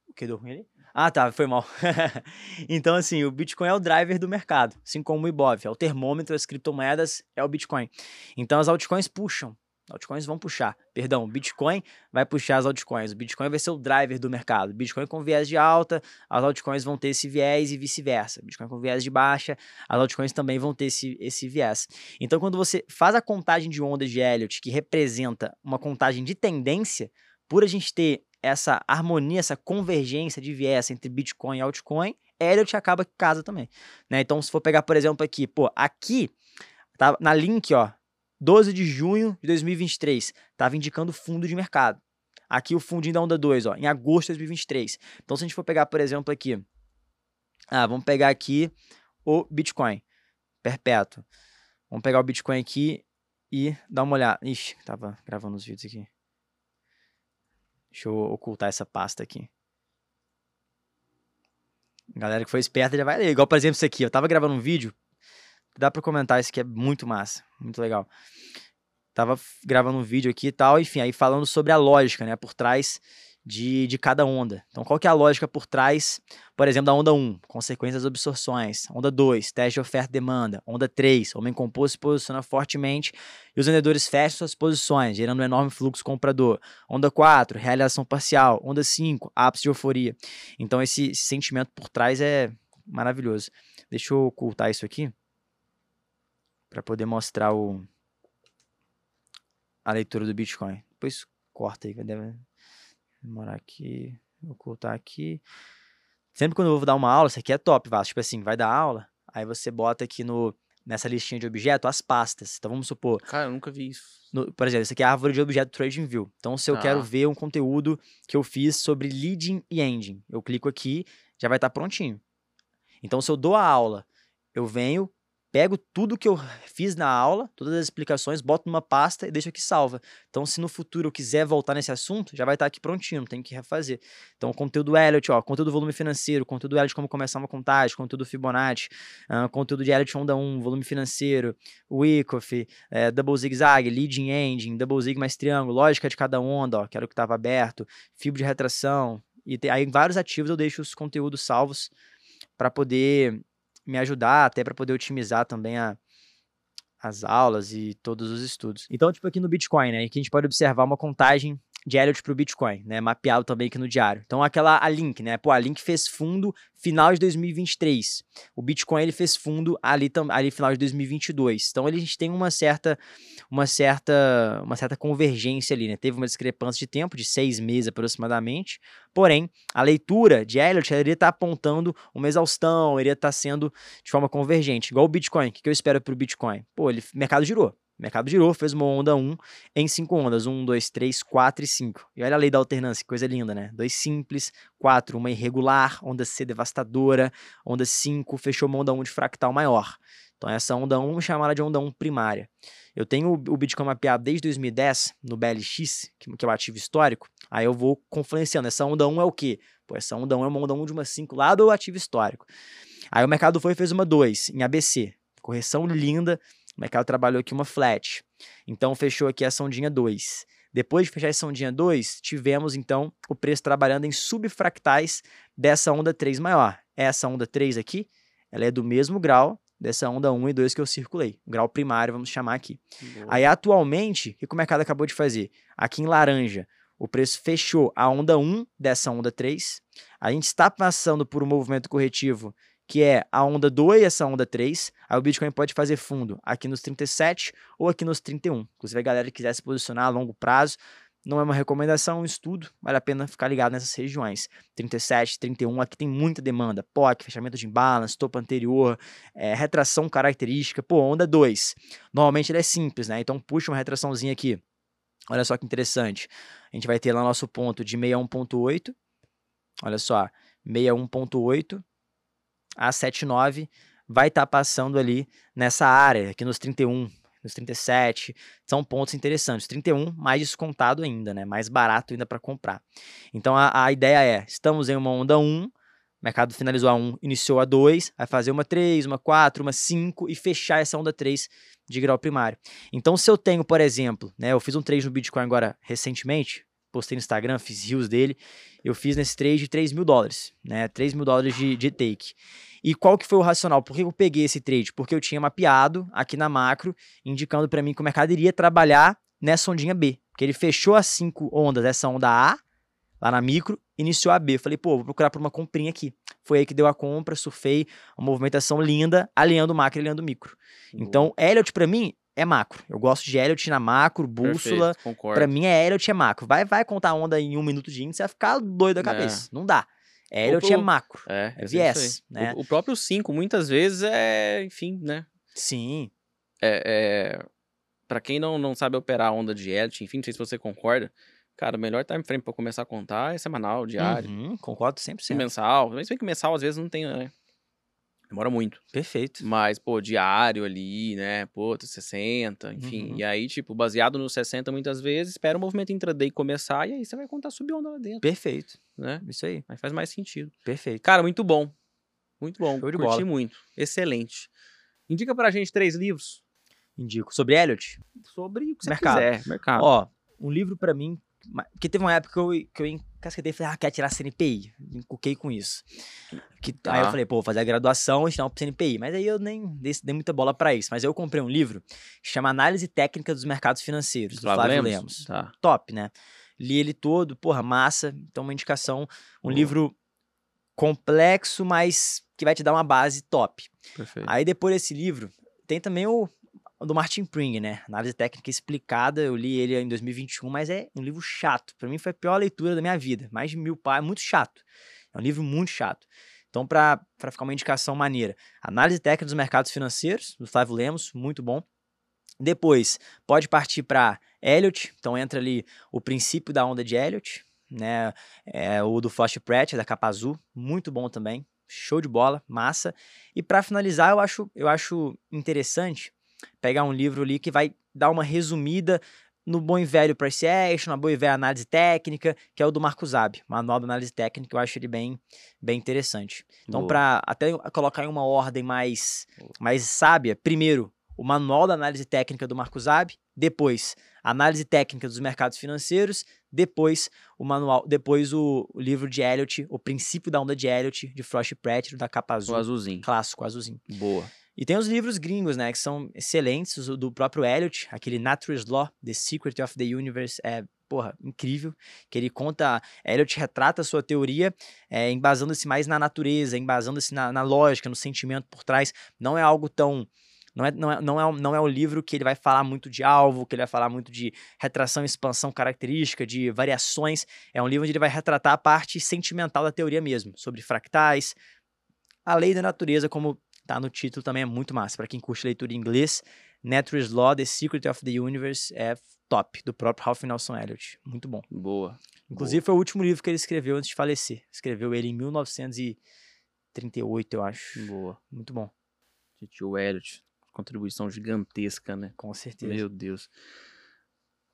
O que deu ruim ali? Ah, tá, foi mal. [laughs] então, assim, o Bitcoin é o driver do mercado, assim como o Ibov, é o termômetro das criptomoedas, é o Bitcoin. Então, as altcoins puxam, altcoins vão puxar, perdão, o Bitcoin vai puxar as altcoins, o Bitcoin vai ser o driver do mercado. Bitcoin com viés de alta, as altcoins vão ter esse viés e vice-versa. Bitcoin com viés de baixa, as altcoins também vão ter esse, esse viés. Então, quando você faz a contagem de ondas de Elliott, que representa uma contagem de tendência, por a gente ter essa harmonia, essa convergência de viés entre Bitcoin e altcoin, Elliott acaba que casa também. Né? Então, se for pegar, por exemplo, aqui, pô, aqui, tá na link, ó, 12 de junho de 2023, estava indicando fundo de mercado. Aqui o fundinho da onda 2, ó, em agosto de 2023. Então, se a gente for pegar, por exemplo, aqui, ah, vamos pegar aqui o Bitcoin perpétuo. Vamos pegar o Bitcoin aqui e dar uma olhada. Ixi, tava gravando os vídeos aqui. Deixa eu ocultar essa pasta aqui. Galera que foi esperta já vai ler. Igual, por exemplo, isso aqui. Eu tava gravando um vídeo. Dá pra comentar, isso aqui é muito massa. Muito legal. Tava gravando um vídeo aqui e tal, enfim, aí falando sobre a lógica, né, por trás de, de cada onda. Então, qual que é a lógica por trás, por exemplo, da onda 1, consequências das absorções, onda 2, teste de oferta e demanda, onda 3, homem composto se posiciona fortemente e os vendedores fecham suas posições, gerando um enorme fluxo comprador. Onda 4, realização parcial, onda 5, ápice de euforia. Então, esse, esse sentimento por trás é maravilhoso. Deixa eu ocultar isso aqui para poder mostrar o a leitura do Bitcoin. Depois corta aí, deve Demorar aqui. Vou ocultar aqui. Sempre quando eu vou dar uma aula, isso aqui é top, Vasco. Tipo assim, vai dar aula, aí você bota aqui no, nessa listinha de objeto as pastas. Então vamos supor, Cara, eu nunca vi isso. no- por exemplo, isso aqui é a árvore de objeto TradingView. Então, se eu quero Tá. ver um conteúdo que eu fiz sobre leading e ending, eu clico aqui, já vai estar prontinho. Então, se eu dou a aula, eu venho, pego tudo que eu fiz na aula, todas as explicações, boto numa pasta e deixo aqui salva. Então, se no futuro eu quiser voltar nesse assunto, já vai estar aqui prontinho, não tem que refazer. Então, conteúdo Elliott, ó, conteúdo volume financeiro, conteúdo Elliott como começar uma contagem, conteúdo Fibonacci, ah, conteúdo de Elliott onda 1, volume financeiro, Wyckoff, é, Double Zig Zag, Leading Engine, Double Zig mais triângulo, lógica de cada onda, ó, que era o que estava aberto, fibra de retração, e tem, aí em vários ativos eu deixo os conteúdos salvos para poder me ajudar, até para poder otimizar também a, as aulas e todos os estudos. Então, tipo aqui no Bitcoin, né, aqui a gente pode observar uma contagem de Elliott para o Bitcoin, né, mapeado também aqui no diário. Então, aquela a Link, né, pô, a Link fez fundo final de 2023. O Bitcoin ele fez fundo ali ali final de 2022. Então, a gente tem uma certa uma certa uma certa convergência ali, né? Teve uma discrepância de tempo de seis meses aproximadamente. Porém, a leitura de Elliott iria estar apontando uma exaustão, iria estar sendo de forma convergente, igual o Bitcoin. O que eu espero para o Bitcoin? Pô, ele o mercado girou. O mercado girou, fez uma onda 1 em cinco ondas. 1, 2, 3, 4 e 5. E olha a lei da alternância, que coisa linda, né? Dois simples, 4, uma irregular, onda C devastadora, onda 5, fechou uma onda 1 de fractal maior. Então essa onda 1 vamos chamar ela de onda 1 primária. Eu tenho o- Bitcoin mapeado desde 2010 no BLX, que é o ativo histórico. Aí eu vou confluenciando. Essa onda 1 é o quê? Pô, essa onda 1 é uma onda 1 de uma 5 lá do ativo histórico. Aí o mercado foi e fez uma 2 em ABC. Correção linda. O mercado trabalhou aqui uma flat. Então fechou aqui essa ondinha 2. Depois de fechar essa ondinha 2, tivemos então o preço trabalhando em subfractais dessa onda 3 maior. Essa onda 3 aqui, ela é do mesmo grau dessa onda 1 e 2 que eu circulei. Grau primário, vamos chamar aqui. Aí, atualmente, o que o mercado acabou de fazer? Aqui em laranja, o preço fechou a onda 1 dessa onda 3. A gente está passando por um movimento corretivo que é a onda 2 e essa onda 3. Aí o Bitcoin pode fazer fundo aqui nos 37 ou aqui nos 31. Inclusive, a galera que quiser se posicionar a longo prazo, não é uma recomendação, é um estudo, vale a pena ficar ligado nessas regiões. 37, 31, aqui tem muita demanda. POC, fechamento de imbalance, topo anterior, é, retração característica. Pô, onda 2. Normalmente ele é simples, né? Então puxa uma retraçãozinha aqui. Olha só que interessante. A gente vai ter lá nosso ponto de 61.8. Olha só, 61.8 a 79 vai estar passando ali nessa área, aqui nos 31, nos 37. São pontos interessantes. 31 mais descontado ainda, né? Mais barato ainda para comprar. Então a, a ideia é, estamos em uma onda 1, o mercado finalizou a 1, iniciou a 2, vai fazer uma 3, uma 4, uma 5 e fechar essa onda 3 de grau primário. Então, se eu tenho, por exemplo, né, eu fiz um trade no Bitcoin agora recentemente, postei no Instagram, fiz rios dele, eu fiz nesse trade de 3 mil dólares, né, 3 mil dólares de, de take. E qual que foi o racional? Por que eu peguei esse trade? Porque eu tinha mapeado aqui na macro, indicando para mim que o mercado iria trabalhar nessa ondinha B, porque ele fechou as cinco ondas dessa onda A, lá na micro, iniciou a B. Eu falei, pô, vou procurar por uma comprinha aqui. Foi aí que deu a compra, surfei, uma movimentação linda, alinhando o macro e alinhando o micro. Então, Elliot para mim é macro. Eu gosto de Elliot na macro, bússola. Para mim é Elliot é macro. Vai, vai contar a onda em um minuto de índice, você vai ficar doido da É. cabeça. Não dá. Elliot O- é macro. É, É é viés, né? O, o próprio 5, muitas vezes, é, enfim, né? Sim. É, é, para quem não, não sabe operar a onda de Elliott, enfim, não sei se você concorda, cara, o melhor time frame pra começar a contar é semanal, diário, Uhum, concordo 100%. mensal. Mas bem que mensal às vezes não tem, né? Demora muito. Perfeito. Mas, pô, diário ali, né? Pô, 60, enfim. Uhum. E aí, tipo, baseado no 60 muitas vezes, espera o movimento intraday começar e aí você vai contar subir onda lá dentro, Perfeito. né? Isso aí. Aí faz mais sentido. Perfeito. Cara, muito bom. Muito bom. Show de Curti bola. muito. Excelente. Indica pra gente três livros Indico. Sobre Elliot, sobre o que você Mercado. quiser. Mercado. Ó, um livro pra mim. Porque teve uma época que eu, que eu encasquetei e falei, ah, quer tirar CNPI? Encuquei com isso. Que, Aí eu falei, pô, vou fazer a graduação e tirar um CNPI. Mas aí eu nem dei, dei muita bola pra isso. Mas aí eu comprei um livro que chama Análise Técnica dos Mercados Financeiros, do Flávio Lemos. Tá. Top, né? Li ele todo, porra, massa. Então, uma indicação. Um Boa. livro complexo, mas que vai te dar uma base top. Perfeito. Aí depois desse livro, tem também o do Martin Pring, né? Análise técnica explicada. Eu li ele em 2021, mas é um livro chato. Para mim foi a pior leitura da minha vida. Mais de mil páginas, muito chato. É um livro muito chato. Então, para ficar uma indicação maneira, Análise técnica dos mercados financeiros, do Flávio Lemos, muito bom. Depois, pode partir para Elliott. Então, entra ali o princípio da onda de Elliott, né? É, o do Flash Pratt, da capa azul, muito bom também. Show de bola, massa. E para finalizar, eu acho, eu acho interessante pegar um livro ali que vai dar uma resumida no bom e velho price action, na boa e velha análise técnica, que é o do Marco Zab, manual de análise técnica, eu acho ele bem, bem interessante. Então, para até colocar em uma ordem mais, mais sábia, primeiro, o manual da análise técnica do Marco Zab, depois, análise técnica dos mercados financeiros, depois o manual, depois o, o livro de Elliot, o princípio da onda de Elliot, de Frost Pratt, da capa azul. O azulzinho. Clássico, azulzinho. Boa. E tem os livros gringos, né, que são excelentes, o do próprio Elliot, aquele Naturalist Law, The Secret of the Universe, é, porra, incrível, que ele conta, Elliot retrata a sua teoria, é, embasando-se mais na natureza, embasando-se na, na lógica, no sentimento por trás, não é algo tão não é, não, é, não, é, não é o livro que ele vai falar muito de alvo, que ele vai falar muito de retração, expansão característica, de variações. É um livro onde ele vai retratar a parte sentimental da teoria mesmo, sobre fractais. A lei da natureza, como tá no título, também é muito massa. Para quem curte leitura em inglês, Naturalist Law, The Secret of the Universe é top, do próprio Ralph Nelson Elliott. Muito bom. Boa. Inclusive, Boa. foi o último livro que ele escreveu antes de falecer. Escreveu ele em 1938, eu acho. Boa. Muito bom. Tio Elliott contribuição gigantesca, né? Com certeza. Meu Deus.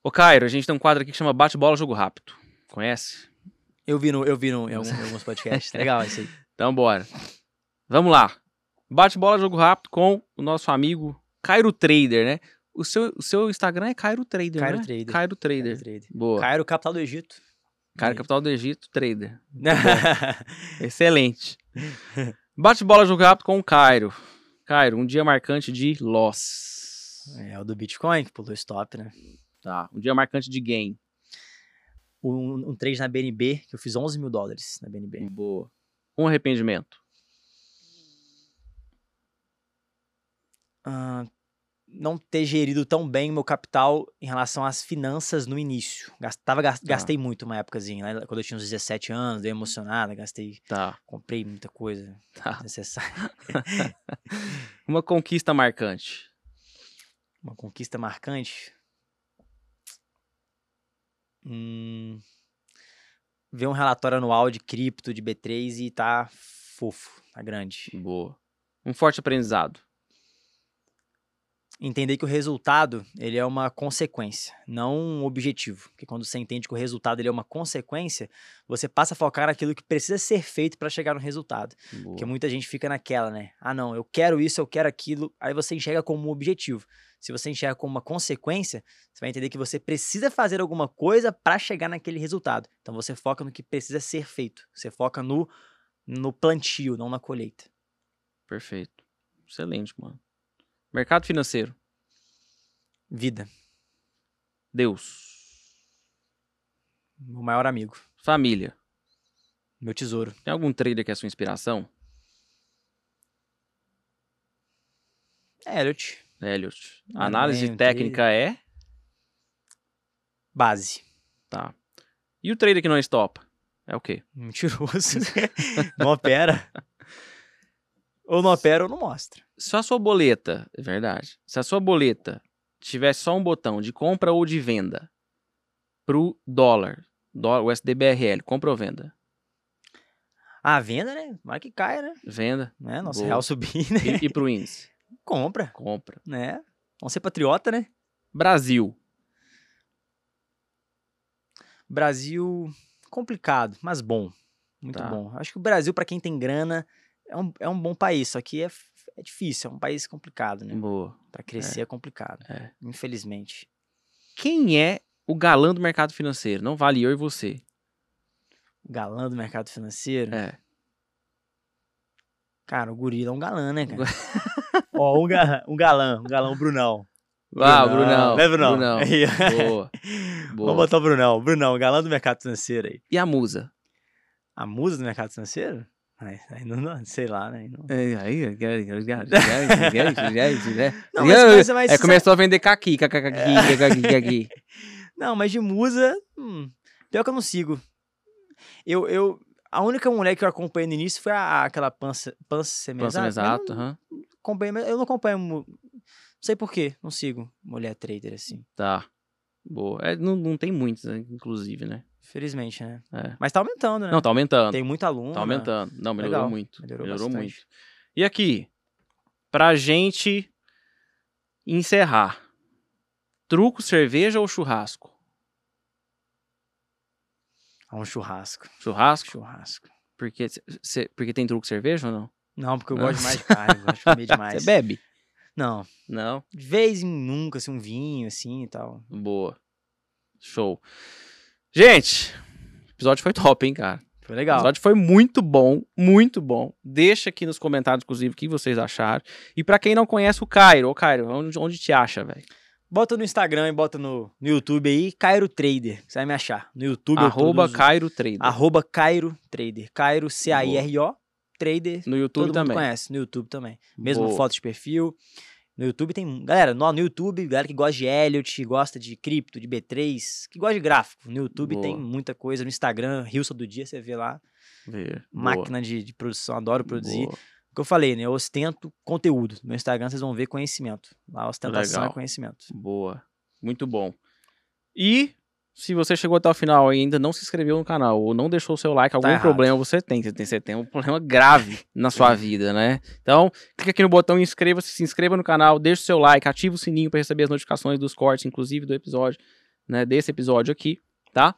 Ô, Cairo, a gente tem um quadro aqui que chama Bate-Bola Jogo Rápido. Conhece? Eu vi, no, eu vi no, em, alguns, em alguns podcasts. Legal isso aí. [laughs] Então, bora. Vamos lá. Bate-bola Jogo Rápido com o nosso amigo Cairo Trader, né? O seu, o seu Instagram é Cairo Trader, Cairo né? Trader. Cairo Trader. Cairo Trader. Boa. Cairo, capital do Egito. Cairo, capital do Egito, Trader. [laughs] Excelente. Bate-bola Jogo Rápido com o Cairo. Cairo, um dia marcante de loss. É o do Bitcoin que pulou stop, né? Tá. Um dia marcante de gain. Um, um trade na BNB, que eu fiz 11 mil dólares na BNB. Boa. Um arrependimento. Uh, não ter gerido tão bem o meu capital em relação às finanças no início. Gastava, tá. Gastei muito uma épocazinha, né? Quando eu tinha uns 17 anos, dei emocionada, gastei. Tá. Comprei muita coisa tá. necessária. [laughs] uma conquista marcante. Uma conquista marcante. Hum, ver um relatório anual de cripto, de B3 e tá fofo, tá grande. Boa. Um forte aprendizado entender que o resultado ele é uma consequência, não um objetivo. Porque quando você entende que o resultado ele é uma consequência, você passa a focar naquilo que precisa ser feito para chegar no resultado. Boa. Porque muita gente fica naquela, né? Ah, não, eu quero isso, eu quero aquilo. Aí você enxerga como um objetivo. Se você enxerga como uma consequência, você vai entender que você precisa fazer alguma coisa para chegar naquele resultado. Então você foca no que precisa ser feito. Você foca no, no plantio, não na colheita. Perfeito. Excelente, mano. Mercado financeiro. Vida. Deus. Meu maior amigo. Família. Meu tesouro. Tem algum trader que é sua inspiração? Elliot. Elliot. A análise técnica trader. é? Base. Tá. E o trader que não estopa? É o quê? Mentiroso. [laughs] não opera. [laughs] Ou não opera ou não mostra. Se a sua boleta, é verdade. Se a sua boleta tivesse só um botão de compra ou de venda pro dólar, dólar o SDBRL, compra ou venda? Ah, venda, né? Vai que caia, né? Venda. Né? Nosso real subir, [laughs] né? E, e pro índice? Compra. Compra. Né? Vamos ser patriota, né? Brasil. Brasil, complicado, mas bom. Muito tá. bom. Acho que o Brasil, para quem tem grana, é um, é um bom país, só que é, é difícil, é um país complicado, né? Boa. Para crescer é, é complicado, é. infelizmente. Quem é o galã do mercado financeiro? Não vale eu e você. O galã do mercado financeiro? É. Cara, o gorila é um galã, né, cara? [laughs] Ó, um, ga um galã, um galã, o Brunão. Ah, Brunão. Brunão. Né, Brunão? Brunão. [laughs] Boa. Boa. Vamos botar o Brunão. Brunão, galã do mercado financeiro aí. E a musa? A musa do mercado financeiro? Aí, aí não, sei lá, né? aí É, aí, é, [laughs] você começou a vender caqui, caqui, caqui, caqui, caqui. [laughs] Não, mas de musa, hum, pior que eu não sigo. Eu, eu, a única mulher que eu acompanhei no início foi a, aquela pança, pança exato, aham. eu não acompanho, não sei porquê, não sigo mulher trader assim, Tá. Boa. É, não, não tem muitos, né, inclusive, né? Felizmente, né? É. Mas tá aumentando, né? Não, tá aumentando. Tem muito aluno. Tá aumentando. Não, melhorou Legal. muito. Melhorou Melhorou, muito. E aqui, pra gente encerrar. Truco, cerveja ou churrasco? Ah, um churrasco, Churrasco? churrasco. Porque, cê- porque tem truco cerveja ou não? Não, porque eu Não. gosto mais de carne, gosto de comer [laughs] demais. Você bebe? Não, Não? de vez em nunca, assim, um vinho, assim, e tal. Boa. Show. Gente, o episódio foi top, hein, cara? Foi O legal. episódio foi muito bom, muito bom. Deixa aqui nos comentários, inclusive, o que vocês acharam. E pra quem não conhece o Cairo, ô Cairo, onde, onde te acha, velho? Bota no Instagram e bota no, no YouTube aí, Cairo Trader, você vai me achar. No YouTube Arroba produzo- Cairo Trader. Arroba Cairo Trader. Cairo, C-A-I-R-O, Trader. No YouTube Todo também. mundo conhece, no YouTube também. Mesmo Boa. foto de perfil. No YouTube tem. Galera, no, no YouTube, galera que gosta de Elliot, gosta de cripto, de B3, que gosta de gráfico. No YouTube Boa. tem muita coisa. No Instagram, Rilson do Dia, você vê lá. Vê. Máquina de, de produção, adoro produzir. Boa. O que eu falei, né? Eu ostento conteúdo. No meu Instagram vocês vão ver conhecimento. Lá, ostentação Legal. é conhecimento. Boa. Muito bom. E se você chegou até o final e ainda não se inscreveu no canal ou não deixou o seu like, algum errado. problema você tem. Você tem, você tem um problema grave na sua vida, né? Então, clica aqui no botão inscreva-se, se inscreva no canal, deixa o seu like, ativa o sininho para receber as notificações dos cortes, inclusive do episódio, né? Desse episódio aqui, tá?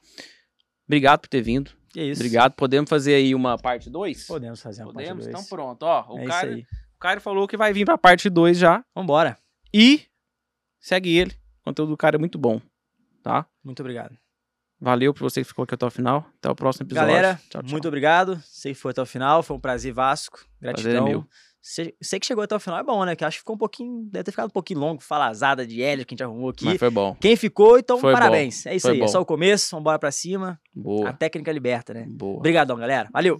Obrigado por ter vindo. É isso. Obrigado. Podemos fazer aí uma parte 2? Podemos fazer uma Podemos? parte Então dois. pronto, ó. O, é cara, o Caio falou que vai vir pra parte 2 já. Vambora. E segue ele. O conteúdo do cara é muito bom, tá? Muito obrigado. Valeu por você que ficou aqui até o final. Até o próximo episódio. Galera, tchau, tchau. muito obrigado. Sei que foi até o final. Foi um prazer Vasco. Prazer Gratidão. é meu. Sei, sei que chegou até o final é bom, né? Que acho que ficou um pouquinho. Deve ter ficado um pouquinho longo. Falazada de Hélio que a gente arrumou aqui. Mas foi bom. Quem ficou, então Foi parabéns. É isso Foi aí. bom. É só o começo. Vambora pra cima. Boa. A técnica liberta, né? Boa. Obrigadão, galera. Valeu.